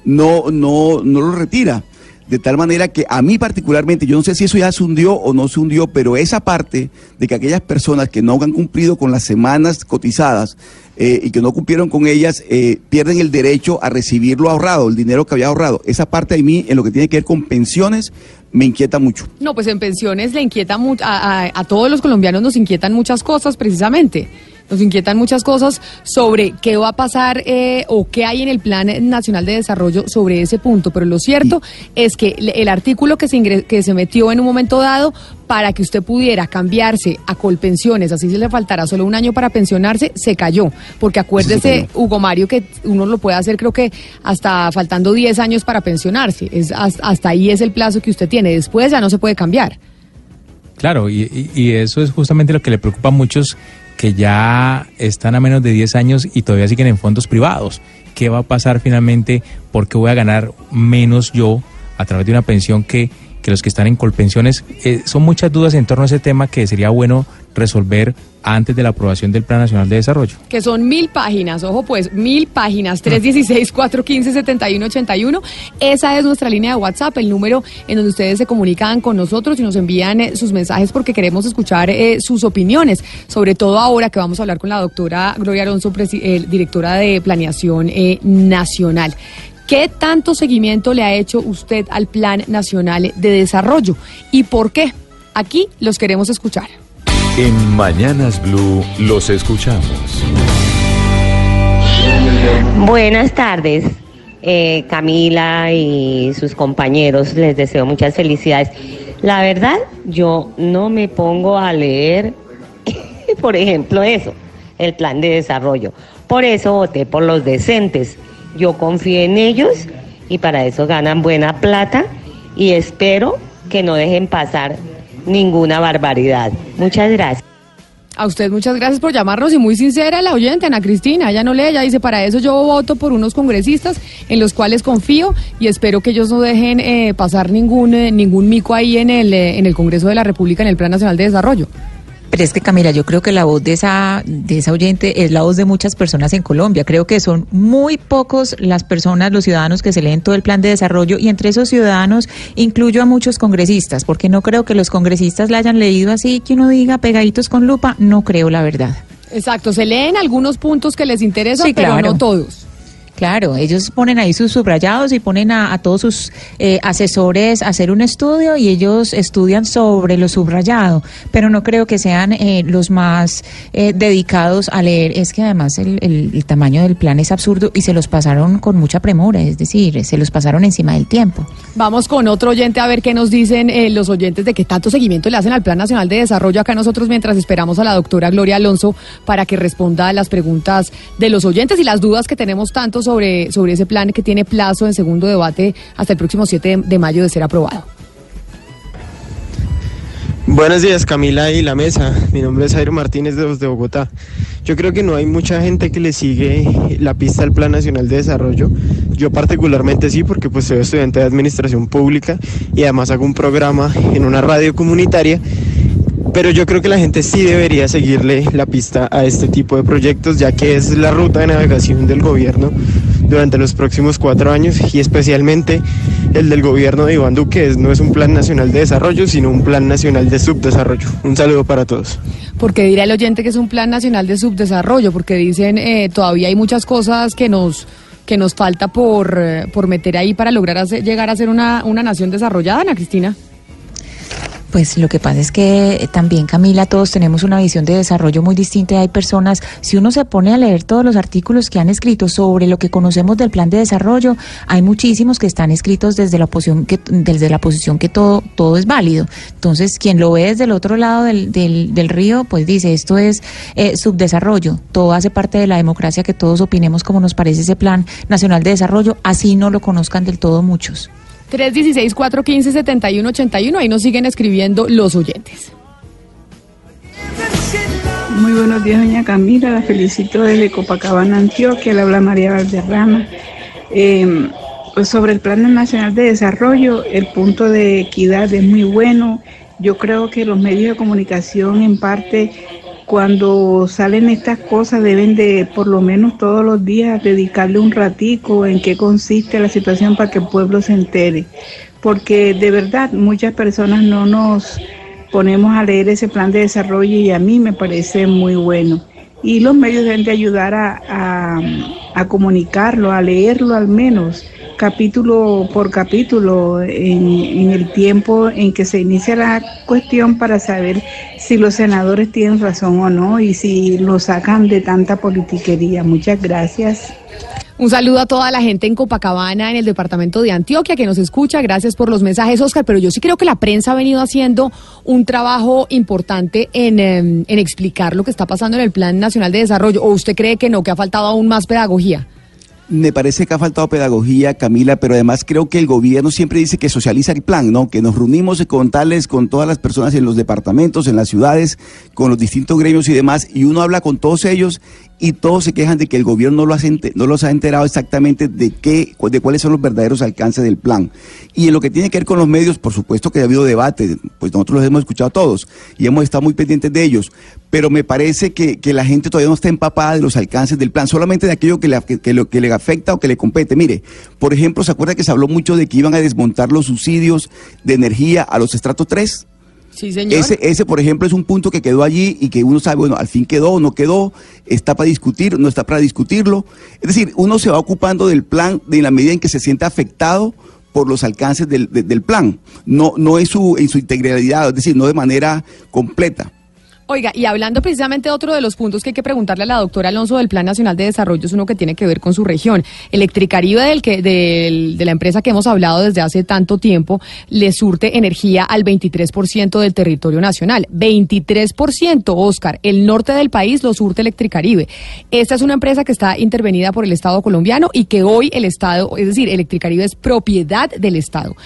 no, no, no lo retira. De tal manera que a mí particularmente, yo no sé si eso ya se hundió o no se hundió, pero esa parte de que aquellas personas que no han cumplido con las semanas cotizadas eh, y que no cumplieron con ellas, eh, pierden el derecho a recibir lo ahorrado, el dinero que había ahorrado. Esa parte de mí, en lo que tiene que ver con pensiones, me inquieta mucho. No, pues en pensiones le inquieta mu- a, a- a todos los colombianos nos inquietan muchas cosas precisamente. Nos inquietan muchas cosas sobre qué va a pasar eh, o qué hay en el Plan Nacional de Desarrollo sobre ese punto. Pero lo cierto es que el artículo que se, ingre- que se metió en un momento dado para que usted pudiera cambiarse a Colpensiones, así se le faltará solo un año para pensionarse, se cayó. Porque acuérdese, Hugo Mario, que uno lo puede hacer creo que hasta faltando 10 años para pensionarse. Es, has- hasta ahí es el plazo que usted tiene. Después ya no se puede cambiar. Claro, y, y- y eso es justamente lo que le preocupa a muchos que ya están a menos de 10 años y todavía siguen en fondos privados. ¿Qué va a pasar finalmente? ¿Por qué voy a ganar menos yo a través de una pensión que, que los que están en colpensiones? Eh, son muchas dudas en torno a ese tema que sería bueno resolver antes de la aprobación del Plan Nacional de Desarrollo. que son mil páginas, ojo pues, mil páginas, 316-415-7181. Esa es nuestra línea de WhatsApp, el número en donde ustedes se comunican con nosotros y nos envían eh, sus mensajes porque queremos escuchar eh, sus opiniones, sobre todo ahora que vamos a hablar con la doctora Gloria Alonso, eh, directora de Planeación eh, Nacional. ¿Qué tanto seguimiento le ha hecho usted al Plan Nacional de Desarrollo y por qué? Aquí los queremos escuchar. En Mañanas Blue los escuchamos. Buenas tardes, eh, Camila y sus compañeros. Les deseo muchas felicidades. La verdad, yo no me pongo a leer, (laughs) por ejemplo, eso, el plan de desarrollo. Por eso voté por los decentes. Yo confío en ellos y para eso ganan buena plata y espero que no dejen pasar ninguna barbaridad. Muchas gracias. A usted muchas gracias por llamarnos y muy sincera la oyente, Ana Cristina. Ella no lee, ella dice, para eso yo voto por unos congresistas en los cuales confío y espero que ellos no dejen eh, pasar ningún, eh, ningún mico ahí en el, eh, en el Congreso de la República, en el Plan Nacional de Desarrollo. Pero es que Camila, yo creo que la voz de esa, de esa oyente es la voz de muchas personas en Colombia. Creo que son muy pocos las personas, los ciudadanos que se leen todo el plan de desarrollo y entre esos ciudadanos incluyo a muchos congresistas, porque no creo que los congresistas la hayan leído así, que uno diga pegaditos con lupa, no creo la verdad. Exacto, se leen algunos puntos que les interesan, Sí, pero claro. no todos. Claro, ellos ponen ahí sus subrayados y ponen a, todos sus eh, asesores a hacer un estudio y ellos estudian sobre lo subrayado, pero no creo que sean eh, los más eh, dedicados a leer. Es que además el, el- el tamaño del plan es absurdo y se los pasaron con mucha premura, es decir, se los pasaron encima del tiempo. Vamos con otro oyente a ver qué nos dicen eh, los oyentes de qué tanto seguimiento le hacen al Plan Nacional de Desarrollo acá nosotros mientras esperamos a la doctora Gloria Alonso para que responda a las preguntas de los oyentes y las dudas que tenemos tanto sobre, sobre ese plan que tiene plazo en segundo debate hasta el próximo 7 de, de mayo de ser aprobado. Buenos días Camila y la mesa, mi nombre es Jairo Martínez de, de Bogotá. Yo creo que no hay mucha gente que le sigue la pista al Plan Nacional de Desarrollo. Yo particularmente sí porque pues soy estudiante de Administración Pública y además hago un programa en una radio comunitaria. Pero yo creo que la gente sí debería seguirle la pista a este tipo de proyectos ya que es la ruta de navegación del gobierno durante los próximos cuatro años y especialmente el del gobierno de Iván Duque. No es un plan nacional de desarrollo, sino un plan nacional de subdesarrollo. Un saludo para todos. Porque dirá el oyente que es un plan nacional de subdesarrollo, porque dicen eh, todavía hay muchas cosas que nos que nos falta por, eh, por meter ahí para lograr llegar a ser una, una nación desarrollada, Ana Cristina. Pues lo que pasa es que eh, también, Camila, todos tenemos una visión de desarrollo muy distinta. Hay personas, si uno se pone a leer todos los artículos que han escrito sobre lo que conocemos del plan de desarrollo, hay muchísimos que están escritos desde la posición que, desde la posición que todo, todo es válido. Entonces, quien lo ve desde el otro lado del, del, del río, pues dice, esto es eh, subdesarrollo. Todo hace parte de la democracia que todos opinemos como nos parece ese plan nacional de desarrollo, así no lo conozcan del todo muchos. 316-415-7181, ahí nos siguen escribiendo los oyentes. Muy buenos días, doña Camila. La felicito desde Copacabana, Antioquia. Le habla María Valderrama. Eh, pues sobre el Plan Nacional de Desarrollo, el punto de equidad es muy bueno. Yo creo que los medios de comunicación, en parte, cuando salen estas cosas, deben de, por lo menos todos los días, dedicarle un ratico en qué consiste la situación para que el pueblo se entere. porque de verdad muchas personas no nos ponemos a leer ese plan de desarrollo y a mí me parece muy bueno. Y los medios deben de ayudar a, a- a comunicarlo, a leerlo al menos, capítulo por capítulo, en, el tiempo en que se inicia la cuestión para saber si los senadores tienen razón o no y si lo sacan de tanta politiquería. Muchas gracias. Un saludo a toda la gente en Copacabana, en el departamento de Antioquia, que nos escucha. Gracias por los mensajes, Oscar. Pero yo sí creo que la prensa ha venido haciendo un trabajo importante en, em, en explicar lo que está pasando en el Plan Nacional de Desarrollo. ¿O usted cree que no, que ha faltado aún más pedagogía? Me parece que ha faltado pedagogía, Camila, pero además creo que el gobierno siempre dice que socializa el plan, ¿no? Que nos reunimos con tales, con todas las personas en los departamentos, en las ciudades, con los distintos gremios y demás, y uno habla con todos ellos y todos se quejan de que el gobierno no, lo no los ha enterado exactamente de qué, de cuáles son los verdaderos alcances del plan. Y en lo que tiene que ver con los medios, por supuesto que ha habido debate, pues nosotros los hemos escuchado todos y hemos estado muy pendientes de ellos, pero me parece que, que la gente todavía no está empapada de los alcances del plan, solamente de aquello que le, que, que le afecta o que le compete. Mire, por ejemplo, ¿se acuerda que se habló mucho de que iban a desmontar los subsidios de energía a los estratos 3? Ese, ese, por ejemplo, es un punto que quedó allí y que uno sabe, bueno, al fin quedó, no quedó, está para discutir, no está para discutirlo. Es decir, uno se va ocupando del plan de la medida en que se siente afectado por los alcances del, de- del plan, no, no en su, en su integralidad, es decir, no de manera completa. Oiga, y hablando precisamente de otro de los puntos que hay que preguntarle a la doctora Alonso del Plan Nacional de Desarrollo, es uno que tiene que ver con su región. Electricaribe, del que, de la empresa que hemos hablado desde hace tanto tiempo, le surte energía al 23% del territorio nacional. 23%, Oscar. El norte del país lo surte Electricaribe. Esta es una empresa que está intervenida por el Estado colombiano y que hoy el Estado, es decir, Electricaribe es propiedad del Estado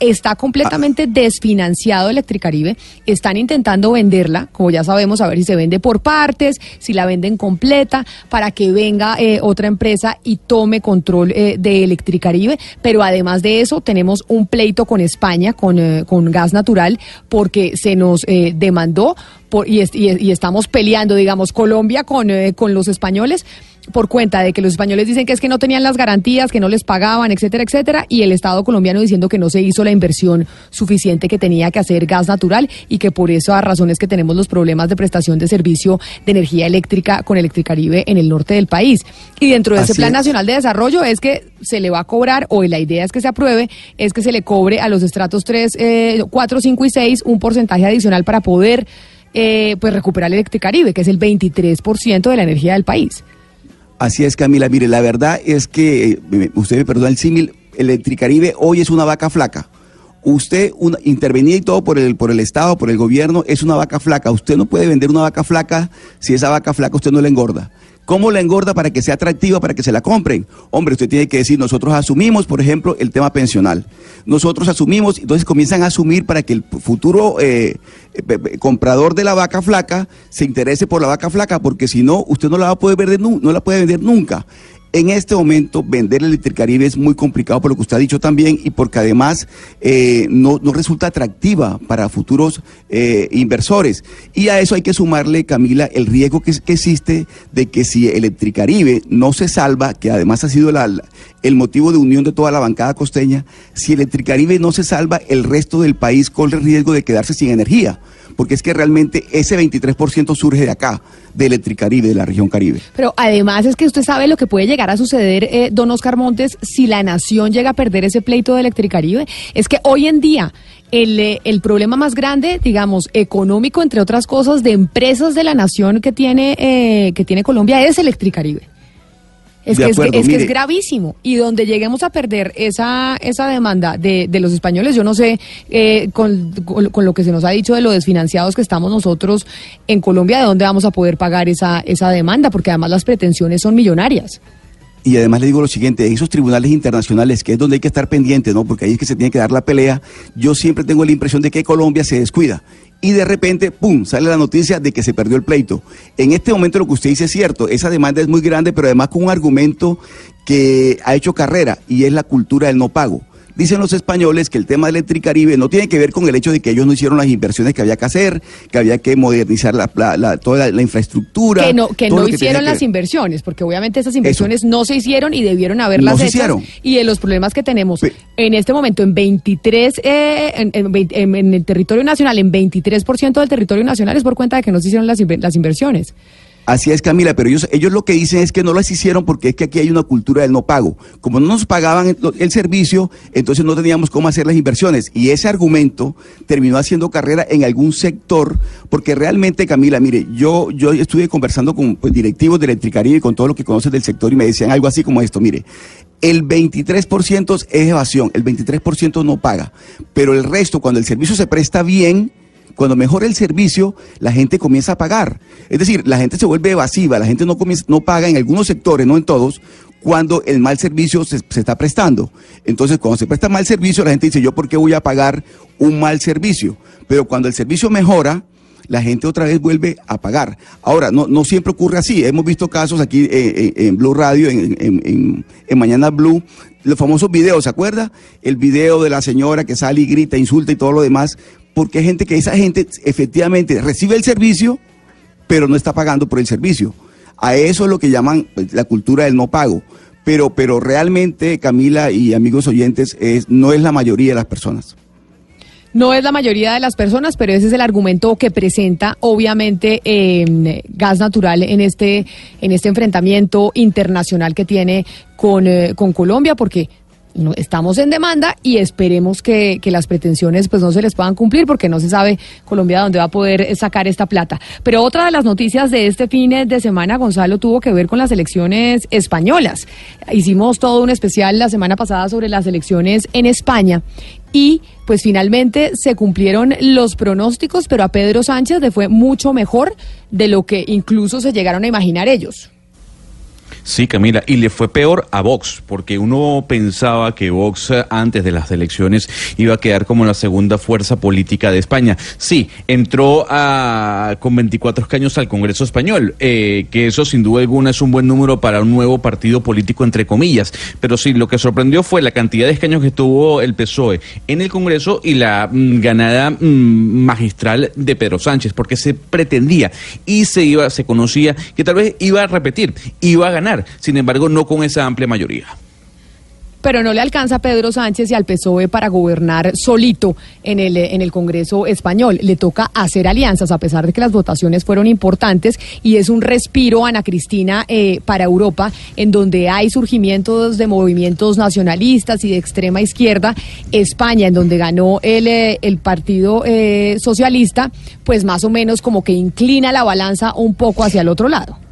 está completamente desfinanciado Electricaribe. Están intentando venderla, como ya sabemos, a ver si se vende por partes, si la venden completa, para que venga eh, otra empresa y tome control eh, de Electricaribe. Pero además de eso, tenemos un pleito con España, con, eh, con gas natural, porque se nos eh, demandó por, y, est- y- y estamos peleando, digamos, Colombia con, eh, con los españoles por cuenta de que los españoles dicen que es que no tenían las garantías, que no les pagaban, etcétera, etcétera, y el Estado colombiano diciendo que no se hizo la inversión suficiente que tenía que hacer gas natural y que por eso a razones que tenemos los problemas de prestación de servicio de energía eléctrica con Electricaribe en el norte del país. Y dentro de ese Plan es. Nacional de Desarrollo es que se le va a cobrar, o la idea es que se apruebe, es que se le cobre a los estratos 3, eh, 4, 5 y 6 un porcentaje adicional para poder eh, pues recuperar Electricaribe, que es el 23% de la energía del país. Así es, Camila. Mire, la verdad es que, eh, usted me perdona el símil, Electricaribe hoy es una vaca flaca. Usted, una, intervenía y todo por el, por el Estado, por el gobierno, es una vaca flaca. Usted no puede vender una vaca flaca si esa vaca flaca usted no la engorda. ¿Cómo la engorda para que sea atractiva, para que se la compren? Hombre, usted tiene que decir, nosotros asumimos, por ejemplo, el tema pensional. Nosotros asumimos, entonces comienzan a asumir para que el futuro eh, comprador de la vaca flaca se interese por la vaca flaca, porque si no, usted no la va a poder vender, no la puede vender nunca. En este momento, vender el Electricaribe es muy complicado por lo que usted ha dicho también y porque además eh, no, no resulta atractiva para futuros eh, inversores. Y a eso hay que sumarle, Camila, el riesgo que, existe de que si Electricaribe no se salva, que además ha sido la- el motivo de unión de toda la bancada costeña, si Electricaribe no se salva, el resto del país corre el riesgo de quedarse sin energía. Porque es que realmente ese 23% surge de acá, de Electricaribe, de la región Caribe. Pero además es que usted sabe lo que puede llegar a suceder, eh, don Oscar Montes, si la nación llega a perder ese pleito de Electricaribe. Es que hoy en día el, eh, el problema más grande, digamos, económico, entre otras cosas, de empresas de la nación que tiene, eh, que tiene Colombia es Electricaribe. Es, De que, es- acuerdo, es, que es gravísimo. Y donde lleguemos a perder esa, esa demanda de, de los españoles, yo no sé, eh, con, con- con lo que se nos ha dicho de lo desfinanciados que estamos nosotros en Colombia, de dónde vamos a poder pagar esa, esa demanda, porque además las pretensiones son millonarias. Y además le digo lo siguiente, en esos tribunales internacionales, que es donde hay que estar pendiente, ¿no? Porque ahí es que se tiene que dar la pelea, yo siempre tengo la impresión de que Colombia se descuida. Y de repente, ¡pum!, sale la noticia de que se perdió el pleito. En este momento lo que usted dice es cierto, esa demanda es muy grande, pero además con un argumento que ha hecho carrera, y es la cultura del no pago. Dicen los españoles que el tema de Electricaribe no tiene que ver con el hecho de que ellos no hicieron las inversiones que había que hacer, que había que modernizar la, la- la- toda la, infraestructura. que no, que no que hicieron las ver. inversiones, porque obviamente esas inversiones no se hicieron y debieron haberlas No se hechas. hicieron. Y de los problemas que tenemos en este momento en 23, eh, en, en 20 en- en el territorio nacional, en 23% del territorio nacional es por cuenta de que no se hicieron las, las inversiones. Así es, Camila, pero ellos, ellos lo que dicen es que no las hicieron porque es que aquí hay una cultura del no pago. Como no nos pagaban el, servicio, entonces no teníamos cómo hacer las inversiones. Y ese argumento terminó haciendo carrera en algún sector, porque realmente, Camila, mire, yo, yo estuve conversando con pues, directivos de Electricaribe y con todo lo que conocen del sector y me decían algo así como esto, mire, el 23% es evasión, el 23% no paga, pero el resto, cuando el servicio se presta bien, cuando mejora el servicio, la gente comienza a pagar. Es decir, la gente se vuelve evasiva, la gente no, comienza, no paga en algunos sectores, no en todos, cuando el mal servicio se, está prestando. Entonces, cuando se presta mal servicio, la gente dice, ¿yo por qué voy a pagar un mal servicio? Pero cuando el servicio mejora, la gente otra vez vuelve a pagar. Ahora, no, no siempre ocurre así. Hemos visto casos aquí eh, eh, en Blue Radio, en, en- en- en Mañana Blue, los famosos videos, ¿se acuerda? El video de la señora que sale y grita, insulta y todo lo demás, porque hay gente que esa gente efectivamente recibe el servicio, pero no está pagando por el servicio. A eso es lo que llaman pues, la cultura del no pago. Pero, pero realmente, Camila y amigos oyentes, es, no es la mayoría de las personas. No es la mayoría de las personas, pero ese es el argumento que presenta, obviamente, eh, gas natural en este, en este enfrentamiento internacional que tiene con, eh, con Colombia, porque no- estamos en demanda y esperemos que, que las pretensiones pues no se les puedan cumplir porque no se sabe Colombia dónde va a poder sacar esta plata. Pero otra de las noticias de este fin de semana, Gonzalo, tuvo que ver con las elecciones españolas. Hicimos todo un especial la semana pasada sobre las elecciones en España y pues finalmente se cumplieron los pronósticos, pero a Pedro Sánchez le fue mucho mejor de lo que incluso se llegaron a imaginar ellos. Sí, Camila, y le fue peor a Vox, porque uno pensaba que Vox eh, antes de las elecciones iba a quedar como la segunda fuerza política de España. Sí, entró a, con 24 escaños al Congreso Español, eh, que eso sin duda alguna es un buen número para un nuevo partido político, entre comillas. Pero sí, lo que sorprendió fue la cantidad de escaños que tuvo el PSOE en el Congreso y la mm, ganada mm, magistral de Pedro Sánchez, porque se pretendía y se iba, se conocía que tal vez iba a repetir, iba a ganar, sin embargo no con esa amplia mayoría. pero no le alcanza a Pedro Sánchez y al PSOE para gobernar solito en el, en el Congreso español. Le toca hacer alianzas, a pesar de que las votaciones fueron importantes, y es un respiro, Ana Cristina, eh, para Europa, en donde hay surgimientos de movimientos nacionalistas y de extrema izquierda. España, en donde ganó el, eh, el Partido eh, Socialista, pues más o menos como que inclina la balanza un poco hacia el otro lado.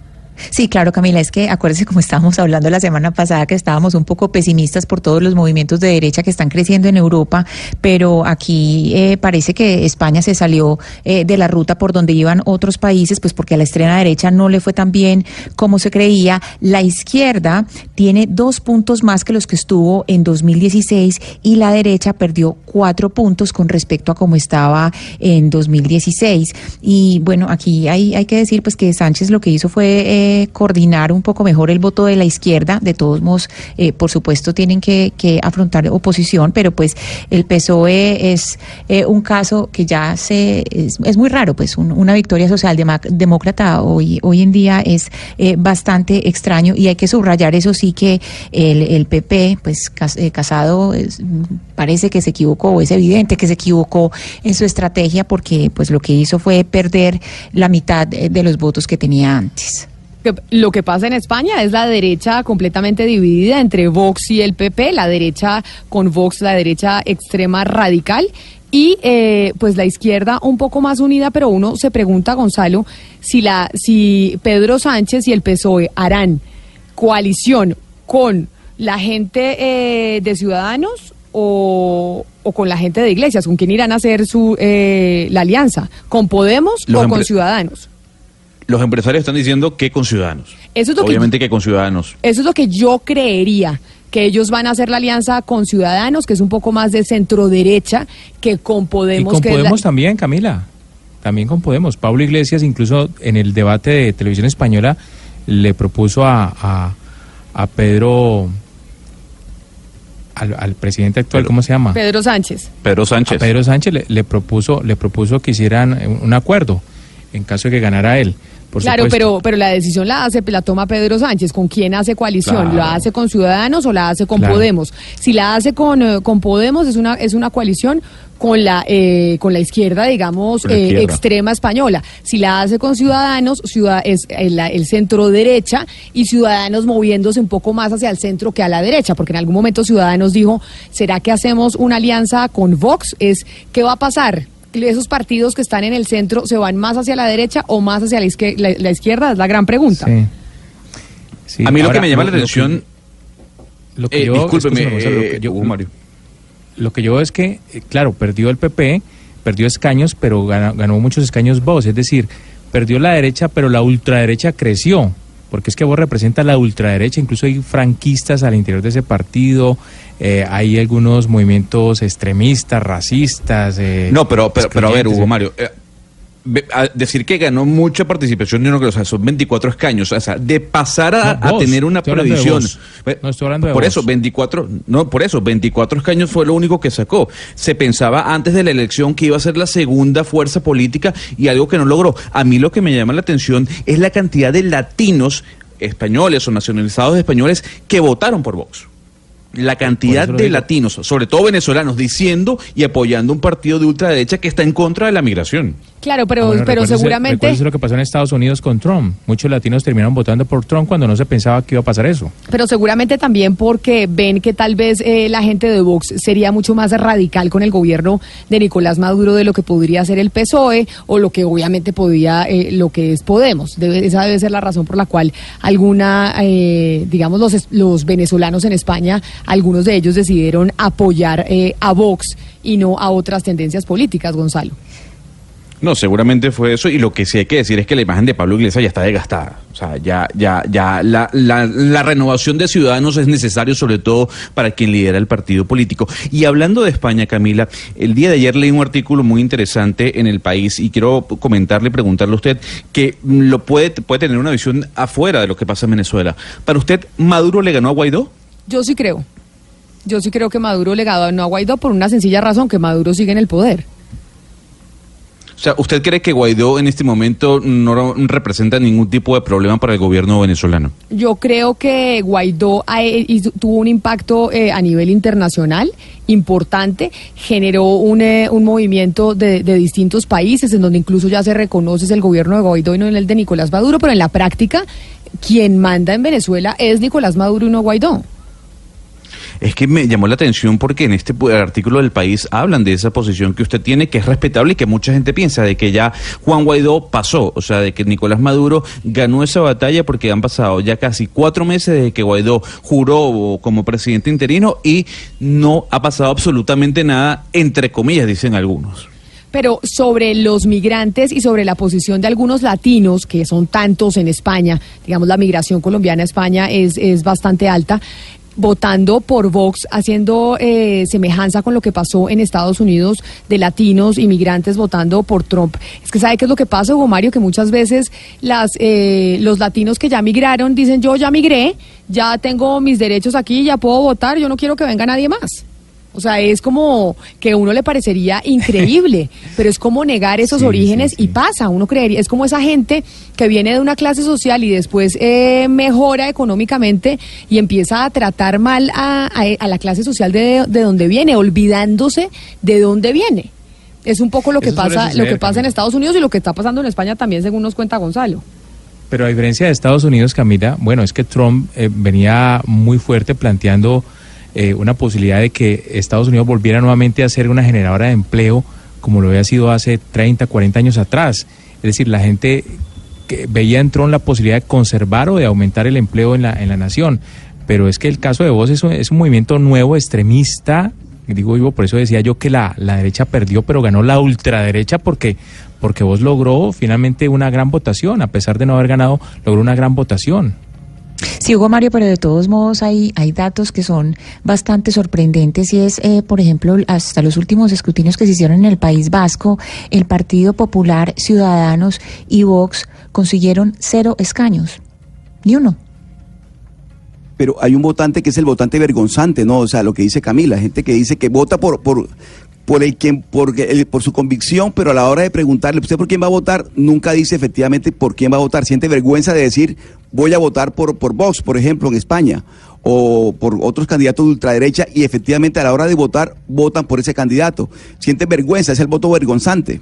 Sí, claro, Camila, es que acuérdese como estábamos hablando la semana pasada que estábamos un poco pesimistas por todos los movimientos de derecha que están creciendo en Europa, pero aquí eh, parece que España se salió eh, de la ruta por donde iban otros países, pues porque a la extrema derecha no le fue tan bien como se creía. La izquierda tiene dos puntos más que los que estuvo en 2016 y la derecha perdió cuatro puntos con respecto a cómo estaba en 2016. Y bueno, aquí hay, hay que decir pues que Sánchez lo que hizo fue eh, coordinar un poco mejor el voto de la izquierda. De todos modos, eh, por supuesto, tienen que, que afrontar oposición, pero pues el PSOE es eh, un caso que ya se es, muy raro, pues un- una victoria socialdemócrata hoy, hoy en día es eh, bastante extraño y hay que subrayar eso sí que el, el PP, pues eh, Casado parece que se equivocó, es evidente que se equivocó en su estrategia porque pues lo que hizo fue perder la mitad de los votos que tenía antes. Que lo que pasa en España es la derecha completamente dividida entre Vox y el PP, la derecha con Vox, la derecha extrema radical y eh, pues la izquierda un poco más unida, pero uno se pregunta, Gonzalo, si la si Pedro Sánchez y el PSOE harán coalición con la gente eh, de Ciudadanos o, o con la gente de Iglesias, con quién irán a hacer su eh, la alianza, con Podemos Los o con Ciudadanos. Los empresarios están diciendo que con ciudadanos. Eso es lo Obviamente que con ciudadanos. Eso es lo que yo creería, que ellos van a hacer la alianza con Ciudadanos, que es un poco más de centro derecha, que con Y Podemos. con que es la- Podemos también, Camila. También con Podemos. Pablo Iglesias, incluso en el debate de televisión española, le propuso a, a, a Pedro al, al presidente actual, ¿cómo se llama? Pedro Sánchez. Pedro Sánchez. A Pedro Sánchez le, le propuso, le propuso que hicieran un, un acuerdo en caso de que ganara él. Por claro, supuesto. pero, pero la decisión la hace, la toma Pedro Sánchez. ¿Con quién hace coalición? Claro. ¿La hace con Ciudadanos o la hace con Claro. Podemos? Si la hace con, eh, con Podemos es una, es una coalición con la, eh, con la izquierda, digamos, eh, extrema española. Si la hace con Ciudadanos, ciudad, es el, el centro derecha y Ciudadanos moviéndose un poco más hacia el centro que a la derecha, porque en algún momento Ciudadanos dijo, ¿será que hacemos una alianza con Vox? Es, ¿qué va a pasar? ¿Esos partidos que están en el centro se van más hacia la derecha o más hacia la, izquier- la- la izquierda? Es la gran pregunta. Sí. Sí, a mí lo que me llama la lo- lo que- atención. Lo que Eh, yo, discúlpeme, escúcheme, Gonzalo, lo que yo- Hugo Mario. Lo que yo veo es que, eh, claro, perdió el PP, perdió escaños, pero ganó, ganó muchos escaños vos. Es decir, perdió la derecha, pero la ultraderecha creció. Porque es que vos representa la ultraderecha, incluso hay franquistas al interior de ese partido, eh, hay algunos movimientos extremistas, racistas. eh, No, pero, pero, pero a ver, Hugo. Mario. eh, decir que ganó mucha participación, yo no creo, o sea, son 24 escaños, o sea, de pasar a, No, a vos, tener una. Ve- No, estoy hablando de por vos. eso, 24, no, por eso, 24 escaños fue lo único que sacó. Se pensaba antes de la elección que iba a ser la segunda fuerza política y algo que no logró. A mí lo que me llama la atención es la cantidad de latinos españoles o nacionalizados españoles que votaron por Vox. La cantidad de digo. latinos, sobre todo venezolanos, diciendo y apoyando un partido de ultraderecha que está en contra de la migración. Claro, pero, Ah, bueno, pero seguramente... recuérdese lo que pasó en Estados Unidos con Trump. Muchos latinos terminaron votando por Trump cuando no se pensaba que iba a pasar eso. Pero seguramente también porque ven que tal vez eh, la gente de Vox sería mucho más radical con el gobierno de Nicolás Maduro de lo que podría ser el PSOE o lo que obviamente podía, eh, lo que es Podemos. Debe- esa debe ser la razón por la cual alguna, eh, digamos, los, es- los venezolanos en España, algunos de ellos decidieron apoyar eh, a Vox y no a otras tendencias políticas, Gonzalo. No, seguramente fue eso. Y lo que sí hay que decir es que la imagen de Pablo Iglesias ya está desgastada. O sea, ya, ya, ya la, la, la renovación de ciudadanos es necesario, sobre todo para quien lidera el partido político. Y hablando de España, Camila, el día de ayer leí un artículo muy interesante en el país y quiero comentarle, preguntarle a usted que lo puede, puede tener una visión afuera de lo que pasa en Venezuela. Para usted, ¿Maduro le ganó a Guaidó? Yo sí creo. Yo sí creo que Maduro le ganó a Guaidó por una sencilla razón, que Maduro sigue en el poder. O sea, ¿usted cree que Guaidó en este momento no representa ningún tipo de problema para el gobierno venezolano? Yo creo que Guaidó hizo- tuvo un impacto eh, a nivel internacional importante, generó un, eh, un movimiento de, de distintos países en donde incluso ya se reconoce el gobierno de Guaidó y no en el de Nicolás Maduro, pero en la práctica quien manda en Venezuela es Nicolás Maduro y no Guaidó. Es que me llamó la atención porque en este artículo del país hablan de esa posición que usted tiene, que es respetable y que mucha gente piensa de que ya Juan Guaidó pasó, o sea, de que Nicolás Maduro ganó esa batalla porque han pasado ya casi cuatro meses desde que Guaidó juró como presidente interino y no ha pasado absolutamente nada, entre comillas, dicen algunos. Pero sobre los migrantes y sobre la posición de algunos latinos, que son tantos en España, digamos la migración colombiana a España es, es bastante alta, votando por Vox, haciendo eh, semejanza con lo que pasó en Estados Unidos de latinos inmigrantes votando por Trump. Es que sabe qué es lo que pasa, Hugo Mario, que muchas veces las, eh, los latinos que ya migraron dicen yo ya migré, ya tengo mis derechos aquí, ya puedo votar, yo no quiero que venga nadie más. O sea, es como que a uno le parecería (laughs) increíble, pero es como negar esos Sí, orígenes y pasa, uno creería, es como esa gente que viene de una clase social y después eh, mejora económicamente y empieza a tratar mal a, a- a la clase social de, de donde viene, olvidándose de dónde viene. Es un poco lo que Eso pasa, lo que pasa en Estados Unidos y lo que está pasando en España también, según nos cuenta Gonzalo. Pero a diferencia de Estados Unidos, Camila, bueno, es que Trump eh, venía muy fuerte planteando eh, una posibilidad de que Estados Unidos volviera nuevamente a ser una generadora de empleo como lo había sido hace 30, 40 años atrás. Es decir, la gente que veía en Trump la posibilidad de conservar o de aumentar el empleo en la, en la nación. Pero es que el caso de vos es un, es un movimiento nuevo, extremista. Digo yo, por eso decía yo que la, la derecha perdió, pero ganó la ultraderecha porque, porque vos logró finalmente una gran votación. A pesar de no haber ganado, logró una gran votación. Sí, Hugo Mario, pero de todos modos hay, hay datos que son bastante sorprendentes y es, eh, por ejemplo, hasta los últimos escrutinios que se hicieron en el País Vasco, el Partido Popular, Ciudadanos y Vox consiguieron cero escaños, ni uno. pero hay un votante que es el votante vergonzante, ¿no? O sea, lo que dice Camila, gente que dice que vota por, por, por el quien, por, el- por su convicción, pero a la hora de preguntarle, ¿usted por quién va a votar? Nunca dice efectivamente por quién va a votar. Siente vergüenza de decir, voy a votar por, por Vox, por ejemplo, en España, o por otros candidatos de ultraderecha, y efectivamente a la hora de votar, votan por ese candidato. Siente vergüenza, es el voto vergonzante.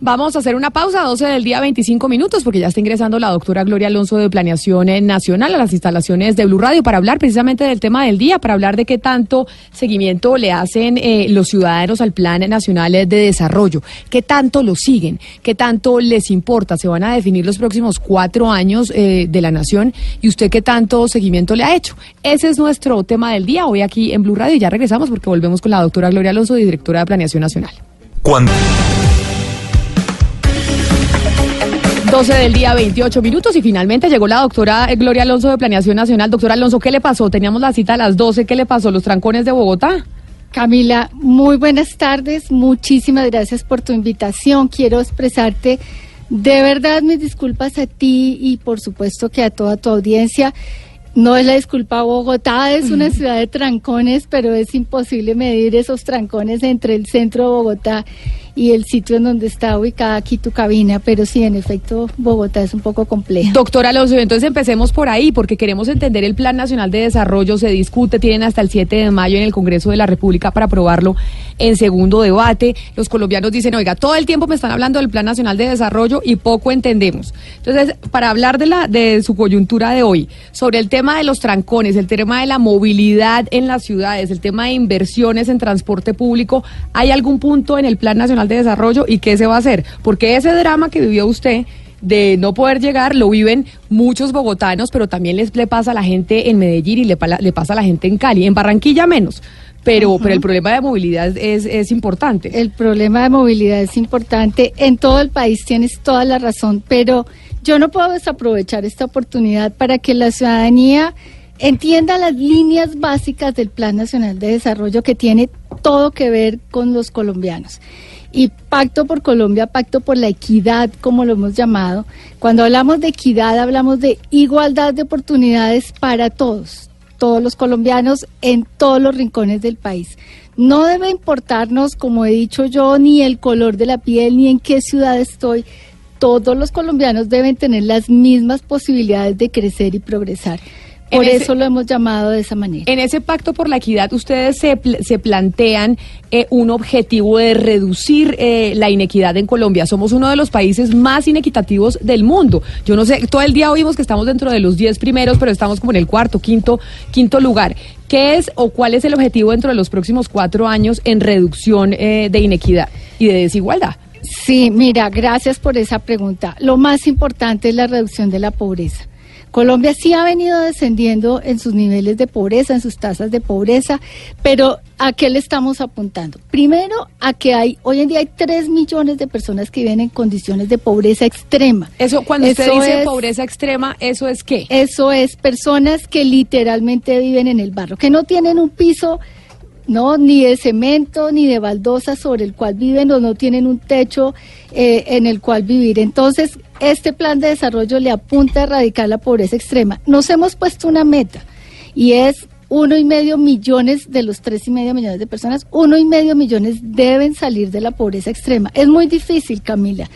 Vamos a hacer una pausa, 12 del día, 25 minutos, porque ya está ingresando la doctora Gloria Alonso de Planeación eh, Nacional a las instalaciones de Blue Radio para hablar precisamente del tema del día, para hablar de qué tanto seguimiento le hacen eh, los ciudadanos al Plan Nacional de Desarrollo, qué tanto lo siguen, qué tanto les importa. Se van a definir los próximos cuatro años eh, de la nación y usted qué tanto seguimiento le ha hecho. Ese es nuestro tema del día hoy aquí en Blue Radio ya regresamos porque volvemos con la doctora Gloria Alonso, directora de Planeación Nacional. Cuando 12 del día, 28 minutos y finalmente llegó la doctora eh, Gloria Alonso de Planeación Nacional. Doctora Alonso, ¿qué le pasó? Teníamos la cita a las 12, ¿qué le pasó? ¿Los trancones de Bogotá? Camila, muy buenas tardes. Muchísimas gracias por tu invitación. Quiero expresarte de verdad mis disculpas a ti y por supuesto que a toda tu audiencia. No es la disculpa Bogotá, es una ciudad de trancones, pero es imposible medir esos trancones entre el centro de Bogotá y el sitio en donde está ubicada aquí tu cabina. Pero sí, en efecto, Bogotá es un poco compleja. Doctora Alonso, entonces empecemos por ahí, porque queremos entender el Plan Nacional de Desarrollo, se discute, tienen hasta el 7 de mayo en el Congreso de la República para aprobarlo en segundo debate. Los colombianos dicen, oiga, todo el tiempo me están hablando del Plan Nacional de Desarrollo y poco entendemos. Entonces, para hablar de, la, de su coyuntura de hoy, sobre el tema de los trancones, el tema de la movilidad en las ciudades, el tema de inversiones en transporte público, ¿hay algún punto en el Plan Nacional de Desarrollo y qué se va a hacer? Porque ese drama que vivió usted de no poder llegar lo viven muchos bogotanos, pero también les le pasa a la gente en Medellín y le, le pasa a la gente en Cali, en Barranquilla menos. Pero, pero el problema de movilidad es, es importante. El problema de movilidad es importante. En todo el país tienes toda la razón, pero yo no puedo desaprovechar esta oportunidad para que la ciudadanía entienda las líneas básicas del Plan Nacional de Desarrollo que tiene todo que ver con los colombianos. Y Pacto por Colombia, Pacto por la Equidad, como lo hemos llamado. Cuando hablamos de equidad, hablamos de igualdad de oportunidades para todos, todos los colombianos en todos los rincones del país. No debe importarnos, como he dicho yo, ni el color de la piel, ni en qué ciudad estoy. Todos los colombianos deben tener las mismas posibilidades de crecer y progresar. En Por ese- eso lo hemos llamado de esa manera. En ese pacto por la equidad, ustedes se plantean eh, un objetivo de reducir eh, la inequidad en Colombia. Somos uno de los países más inequitativos del mundo. Yo no sé, todo el día oímos que estamos dentro de los 10 primeros, pero estamos como en el cuarto, quinto, quinto lugar. ¿Qué es o cuál es el objetivo dentro de los próximos cuatro años en reducción eh, de inequidad y de desigualdad? Sí, mira, gracias por esa pregunta. Lo más importante es la reducción de la pobreza. Colombia sí ha venido descendiendo en sus niveles de pobreza, en sus tasas de pobreza, pero ¿a qué le estamos apuntando? Primero, a que hay, hoy en día hay 3 millones de personas que viven en condiciones de pobreza extrema. Eso, cuando usted dice es- pobreza extrema, ¿eso es qué? Eso es personas que literalmente viven en el barro, que no tienen un piso no ni de cemento ni de baldosa sobre el cual viven o no tienen un techo eh, en el cual vivir. Entonces, este plan de desarrollo le apunta a erradicar la pobreza extrema. Nos hemos puesto una meta y es uno y medio millones de los tres y medio millones de personas, uno y medio millones deben salir de la pobreza extrema. Es muy difícil, Camila,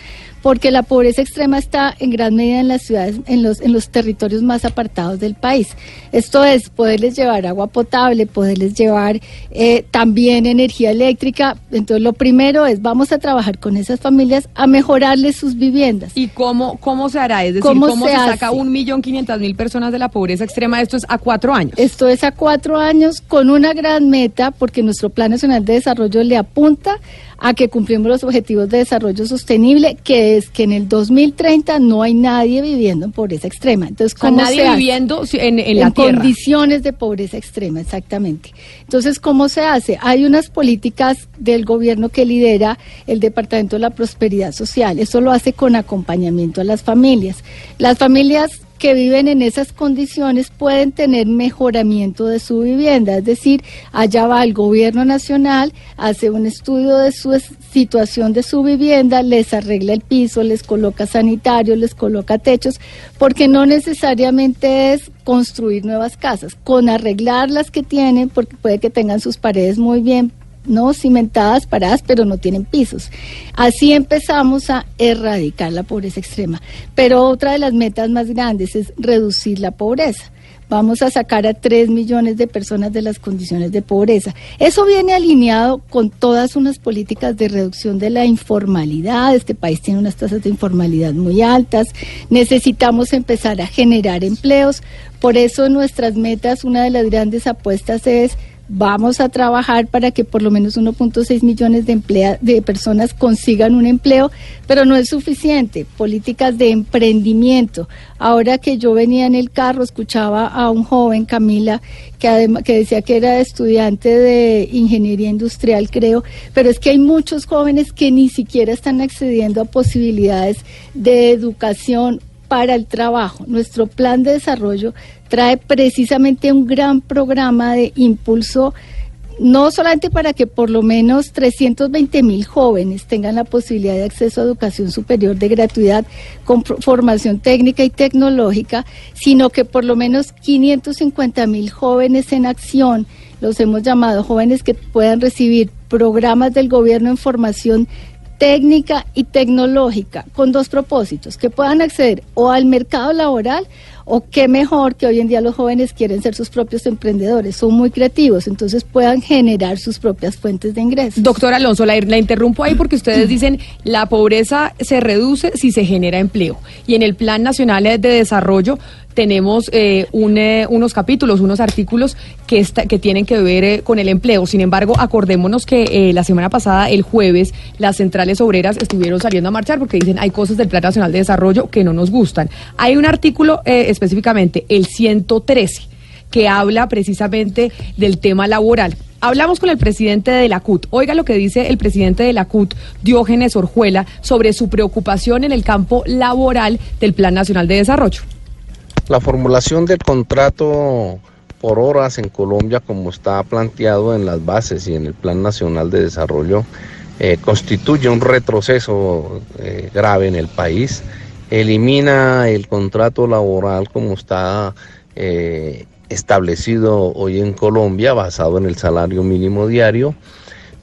porque la pobreza extrema está en gran medida en las ciudades, en los, en los territorios más apartados del país. Esto es poderles llevar agua potable, poderles llevar eh, también energía eléctrica. Entonces, lo primero es vamos a trabajar con esas familias a mejorarles sus viviendas. ¿Y cómo, cómo se hará? Es decir, ¿Cómo ¿cómo, se se, saca un millón quinientas mil personas de la pobreza extrema? Esto es a cuatro años. Esto es a cuatro años con una gran meta, porque nuestro Plan Nacional de Desarrollo le apunta a que cumplimos los objetivos de desarrollo sostenible, que es que en el 2030 no hay nadie viviendo en pobreza extrema. Entonces, O sea, ¿cómo nadie se hace? viviendo si- en- en la tierra. condiciones de pobreza extrema, exactamente. Entonces, ¿cómo se hace? Hay unas políticas del gobierno que lidera el Departamento de la Prosperidad Social. Eso lo hace con acompañamiento a las familias. Las familias que viven en esas condiciones pueden tener mejoramiento de su vivienda. Es decir, allá va el gobierno nacional, hace un estudio de su situación de su vivienda, les arregla el piso, les coloca sanitarios, les coloca techos, porque no necesariamente es construir nuevas casas, con arreglar las que tienen, porque puede que tengan sus paredes muy bien no cimentadas, paradas, pero no tienen pisos. Así empezamos a erradicar la pobreza extrema. Pero otra de las metas más grandes es reducir la pobreza. Vamos a sacar a 3 millones de personas de las condiciones de pobreza. Eso viene alineado con todas unas políticas de reducción de la informalidad. Este país tiene unas tasas de informalidad muy altas. Necesitamos empezar a generar empleos. Por eso nuestras metas, una de las grandes apuestas es Vamos a trabajar para que por lo menos 1.6 millones de, emplea- de personas consigan un empleo, pero no es suficiente. Políticas de emprendimiento. Ahora que yo venía en el carro, escuchaba a un joven, Camila, que, que decía que era estudiante de ingeniería industrial, creo, pero es que hay muchos jóvenes que ni siquiera están accediendo a posibilidades de educación para el trabajo. Nuestro plan de desarrollo trae precisamente un gran programa de impulso, no solamente para que por lo menos 320 mil jóvenes tengan la posibilidad de acceso a educación superior de gratuidad con formación técnica y tecnológica, sino que por lo menos 550 mil jóvenes en acción, los hemos llamado jóvenes que puedan recibir programas del gobierno en formación técnica y tecnológica con dos propósitos, que puedan acceder o al mercado laboral o qué mejor que hoy en día los jóvenes quieren ser sus propios emprendedores, son muy creativos, entonces puedan generar sus propias fuentes de ingresos. Doctor Alonso, la, la interrumpo ahí porque ustedes dicen la pobreza se reduce si se genera empleo. Y en el Plan Nacional de Desarrollo tenemos eh, un, eh, unos capítulos, unos artículos que, está- que tienen que ver eh, con el empleo. Sin embargo, acordémonos que eh, la semana pasada, el jueves, las centrales obreras estuvieron saliendo a marchar porque dicen hay cosas del Plan Nacional de Desarrollo que no nos gustan. Hay un artículo específicamente, el 113 que habla precisamente del tema laboral. Hablamos con el presidente de la CUT. Oiga lo que dice el presidente de la CUT, Diógenes Orjuela, sobre su preocupación en el campo laboral del Plan Nacional de Desarrollo. La formulación del contrato por horas en Colombia, como está planteado en las bases y en el Plan Nacional de Desarrollo, eh, constituye un retroceso eh, grave en el país. Elimina el contrato laboral como está eh, establecido hoy en Colombia, basado en el salario mínimo diario,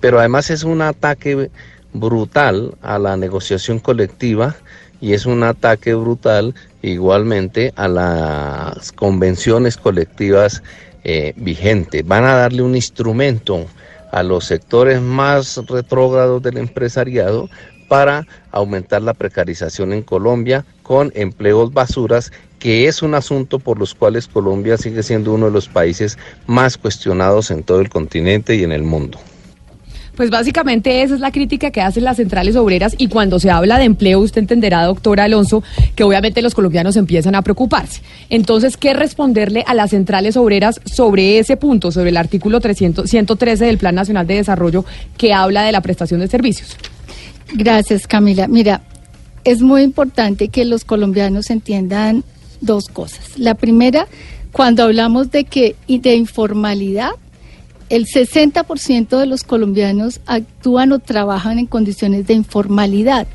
pero además es un ataque brutal a la negociación colectiva y es un ataque brutal igualmente a las convenciones colectivas eh, vigentes. Van a darle un instrumento a los sectores más retrógrados del empresariado para aumentar la precarización en Colombia con empleos basuras, que es un asunto por los cuales Colombia sigue siendo uno de los países más cuestionados en todo el continente y en el mundo. Pues básicamente esa es la crítica que hacen las centrales obreras y cuando se habla de empleo usted entenderá, doctor Alonso, que obviamente los colombianos empiezan a preocuparse. Entonces, ¿qué responderle a las centrales obreras sobre ese punto, sobre el artículo 300, 113 del Plan Nacional de Desarrollo que habla de la prestación de servicios? Gracias, Camila. Mira, es muy importante que los colombianos entiendan dos cosas. La primera, cuando hablamos de que de informalidad, el 60% de los colombianos actúan o trabajan en condiciones de informalidad.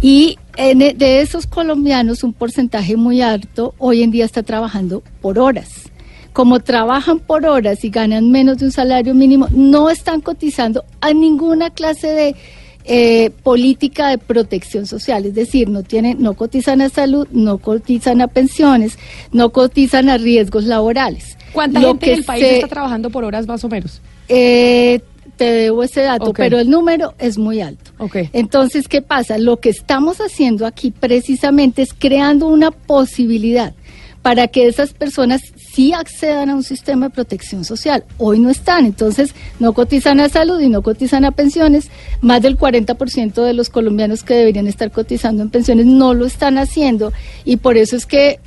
Y e- de esos colombianos, un porcentaje muy alto hoy en día está trabajando por horas. Como trabajan por horas y ganan menos de un salario mínimo, no están cotizando a ninguna clase de eh, política de protección social, es decir, no tienen, no cotizan a salud, no cotizan a pensiones, no cotizan a riesgos laborales. ¿Cuánta Lo gente que en el país se- está trabajando por horas más o menos? eh, te debo ese dato, pero el número es muy alto. Entonces, ¿qué pasa? Lo que estamos haciendo aquí precisamente es creando una posibilidad para que esas personas sí accedan a un sistema de protección social. Hoy no están, entonces no cotizan a salud y no cotizan a pensiones. Más del 40% de los colombianos que deberían estar cotizando en pensiones no lo están haciendo y por eso es que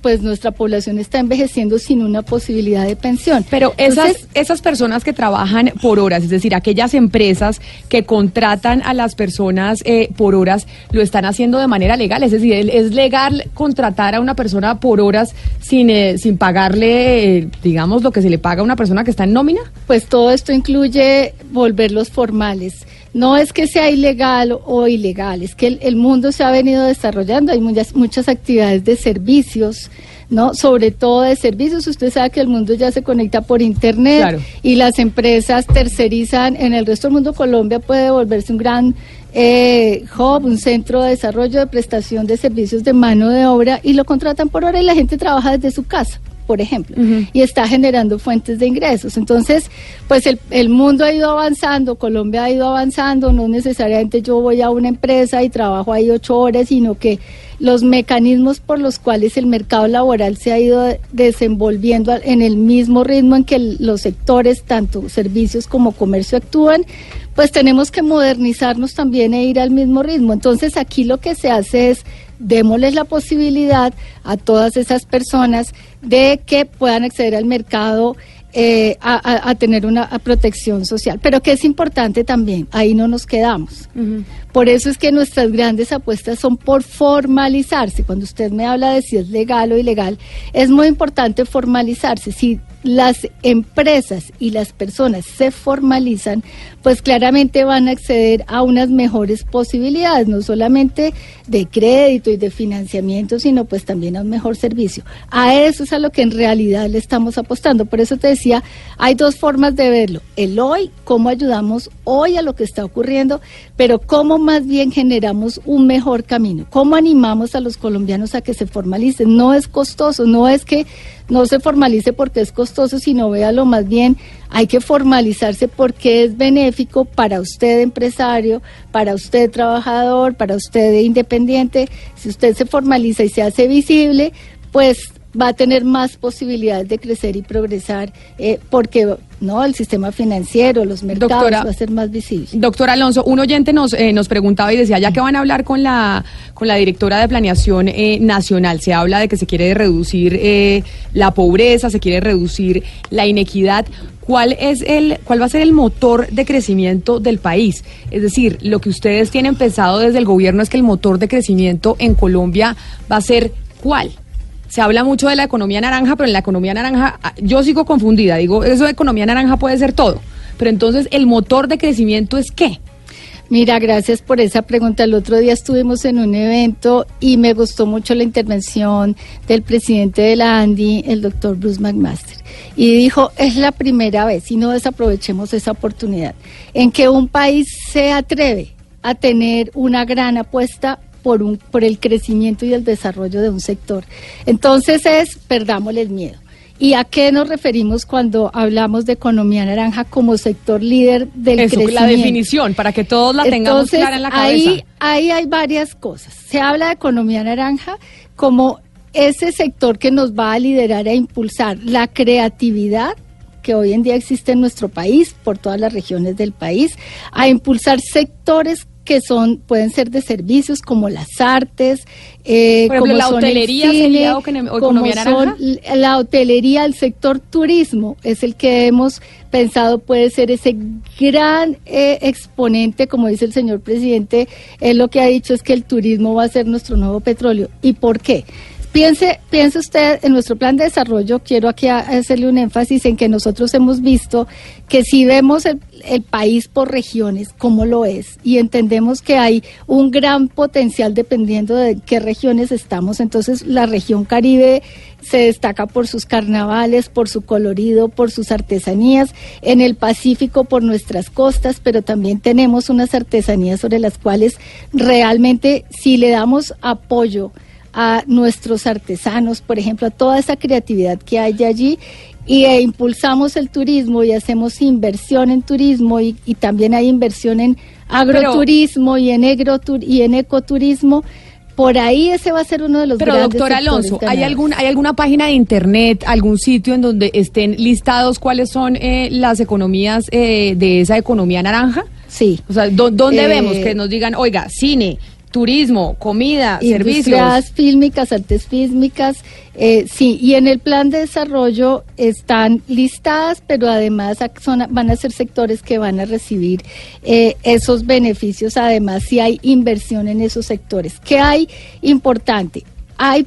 pues nuestra población está envejeciendo sin una posibilidad de pensión. Pero esas, Entonces, esas personas que trabajan por horas, es decir, aquellas empresas que contratan a las personas eh, por horas, lo están haciendo de manera legal. Es decir, ¿es- ¿es legal contratar a una persona por horas sin, eh, sin pagarle, eh, digamos, lo que se le paga a una persona que está en nómina? pues todo esto incluye volverlos formales. No es que sea ilegal o ilegal, es que el, el mundo se ha venido desarrollando, hay muchas, muchas actividades de servicios, ¿no? Sobre todo de servicios, usted sabe que el mundo ya se conecta por internet Claro. y las empresas tercerizan en el resto del mundo. Colombia puede volverse un gran eh, hub, un centro de desarrollo de prestación de servicios de mano de obra y lo contratan por hora y la gente trabaja desde su casa por ejemplo, y está generando fuentes de ingresos. Entonces, pues el, el mundo ha ido avanzando, Colombia ha ido avanzando, no necesariamente yo voy a una empresa y trabajo ahí ocho horas, sino que los mecanismos por los cuales el mercado laboral se ha ido desenvolviendo en el mismo ritmo en que los sectores, tanto servicios como comercio, actúan, pues tenemos que modernizarnos también e ir al mismo ritmo. Entonces aquí lo que se hace es démosles la posibilidad a todas esas personas de que puedan acceder al mercado eh, a, tener una a protección social. Pero que es importante también, ahí no nos quedamos. Por eso es que nuestras grandes apuestas son por formalizarse. Cuando usted me habla de si es legal o ilegal, es muy importante formalizarse. Si las empresas y las personas se formalizan, pues claramente van a acceder a unas mejores posibilidades, no solamente de crédito y de financiamiento, sino pues también a un mejor servicio. A eso es a lo que en realidad le estamos apostando. Por eso te decía, hay dos formas de verlo. El hoy, cómo ayudamos hoy a lo que está ocurriendo, pero cómo más bien generamos un mejor camino. Cómo animamos a los colombianos a que se formalicen. No es costoso, no es que no se formalice porque es costoso, sino véalo más bien, hay que formalizarse porque es benéfico para usted empresario, para usted trabajador, para usted independiente. Si usted se formaliza y se hace visible, pues va a tener más posibilidades de crecer y progresar eh, porque no el sistema financiero, los mercados Doctora, va a ser más visible. Doctor Alonso, un oyente nos, eh, nos preguntaba y decía, ya que van a hablar con la, con la directora de Planeación eh, Nacional, se habla de que se quiere reducir eh, la pobreza, se quiere reducir la inequidad. ¿Cuál, es el, ¿Cuál va a ser el motor de crecimiento del país? Es decir, lo que ustedes tienen pensado desde el gobierno es que el motor de crecimiento en Colombia va a ser ¿cuál? Se habla mucho de la economía naranja, pero en la economía naranja ah, yo sigo confundida. Digo, eso de economía naranja puede ser todo. Pero entonces, ¿el motor de crecimiento es qué? Mira, gracias por esa pregunta. El otro día estuvimos en un evento y me gustó mucho la intervención del presidente de la ANDI, el doctor Bruce McMaster. Y dijo, es la primera vez, y no desaprovechemos esa oportunidad, en que un país se atreve a tener una gran apuesta por, un, por el crecimiento y el desarrollo de un sector. Entonces es, perdámosle el miedo. ¿Y a qué nos referimos cuando hablamos de economía naranja como sector líder del Eso, crecimiento? la definición, para que todos la tengamos Entonces, clara en la cabeza. Ahí, ahí hay varias cosas. Se habla de economía naranja como ese sector que nos va a liderar e impulsar la creatividad que hoy en día existe en nuestro país, por todas las regiones del país, a impulsar sectores que son pueden ser de servicios como las artes, eh, Por ejemplo, como la son el hotelería cine, sería como son la hotelería, el sector turismo es el que hemos pensado puede ser ese gran eh, exponente, como dice el señor presidente, él lo que ha dicho es que el turismo va a ser nuestro nuevo petróleo. ¿Y por qué? Piense, piense usted en nuestro plan de desarrollo, quiero aquí hacerle un énfasis en que nosotros hemos visto que si vemos el, el país por regiones, como lo es, y entendemos que hay un gran potencial dependiendo de qué regiones estamos, entonces la región Caribe se destaca por sus carnavales, por su colorido, por sus artesanías, en el Pacífico por nuestras costas, pero también tenemos unas artesanías sobre las cuales realmente si le damos apoyo a nuestros artesanos, por ejemplo, a toda esa creatividad que hay allí y e impulsamos el turismo y hacemos inversión en turismo y, y también hay inversión en agroturismo y en, agrotur- y en ecoturismo. Por ahí ese va a ser uno de los Pero grandes doctor Alonso, ¿hay, algún, ¿hay alguna página de internet, algún sitio en donde estén listados cuáles son eh, las economías eh, de esa economía naranja? Sí. O sea, ¿dó- ¿dónde Eh, vemos que nos digan, oiga, cine, turismo, comida, servicios. Fílmicas, artes fílmicas, eh, sí, y en el plan de desarrollo están listadas, pero además son- van a ser sectores que van a recibir eh, esos beneficios, además si hay inversión en esos sectores. ¿Qué hay importante? Hay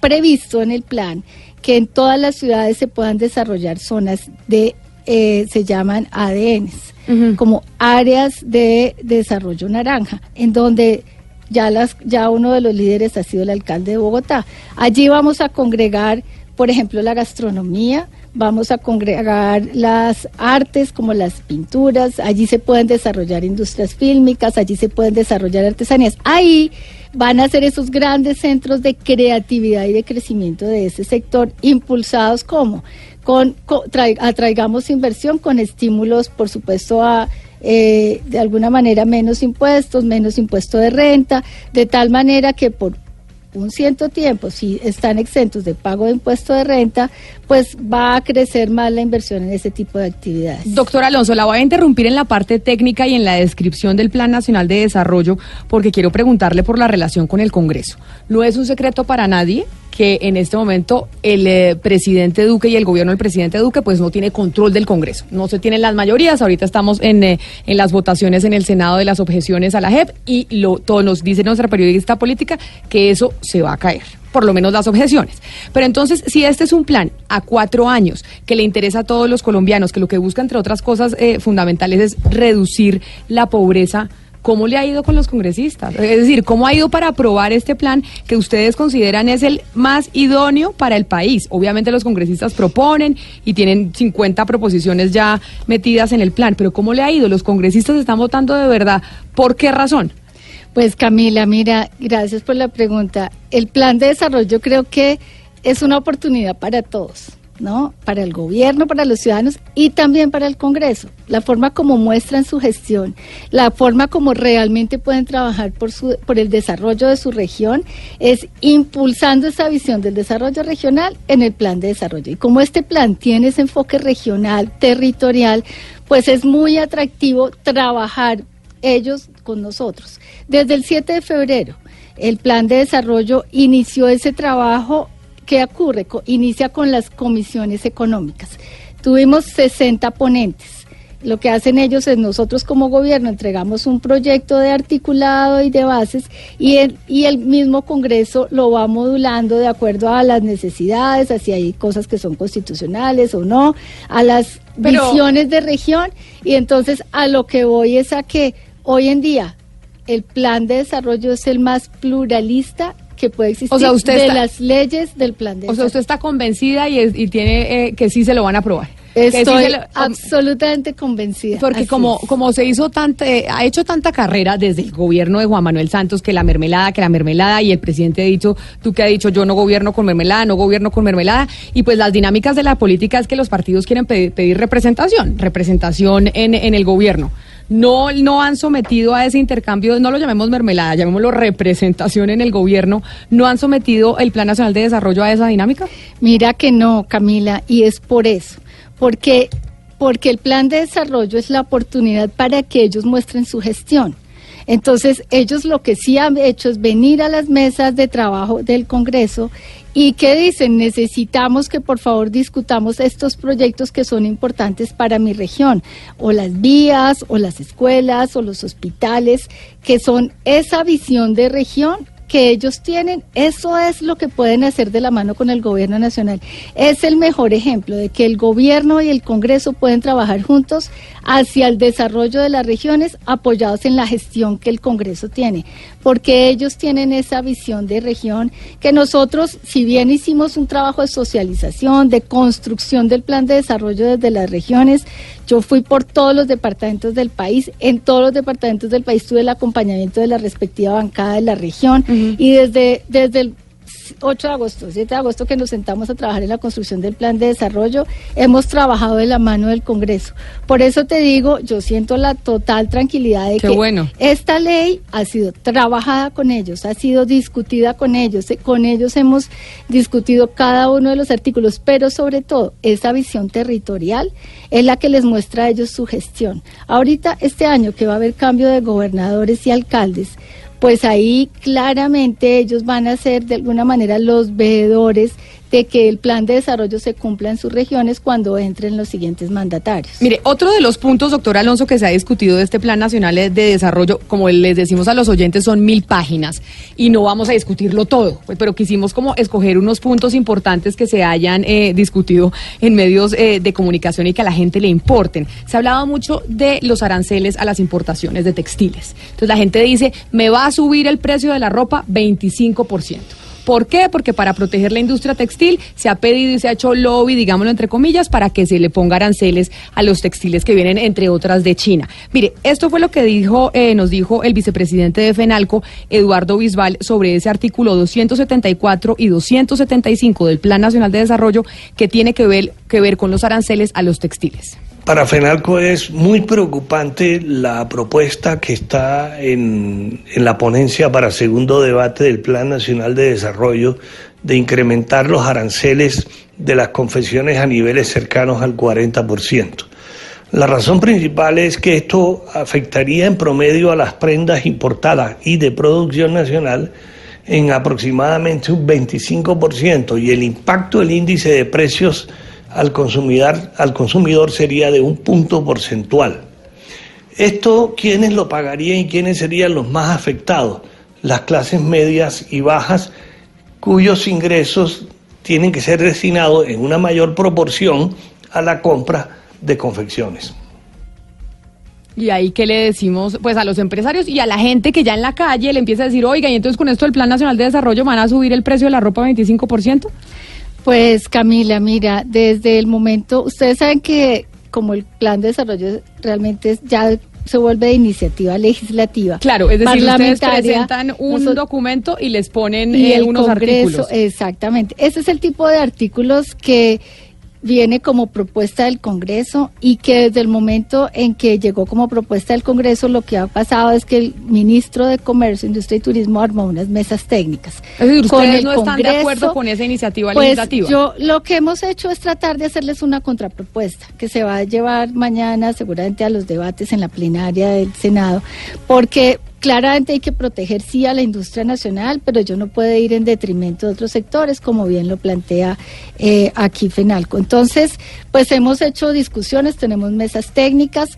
previsto en el plan que en todas las ciudades se puedan desarrollar zonas de, eh, se llaman ADNs, como áreas de desarrollo naranja, en donde ya, las, ya uno de los líderes ha sido el alcalde de Bogotá. Allí vamos a congregar, por ejemplo, la gastronomía, vamos a congregar las artes como las pinturas, allí se pueden desarrollar industrias fílmicas, allí se pueden desarrollar artesanías. Ahí van a ser esos grandes centros de creatividad y de crecimiento de ese sector, impulsados como con, co- trai- atraigamos inversión con estímulos, por supuesto, a eh, de alguna manera menos impuestos, menos impuesto de renta, de tal manera que por un cierto tiempo, si están exentos de pago de impuesto de renta, pues va a crecer más la inversión en ese tipo de actividades. Doctor Alonso, la voy a interrumpir en la parte técnica y en la descripción del Plan Nacional de Desarrollo porque quiero preguntarle por la relación con el Congreso. No es un secreto para nadie que en este momento el eh, presidente Duque y el gobierno del presidente Duque pues no tiene control del Congreso. No se tienen las mayorías. Ahorita estamos en, eh, en las votaciones en el Senado de las objeciones a la JEP y lo, todo nos dice nuestra periodista política que eso se va a caer por lo menos las objeciones. Pero entonces, si este es un plan a cuatro años que le interesa a todos los colombianos, que lo que busca, entre otras cosas eh, fundamentales, es reducir la pobreza, ¿cómo le ha ido con los congresistas? Es decir, ¿cómo ha ido para aprobar este plan que ustedes consideran es el más idóneo para el país? Obviamente los congresistas proponen y tienen 50 proposiciones ya metidas en el plan, pero ¿cómo le ha ido? ¿Los congresistas están votando de verdad? ¿Por qué razón? Pues Camila, mira, gracias por la pregunta. El plan de desarrollo creo que es una oportunidad para todos, ¿no? Para el gobierno, para los ciudadanos y también para el Congreso. La forma como muestran su gestión, la forma como realmente pueden trabajar por, su, por el desarrollo de su región es impulsando esa visión del desarrollo regional en el plan de desarrollo. Y como este plan tiene ese enfoque regional, territorial, pues es muy atractivo trabajar ellos con nosotros. Desde el 7 de febrero, el plan de desarrollo inició ese trabajo. ¿Qué ocurre? Inicia con las comisiones económicas. Tuvimos 60 ponentes. Lo que hacen ellos es nosotros como gobierno entregamos un proyecto de articulado y de bases y el, y el mismo Congreso lo va modulando de acuerdo a las necesidades, a si hay cosas que son constitucionales o no, a las Pero- visiones de región y entonces a lo que voy es a que hoy en día el plan de desarrollo es el más pluralista que puede existir O sea, usted de está- las leyes del plan de O sea, usted está convencida y, es- y tiene eh, que sí se lo van a aprobar. Sí Estoy lo- absolutamente convencida. Porque como, es. como se hizo tanta, eh, ha hecho tanta carrera desde el gobierno de Juan Manuel Santos, que la mermelada, que la mermelada, y el presidente ha dicho, tú que ha dicho, yo no gobierno con mermelada, no gobierno con mermelada, y pues las dinámicas de la política es que los partidos quieren pedir, pedir representación, representación en, en el gobierno. No, no han sometido a ese intercambio, no lo llamemos mermelada, llamémoslo representación en el gobierno, no han sometido el Plan Nacional de Desarrollo a esa dinámica. Mira que no, Camila, y es por eso, porque porque el plan de desarrollo es la oportunidad para que ellos muestren su gestión. Entonces, ellos lo que sí han hecho es venir a las mesas de trabajo del Congreso y que dicen, necesitamos que por favor discutamos estos proyectos que son importantes para mi región, o las vías, o las escuelas, o los hospitales, que son esa visión de región que ellos tienen, eso es lo que pueden hacer de la mano con el gobierno nacional. Es el mejor ejemplo de que el gobierno y el Congreso pueden trabajar juntos hacia el desarrollo de las regiones apoyados en la gestión que el Congreso tiene, porque ellos tienen esa visión de región que nosotros, si bien hicimos un trabajo de socialización, de construcción del plan de desarrollo desde las regiones, yo fui por todos los departamentos del país, en todos los departamentos del país tuve el acompañamiento de la respectiva bancada de la región y desde, desde el 8 de agosto, 7 de agosto que nos sentamos a trabajar en la construcción del plan de desarrollo, hemos trabajado de la mano del Congreso. Por eso te digo, yo siento la total tranquilidad de Qué que bueno. esta ley ha sido trabajada con ellos, ha sido discutida con ellos, eh, con ellos hemos discutido cada uno de los artículos, pero sobre todo esa visión territorial es la que les muestra a ellos su gestión. Ahorita, este año que va a haber cambio de gobernadores y alcaldes, pues ahí claramente ellos van a ser de alguna manera los veedores de que el plan de desarrollo se cumpla en sus regiones cuando entren los siguientes mandatarios. Mire, otro de los puntos, doctor Alonso, que se ha discutido de este Plan Nacional de Desarrollo, como les decimos a los oyentes, son mil páginas y no vamos a discutirlo todo, pero quisimos como escoger unos puntos importantes que se hayan eh, discutido en medios eh, de comunicación y que a la gente le importen. Se hablaba mucho de los aranceles a las importaciones de textiles. Entonces la gente dice, me va a subir el precio de la ropa 25%. ¿Por qué? Porque para proteger la industria textil se ha pedido y se ha hecho lobby, digámoslo entre comillas, para que se le ponga aranceles a los textiles que vienen, entre otras, de China. Mire, esto fue lo que dijo, eh, nos dijo el vicepresidente de FENALCO, Eduardo Bisbal, sobre ese artículo 274 y 275 del Plan Nacional de Desarrollo que tiene que ver, que ver con los aranceles a los textiles. Para FENALCO es muy preocupante la propuesta que está en, la ponencia para segundo debate del Plan Nacional de Desarrollo de incrementar los aranceles de las confesiones a niveles cercanos al 40%. La razón principal es que esto afectaría en promedio a las prendas importadas y de producción nacional en aproximadamente un 25% y el impacto del índice de precios al consumidor, al consumidor sería de un punto porcentual. Esto, ¿quiénes lo pagarían y quiénes serían los más afectados? Las clases medias y bajas cuyos ingresos tienen que ser destinados en una mayor proporción a la compra de confecciones. Y ahí que le decimos, pues a los empresarios y a la gente que ya en la calle le empieza a decir, oiga, y entonces con esto el Plan Nacional de Desarrollo van a subir el precio de la ropa 25%. Pues Camila, mira, desde el momento, ustedes saben que como el plan de desarrollo realmente es, ya se vuelve de iniciativa legislativa. Claro, es decir, ustedes presentan un documento y les ponen y eh, el unos Congreso, artículos. Exactamente. Ese es el tipo de artículos que viene como propuesta del Congreso y que desde el momento en que llegó como propuesta del Congreso lo que ha pasado es que el ministro de Comercio, Industria y Turismo armó unas mesas técnicas. Es decir, con ustedes el no están de acuerdo con esa iniciativa pues legislativa. yo lo que hemos hecho es tratar de hacerles una contrapropuesta que se va a llevar mañana seguramente a los debates en la plenaria del Senado, porque claramente hay que proteger sí a la industria nacional, pero yo no puede ir en detrimento de otros sectores, como bien lo plantea eh, aquí FENALCO. Entonces, pues hemos hecho discusiones, tenemos mesas técnicas,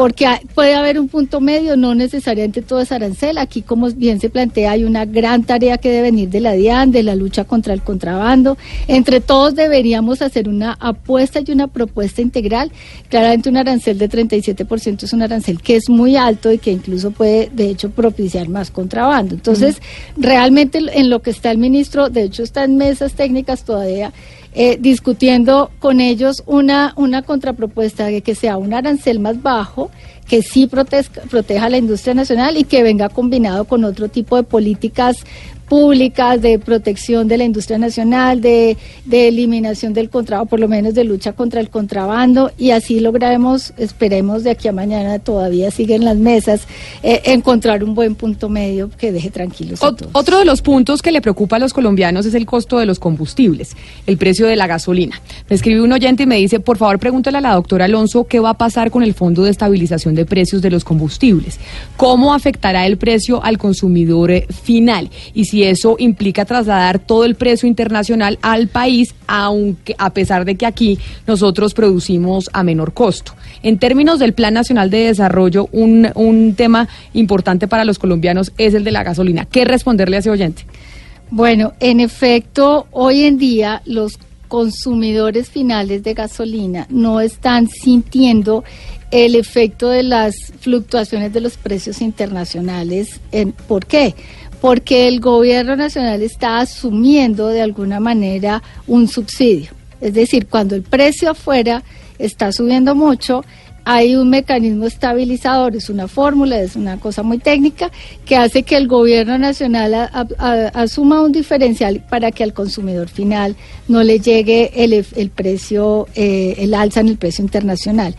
porque puede haber un punto medio, no necesariamente todo es arancel. Aquí, como bien se plantea, hay una gran tarea que debe venir de la DIAN, de la lucha contra el contrabando. Entre todos deberíamos hacer una apuesta y una propuesta integral. Claramente un arancel de 37% es un arancel que es muy alto y que incluso puede, de hecho, propiciar más contrabando. Entonces, realmente en lo que está el ministro, de hecho, está en mesas técnicas todavía eh, discutiendo con ellos una, una contrapropuesta de que sea un arancel más bajo, que sí protezca- proteja a la industria nacional y que venga combinado con otro tipo de políticas públicas de protección de la industria nacional, de, de eliminación del contrabando, por lo menos de lucha contra el contrabando, y así lograremos, esperemos de aquí a mañana, todavía siguen las mesas, eh, encontrar un buen punto medio que deje tranquilos a Ot- todos. Otro de los puntos que le preocupa a los colombianos es el costo de los combustibles, el precio de la gasolina. Me escribe un oyente y me dice, por favor pregúntale a la doctora Alonso qué va a pasar con el Fondo de Estabilización de Precios de los Combustibles, cómo afectará el precio al consumidor eh, final y si eso implica trasladar todo el precio internacional al país, aunque a pesar de que aquí nosotros producimos a menor costo. En términos del Plan Nacional de Desarrollo, un, un tema importante para los colombianos es el de la gasolina. ¿Qué responderle a ese oyente? Bueno, en efecto, hoy en día los consumidores finales de gasolina no están sintiendo el efecto de las fluctuaciones de los precios internacionales. ¿Por qué? Porque el gobierno nacional está asumiendo de alguna manera un subsidio. Es decir, cuando el precio afuera está subiendo mucho, hay un mecanismo estabilizador, es una fórmula, es una cosa muy técnica, que hace que el gobierno nacional asuma un diferencial para que al consumidor final no le llegue el, el precio, eh, el alza en el precio internacional.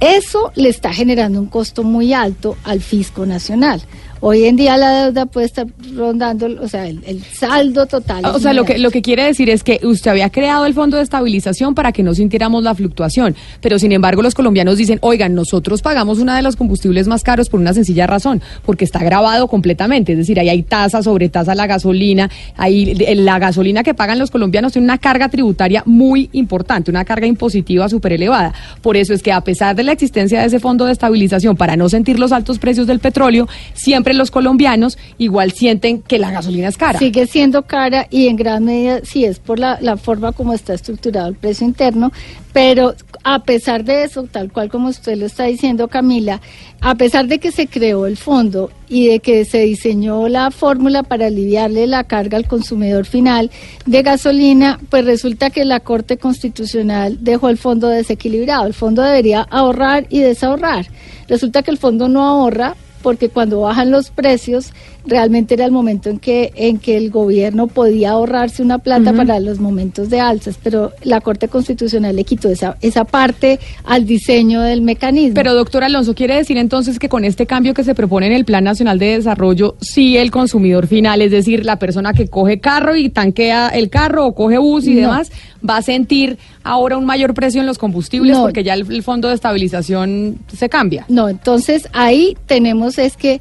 Eso le está generando un costo muy alto al fisco nacional. Hoy en día la deuda puede estar rondando, o sea, el, el saldo total. O es sea, lo que, lo que quiere decir es que usted había creado el fondo de estabilización para que no sintiéramos la fluctuación, pero sin embargo los colombianos dicen, oigan, nosotros pagamos una de los combustibles más caros por una sencilla razón, porque está grabado completamente, es decir, ahí hay tasa sobre tasa la gasolina, ahí la gasolina que pagan los colombianos tiene una carga tributaria muy importante, una carga impositiva súper elevada. Por eso es que a pesar de la existencia de ese fondo de estabilización para no sentir los altos precios del petróleo, siempre los colombianos igual sienten que la gasolina es cara. Sigue siendo cara y en gran medida sí es por la, forma como está estructurado el precio interno, pero a pesar de eso, tal cual como usted lo está diciendo, Camila, a pesar de que se creó el fondo y de que se diseñó la fórmula para aliviarle la carga al consumidor final de gasolina, pues resulta que la Corte Constitucional dejó el fondo desequilibrado. El fondo debería ahorrar y desahorrar. Resulta que el fondo no ahorra porque cuando bajan los precios realmente era el momento en que en que el gobierno podía ahorrarse una plata para los momentos de alzas, pero la Corte Constitucional le quitó esa esa parte al diseño del mecanismo. Pero doctor Alonso, ¿quiere decir entonces que con este cambio que se propone en el Plan Nacional de Desarrollo, sí el consumidor final, es decir, la persona que coge carro y tanquea el carro o coge bus y No. demás, va a sentir ahora un mayor precio en los combustibles No. porque ya el, el fondo de estabilización se cambia? No, entonces ahí tenemos es que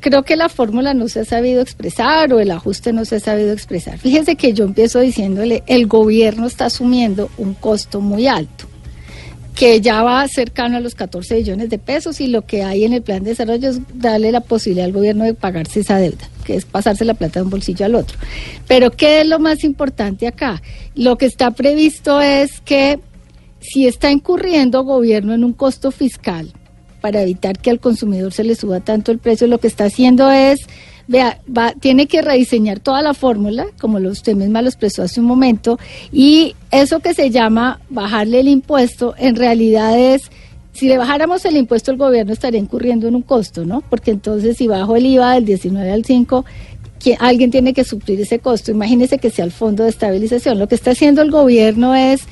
creo que la fórmula no se ha sabido expresar o el ajuste no se ha sabido expresar. Fíjese que yo empiezo diciéndole, el gobierno está asumiendo un costo muy alto que ya va cercano a los 14 billones de pesos y lo que hay en el plan de desarrollo es darle la posibilidad al gobierno de pagarse esa deuda, que es pasarse la plata de un bolsillo al otro. Pero ¿qué es lo más importante acá? Lo que está previsto es que si está incurriendo gobierno en un costo fiscal para evitar que al consumidor se le suba tanto el precio, lo que está haciendo es, vea, va, tiene que rediseñar toda la fórmula, como usted misma lo expresó hace un momento, y eso que se llama bajarle el impuesto, en realidad es, si le bajáramos el impuesto, el gobierno estaría incurriendo en un costo, ¿no? Porque entonces si bajo el IVA del 19 al 5, que alguien tiene que suplir ese costo. Imagínese que sea el fondo de estabilización. Lo que está haciendo el gobierno es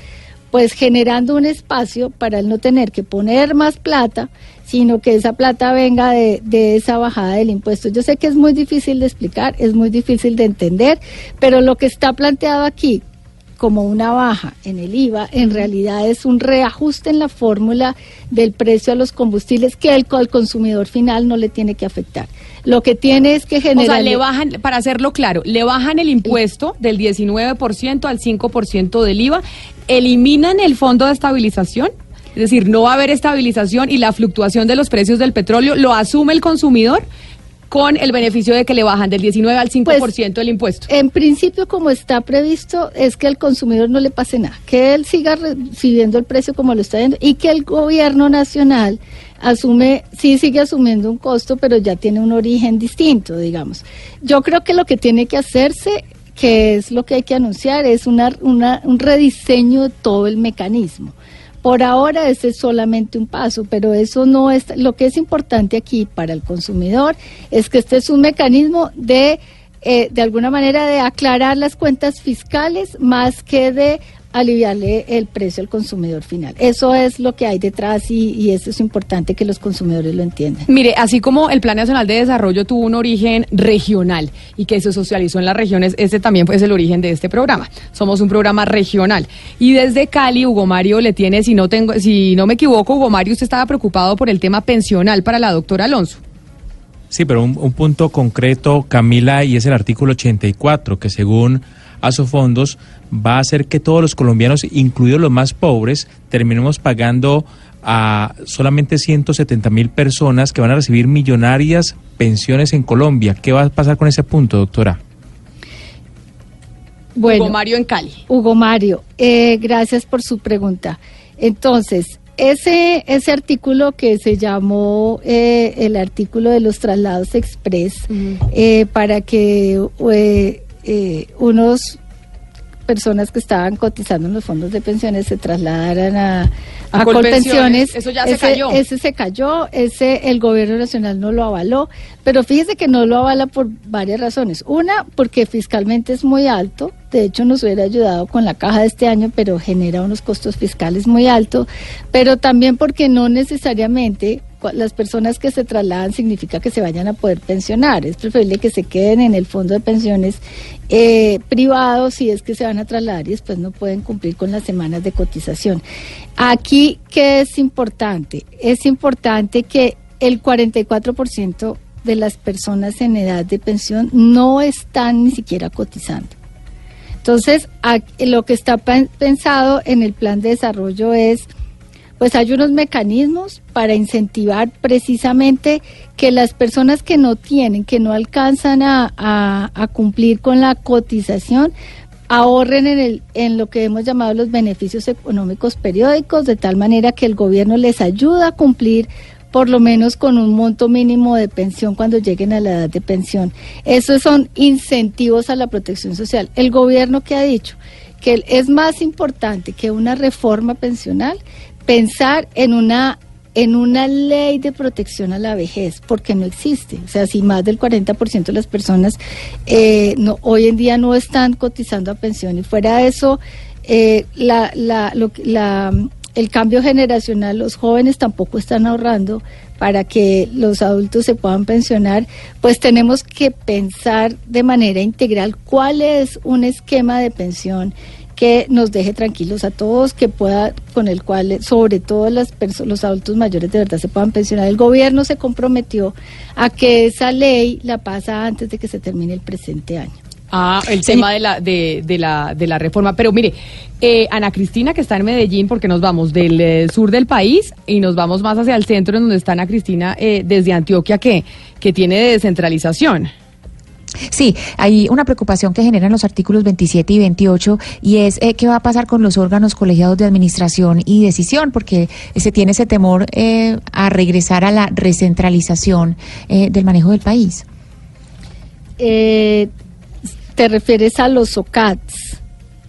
pues generando un espacio para él no tener que poner más plata, sino que esa plata venga de, de esa bajada del impuesto. Yo sé que es muy difícil de explicar, es muy difícil de entender, pero lo que está planteado aquí como una baja en el IVA, en realidad es un reajuste en la fórmula del precio a los combustibles que el, al consumidor final no le tiene que afectar. Lo que tiene es que O generar... sea, le bajan, para hacerlo claro, le bajan el impuesto del 19% al 5% del IVA, eliminan el fondo de estabilización, es decir, no va a haber estabilización y la fluctuación de los precios del petróleo lo asume el consumidor con el beneficio de que le bajan del 19 al 5% el impuesto. En principio, como está previsto, es que al consumidor no le pase nada, que él siga recibiendo el precio como lo está viendo y que el gobierno nacional asume, sí sigue asumiendo un costo, pero ya tiene un origen distinto, digamos. Yo creo que lo que tiene que hacerse, que es lo que hay que anunciar, es una, una- un rediseño de todo el mecanismo. Por ahora ese es solamente un paso, pero eso no es lo que es importante aquí para el consumidor es que este es un mecanismo de eh, de alguna manera de aclarar las cuentas fiscales más que de aliviarle el precio al consumidor final. Eso es lo que hay detrás y, y eso es importante que los consumidores lo entiendan. Mire, así como el Plan Nacional de Desarrollo tuvo un origen regional y que se socializó en las regiones, este también es el origen de este programa. Somos un programa regional. Y desde Cali, Hugo Mario le tiene, si no tengo, si no me equivoco, Hugo Mario, usted estaba preocupado por el tema pensional para la doctora Alonso. Sí, pero un, un punto concreto, Camila, y es el artículo 84, que según Asofondos va a hacer que todos los colombianos, incluidos los más pobres, terminemos pagando a solamente 170 mil personas que van a recibir millonarias pensiones en Colombia. ¿Qué va a pasar con ese punto, doctora? Bueno, Hugo Mario en Cali. Hugo Mario, eh, gracias por su pregunta. Entonces, ese, ese artículo que se llamó eh, el artículo de los traslados express, eh, para que eh, unos personas que estaban cotizando en los fondos de pensiones se trasladaran a, A Colpensiones. Eso ya se cayó. Ese se cayó, ese el gobierno nacional no lo avaló, pero fíjese que no lo avala por varias razones. Una, porque fiscalmente es muy alto, de hecho nos hubiera ayudado con la caja de este año, pero genera unos costos fiscales muy altos, pero también porque no necesariamente las personas que se trasladan significa que se vayan a poder pensionar. Es preferible que se queden en el fondo de pensiones eh, privado si es que se van a trasladar y después no pueden cumplir con las semanas de cotización. Aquí, ¿qué es importante? Es importante que el 44% de las personas en edad de pensión no están ni siquiera cotizando. Entonces, lo que está pen- pensado en el plan de desarrollo es, pues hay unos mecanismos para incentivar precisamente que las personas que no tienen, que no alcanzan a cumplir con la cotización, ahorren en, el, en lo que hemos llamado los beneficios económicos periódicos, de tal manera que el gobierno les ayuda a cumplir por lo menos con un monto mínimo de pensión cuando lleguen a la edad de pensión. Esos son incentivos a la protección social. El gobierno que ha dicho que es más importante que una reforma pensional pensar en una en una ley de protección a la vejez, porque no existe. O sea, si más del 40% de las personas eh, hoy en día no están cotizando a pensión y fuera de eso, eh, la, la, la, el cambio generacional, los jóvenes tampoco están ahorrando para que los adultos se puedan pensionar, pues tenemos que pensar de manera integral cuál es un esquema de pensión que nos deje tranquilos a todos, que pueda, con el cual, sobre todo las los adultos mayores de verdad se puedan pensionar. El gobierno se comprometió a que esa ley la pasa antes de que se termine el presente año. Ah, el tema de la, de, de la, de la reforma. Pero mire, eh, Ana Cristina, que está en Medellín, porque nos vamos del eh, sur del país y nos vamos más hacia el centro, en donde está Ana Cristina, eh, desde Antioquia, que, que tiene descentralización. Sí, hay una preocupación que generan los artículos 27 y 28 y es eh, qué va a pasar con los órganos colegiados de administración y decisión, porque se tiene ese temor eh, a regresar a la recentralización eh, del manejo del país. ¿Te refieres a los OCATs?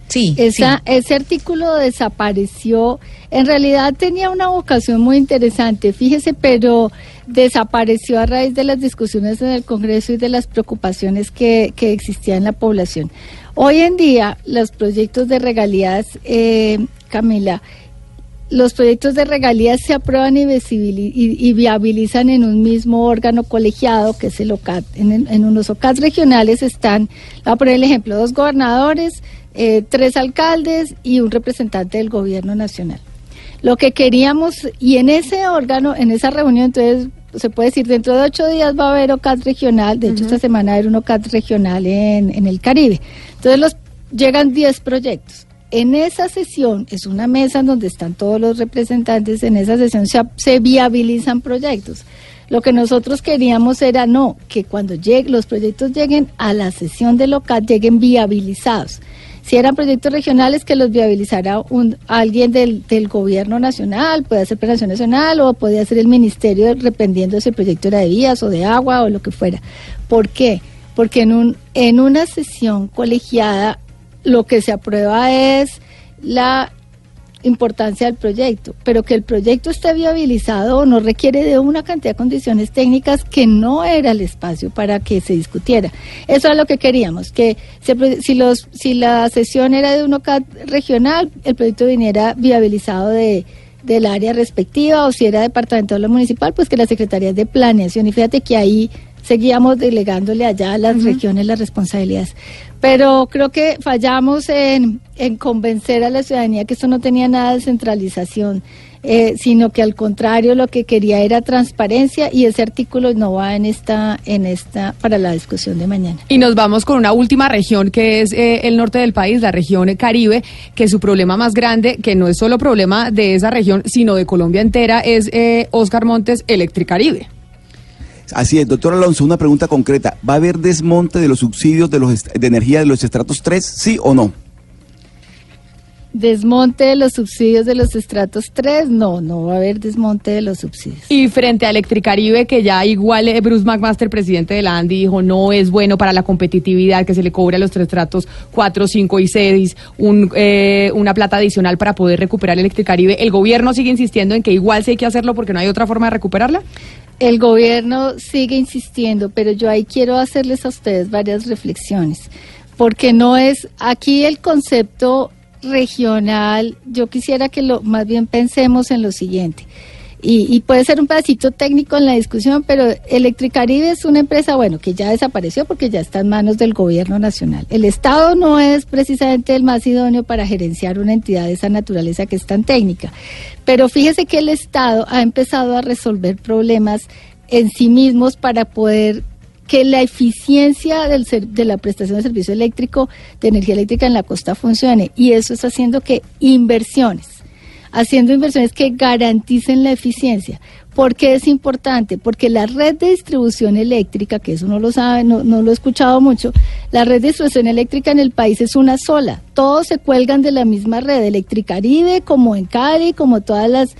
Sí. Esa, Ese artículo desapareció. En realidad tenía una vocación muy interesante, fíjese, pero desapareció a raíz de las discusiones en el Congreso y de las preocupaciones que, que existían en la población. Hoy en día, los proyectos de regalías, eh, Camila, los proyectos de regalías se aprueban y, viabilizan en un mismo órgano colegiado, que es el OCAT. En, unos OCAT regionales están, voy a poner el ejemplo, dos gobernadores, eh, tres alcaldes y un representante del gobierno nacional. Lo que queríamos, y en ese órgano, en esa reunión, entonces se puede decir, dentro de ocho días va a haber OCAT regional, de hecho esta semana va a haber un OCAT regional en, en el Caribe. Entonces los, llegan 10 proyectos. En esa sesión, es una mesa en donde están todos los representantes, en esa sesión se, viabilizan proyectos. Lo que nosotros queríamos era no, que cuando llegue, los proyectos lleguen a la sesión del local, lleguen viabilizados. Si eran proyectos regionales, que los viabilizara alguien del, gobierno nacional, puede ser Planación Nacional o podía ser el ministerio, dependiendo si el proyecto era de vías o de agua o lo que fuera. ¿Por qué? Porque en, un, en una sesión colegiada lo que se aprueba es la importancia del proyecto, pero que el proyecto esté viabilizado no requiere de una cantidad de condiciones técnicas que no era el espacio para que se discutiera. Eso es lo que queríamos, que se si, los, si la sesión era de un OCAT regional, el proyecto viniera viabilizado de del área respectiva o si era departamental o municipal, pues que las secretarías de planeación y fíjate que ahí seguíamos delegándole allá a las regiones las responsabilidades. Pero creo que fallamos en, en convencer a la ciudadanía que esto no tenía nada de centralización, eh, sino que al contrario lo que quería era transparencia y ese artículo no va en esta, en esta para la discusión de mañana. Y nos vamos con una última región que es eh, el norte del país, la región Caribe, que su problema más grande, que no es solo problema de esa región, sino de Colombia entera, es eh, Oscar Montes Electricaribe. Así es, doctor Alonso, una pregunta concreta. ¿Va a haber desmonte de los subsidios de, los de energía de los estratos 3, sí o no? Desmonte de los subsidios de los estratos 3, no, no va a haber desmonte de los subsidios. Y frente a Electricaribe, que ya igual eh, Bruce McMaster, presidente de la ANDI, dijo no es bueno para la competitividad que se le cobre a los tres tratos 4, 5 y 6 un, eh, una plata adicional para poder recuperar Electricaribe. ¿El gobierno sigue insistiendo en que igual sí hay que hacerlo porque no hay otra forma de recuperarla? El gobierno sigue insistiendo, pero yo ahí quiero hacerles a ustedes varias reflexiones, porque no es aquí el concepto regional, yo quisiera que lo más bien pensemos en lo siguiente. Y, y, puede ser un pedacito técnico en la discusión, pero Electricaribe es una empresa, bueno, que ya desapareció porque ya está en manos del gobierno nacional. El Estado no es precisamente el más idóneo para gerenciar una entidad de esa naturaleza que es tan técnica. Pero fíjese que el Estado ha empezado a resolver problemas en sí mismos para poder que la eficiencia del de la prestación de servicio eléctrico, de energía eléctrica en la costa funcione. Y eso está haciendo que inversiones, haciendo inversiones que garanticen la eficiencia. ¿Por qué es importante? Porque la red de distribución eléctrica, que eso no lo sabe, no, no lo he escuchado mucho, la red de distribución eléctrica en el país es una sola. Todos se cuelgan de la misma red, Electricaribe, como en Cali, como todas las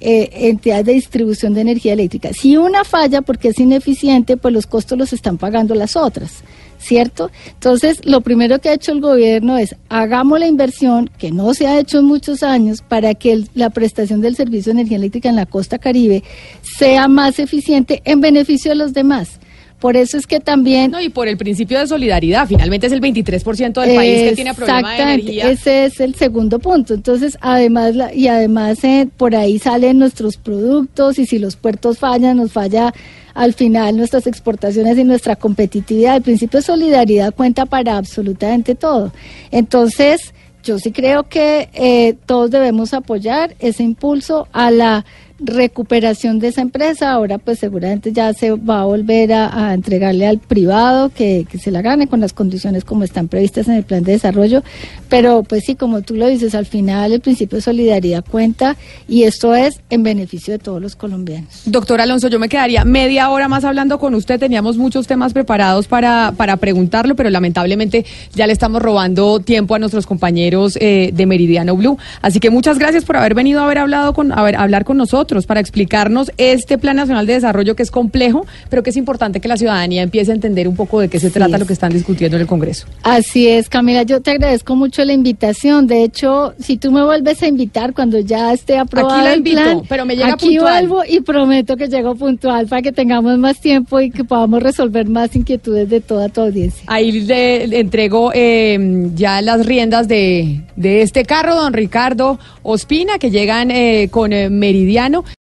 eh, entidades de distribución de energía eléctrica. Si una falla porque es ineficiente, pues los costos los están pagando las otras, ¿cierto? Entonces, lo primero que ha hecho el gobierno es hagamos la inversión, que no se ha hecho en muchos años, para que el- la prestación del servicio de energía eléctrica en la costa caribe sea más eficiente en beneficio de los demás. Por eso es que también... No, y por el principio de solidaridad, finalmente es el 23% del país que tiene problema de Exactamente, energía. Ese es el segundo punto. Entonces, además, la- y además eh, por ahí salen nuestros productos y si los puertos fallan, nos falla al final nuestras exportaciones y nuestra competitividad. El principio de solidaridad cuenta para absolutamente todo. Entonces, yo sí creo que eh, todos debemos apoyar ese impulso a la recuperación de esa empresa. Ahora pues seguramente ya se va a volver a, entregarle al privado que, que se la gane con las condiciones como están previstas en el plan de desarrollo. Pero pues sí, como tú lo dices, al final el principio de solidaridad cuenta y esto es en beneficio de todos los colombianos. Doctor Alonso, yo me quedaría media hora más hablando con usted. Teníamos muchos temas preparados para, para preguntarlo, pero lamentablemente ya le estamos robando tiempo a nuestros compañeros eh, de Meridiano Blue. Así que muchas gracias por haber venido a haber hablado con, a ver, hablar con nosotros para explicarnos este Plan Nacional de Desarrollo que es complejo, pero que es importante que la ciudadanía empiece a entender un poco de qué se trata lo que están discutiendo en el Congreso. Así es, Camila, yo te agradezco mucho la invitación. De hecho, si tú me vuelves a invitar cuando ya esté aprobado Aquí la el invito, plan, pero me llega aquí puntual. vuelvo y prometo que llego puntual para que tengamos más tiempo y que podamos resolver más inquietudes de toda tu audiencia. Ahí le, le entrego eh, ya las riendas de, de este carro, don Ricardo Ospina, que llegan eh, con eh, Meridiano. possível